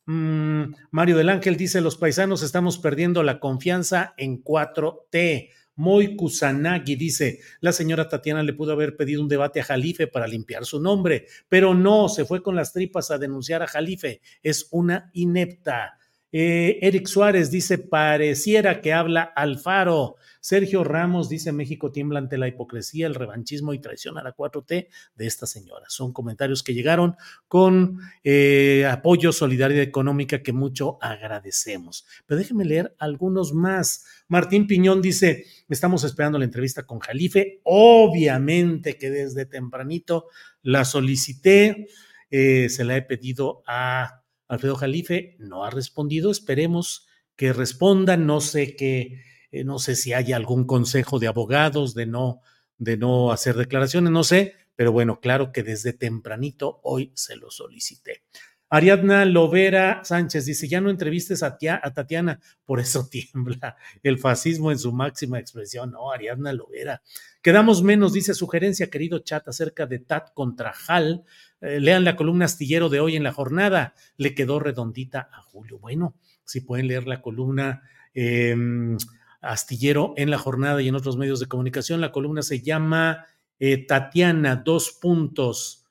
mm, Mario del Ángel dice, los paisanos estamos perdiendo la confianza en 4T. Moy Kusanagi dice, la señora Tatiana le pudo haber pedido un debate a Jalife para limpiar su nombre, pero no, se fue con las tripas a denunciar a Jalife. Es una inepta. Eh, Eric Suárez dice, pareciera que habla Alfaro. Sergio Ramos dice, México tiembla ante la hipocresía, el revanchismo y traición a la 4T de esta señora. Son comentarios que llegaron con eh, apoyo, solidaridad económica que mucho agradecemos. Pero déjenme leer algunos más. Martín Piñón dice, estamos esperando la entrevista con Jalife. Obviamente que desde tempranito la solicité, eh, se la he pedido a Alfredo Jalife no ha respondido, esperemos que responda, no sé qué, eh, no sé si hay algún consejo de abogados de no, de no hacer declaraciones, no sé, pero bueno, claro que desde tempranito hoy se lo solicité. Ariadna Lovera Sánchez dice, ya no entrevistes a, a, Tatiana, por eso tiembla el fascismo en su máxima expresión. No, Ariadna Lovera. Quedamos menos, dice sugerencia, querido chat, acerca de Tat contra Hal. Eh, lean la columna astillero de hoy en la jornada. Le quedó redondita a Julio. Bueno, si pueden leer la columna em, astillero en la jornada y en otros medios de comunicación, la columna se llama eh, Tatiana, dos puntos,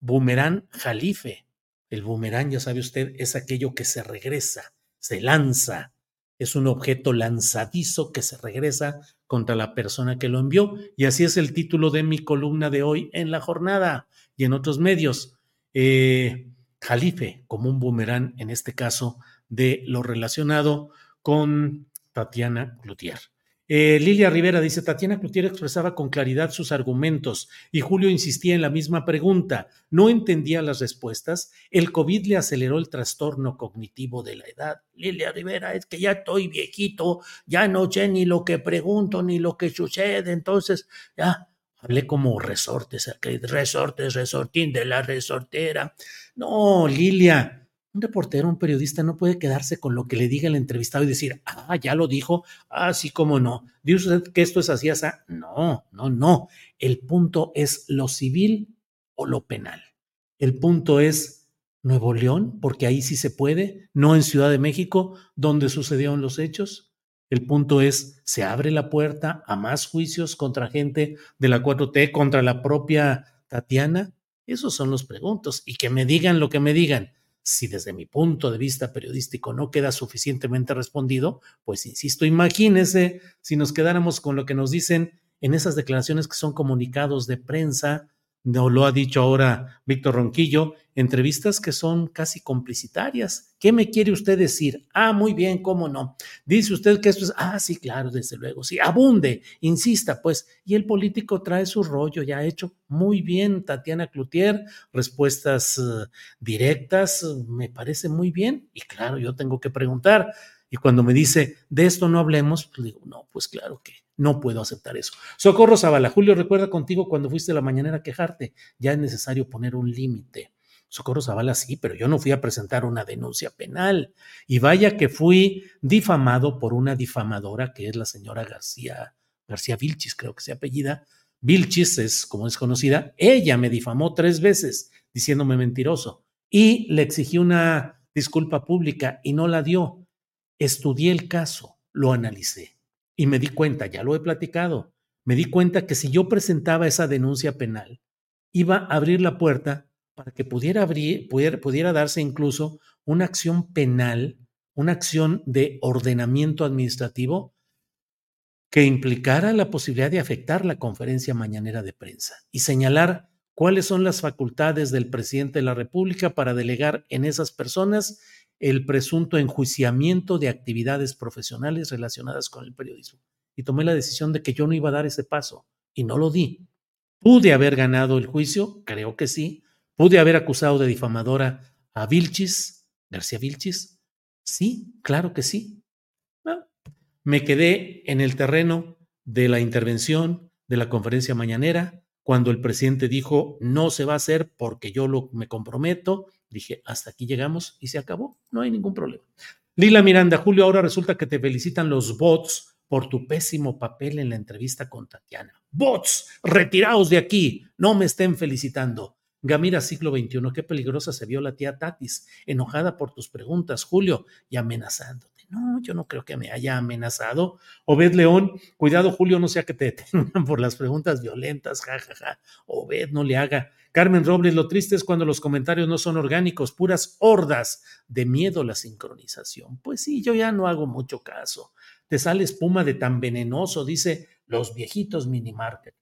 Boomerang Jalife. El boomerang, ya sabe usted, es aquello que se regresa, se lanza, es un objeto lanzadizo que se regresa contra la persona que lo envió. Y así es el título de mi columna de hoy en la jornada y en otros medios. Eh, Jalife, como un boomerang, en este caso, de lo relacionado con Tatiana Cloutier. Eh, Lilia Rivera dice, Tatiana Cloutier expresaba con claridad sus argumentos y Julio insistía en la misma pregunta. No entendía las respuestas. El COVID le aceleró el trastorno cognitivo de la edad. Lilia Rivera, es que ya estoy viejito, ya no sé ni lo que pregunto ni lo que sucede, entonces ya hablé como resortes, resortes, resortín de la resortera. No, Lilia, un reportero, un periodista no puede quedarse con lo que le diga el entrevistado y decir, ah, ya lo dijo, así ah, como no. ¿Dice usted que esto es así, así? No, no, no. El punto es lo civil o lo penal. El punto es Nuevo León, porque ahí sí se puede, no en Ciudad de México, donde sucedieron los hechos. El punto es, ¿se abre la puerta a más juicios contra gente de la 4T, contra la propia Tatiana? Esos son los preguntos. Y que me digan lo que me digan si desde mi punto de vista periodístico no queda suficientemente respondido, pues insisto, imagínese si nos quedáramos con lo que nos dicen en esas declaraciones que son comunicados de prensa no lo ha dicho ahora Víctor Ronquillo, entrevistas que son casi complicitarias. ¿Qué me quiere usted decir? Ah, muy bien, cómo no. Dice usted que esto es, ah, sí, claro, desde luego, sí, abunde, insista, pues, y el político trae su rollo, ya ha hecho muy bien Tatiana Cloutier, respuestas eh, directas, me parece muy bien, y claro, yo tengo que preguntar, y cuando me dice, de esto no hablemos, pues digo, no, pues claro que no puedo aceptar eso. Socorro Zavala, Julio, recuerda contigo cuando fuiste la mañanera a quejarte, ya es necesario poner un límite. Socorro Zavala, sí, pero yo no fui a presentar una denuncia penal. Y vaya que fui difamado por una difamadora que es la señora García, García Vilchis, creo que se apellida. Vilchis es, como es conocida, ella me difamó tres veces diciéndome mentiroso y le exigí una disculpa pública y no la dio. Estudié el caso, lo analicé y me di cuenta, ya lo he platicado, me di cuenta que si yo presentaba esa denuncia penal, iba a abrir la puerta para que pudiera, abrir, pudiera, pudiera darse incluso una acción penal, una acción de ordenamiento administrativo que implicara la posibilidad de afectar la conferencia mañanera de prensa y señalar cuáles son las facultades del presidente de la República para delegar en esas personas el presunto enjuiciamiento de actividades profesionales relacionadas con el periodismo. Y tomé la decisión de que yo no iba a dar ese paso y no lo di. ¿Pude haber ganado el juicio? Creo que sí. ¿Pude haber acusado de difamadora a Vilchis, García Vilchis? Sí, claro que sí. Ah, me quedé en el terreno de la intervención de la conferencia mañanera cuando el presidente dijo no se va a hacer porque yo lo, me comprometo. Dije, hasta aquí llegamos y se acabó, no hay ningún problema. Lila Miranda, Julio, ahora resulta que te felicitan los bots por tu pésimo papel en la entrevista con Tatiana. Bots, retiraos de aquí, no me estén felicitando. Gamira, siglo XXI, qué peligrosa se vio la tía Tatis, enojada por tus preguntas, Julio, y amenazándote. No, yo no creo que me haya amenazado. Obed León, cuidado, Julio, no sea que te detengan por las preguntas violentas, jajaja. Ja, ja. Obed, no le haga. Carmen Robles, lo triste es cuando los comentarios no son orgánicos, puras hordas de miedo la sincronización. Pues sí, yo ya no hago mucho caso. Te sale espuma de tan venenoso, dice los viejitos minimarket.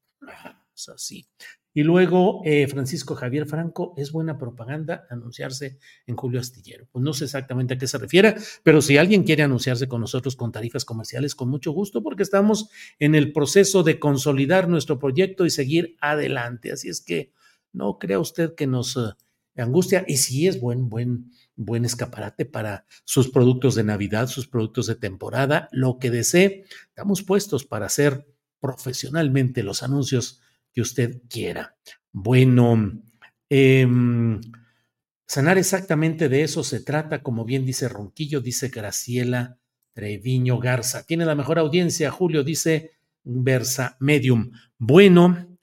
Es así. Y luego eh, Francisco Javier Franco, es buena propaganda anunciarse en Julio Astillero. Pues no sé exactamente a qué se refiere, pero si alguien quiere anunciarse con nosotros con tarifas comerciales, con mucho gusto, porque estamos en el proceso de consolidar nuestro proyecto y seguir adelante. Así es que no crea usted que nos uh, angustia y sí es buen, buen, buen escaparate para sus productos de Navidad, sus productos de temporada, lo que desee. Estamos puestos para hacer profesionalmente los anuncios que usted quiera. Bueno, eh, sanar exactamente de eso se trata, como bien dice Ronquillo, dice Graciela Treviño Garza. Tiene la mejor audiencia, Julio, dice Versa Medium. Bueno,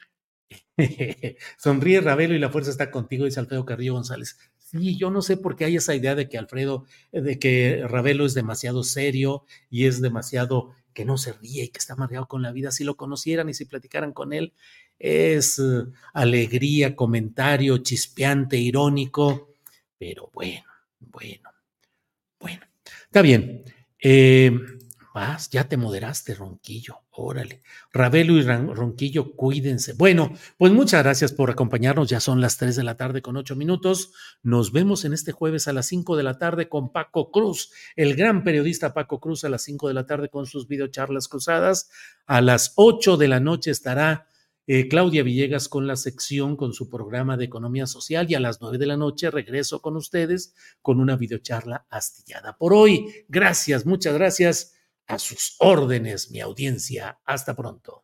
sonríe Ravelo y la fuerza está contigo, dice Alfredo Carrillo González. Sí, yo no sé por qué hay esa idea de que Alfredo, de que Ravelo es demasiado serio y es demasiado que no se ríe y que está mareado con la vida. Si lo conocieran y si platicaran con él, es uh, alegría, comentario chispeante, irónico, pero bueno, bueno, bueno. Está bien. Eh, vas, ya te moderaste, Ronquillo. Órale. Ravelo y Ronquillo, cuídense. Bueno, pues muchas gracias por acompañarnos. Ya son las 3 de la tarde con 8 minutos. Nos vemos en este jueves a las 5 de la tarde con Paco Cruz, el gran periodista Paco Cruz a las 5 de la tarde con sus videocharlas cruzadas. A las 8 de la noche estará eh, Claudia Villegas con la sección, con su programa de economía social y a las nueve de la noche regreso con ustedes con una videocharla astillada. Por hoy, gracias, muchas gracias a sus órdenes, mi audiencia. Hasta pronto.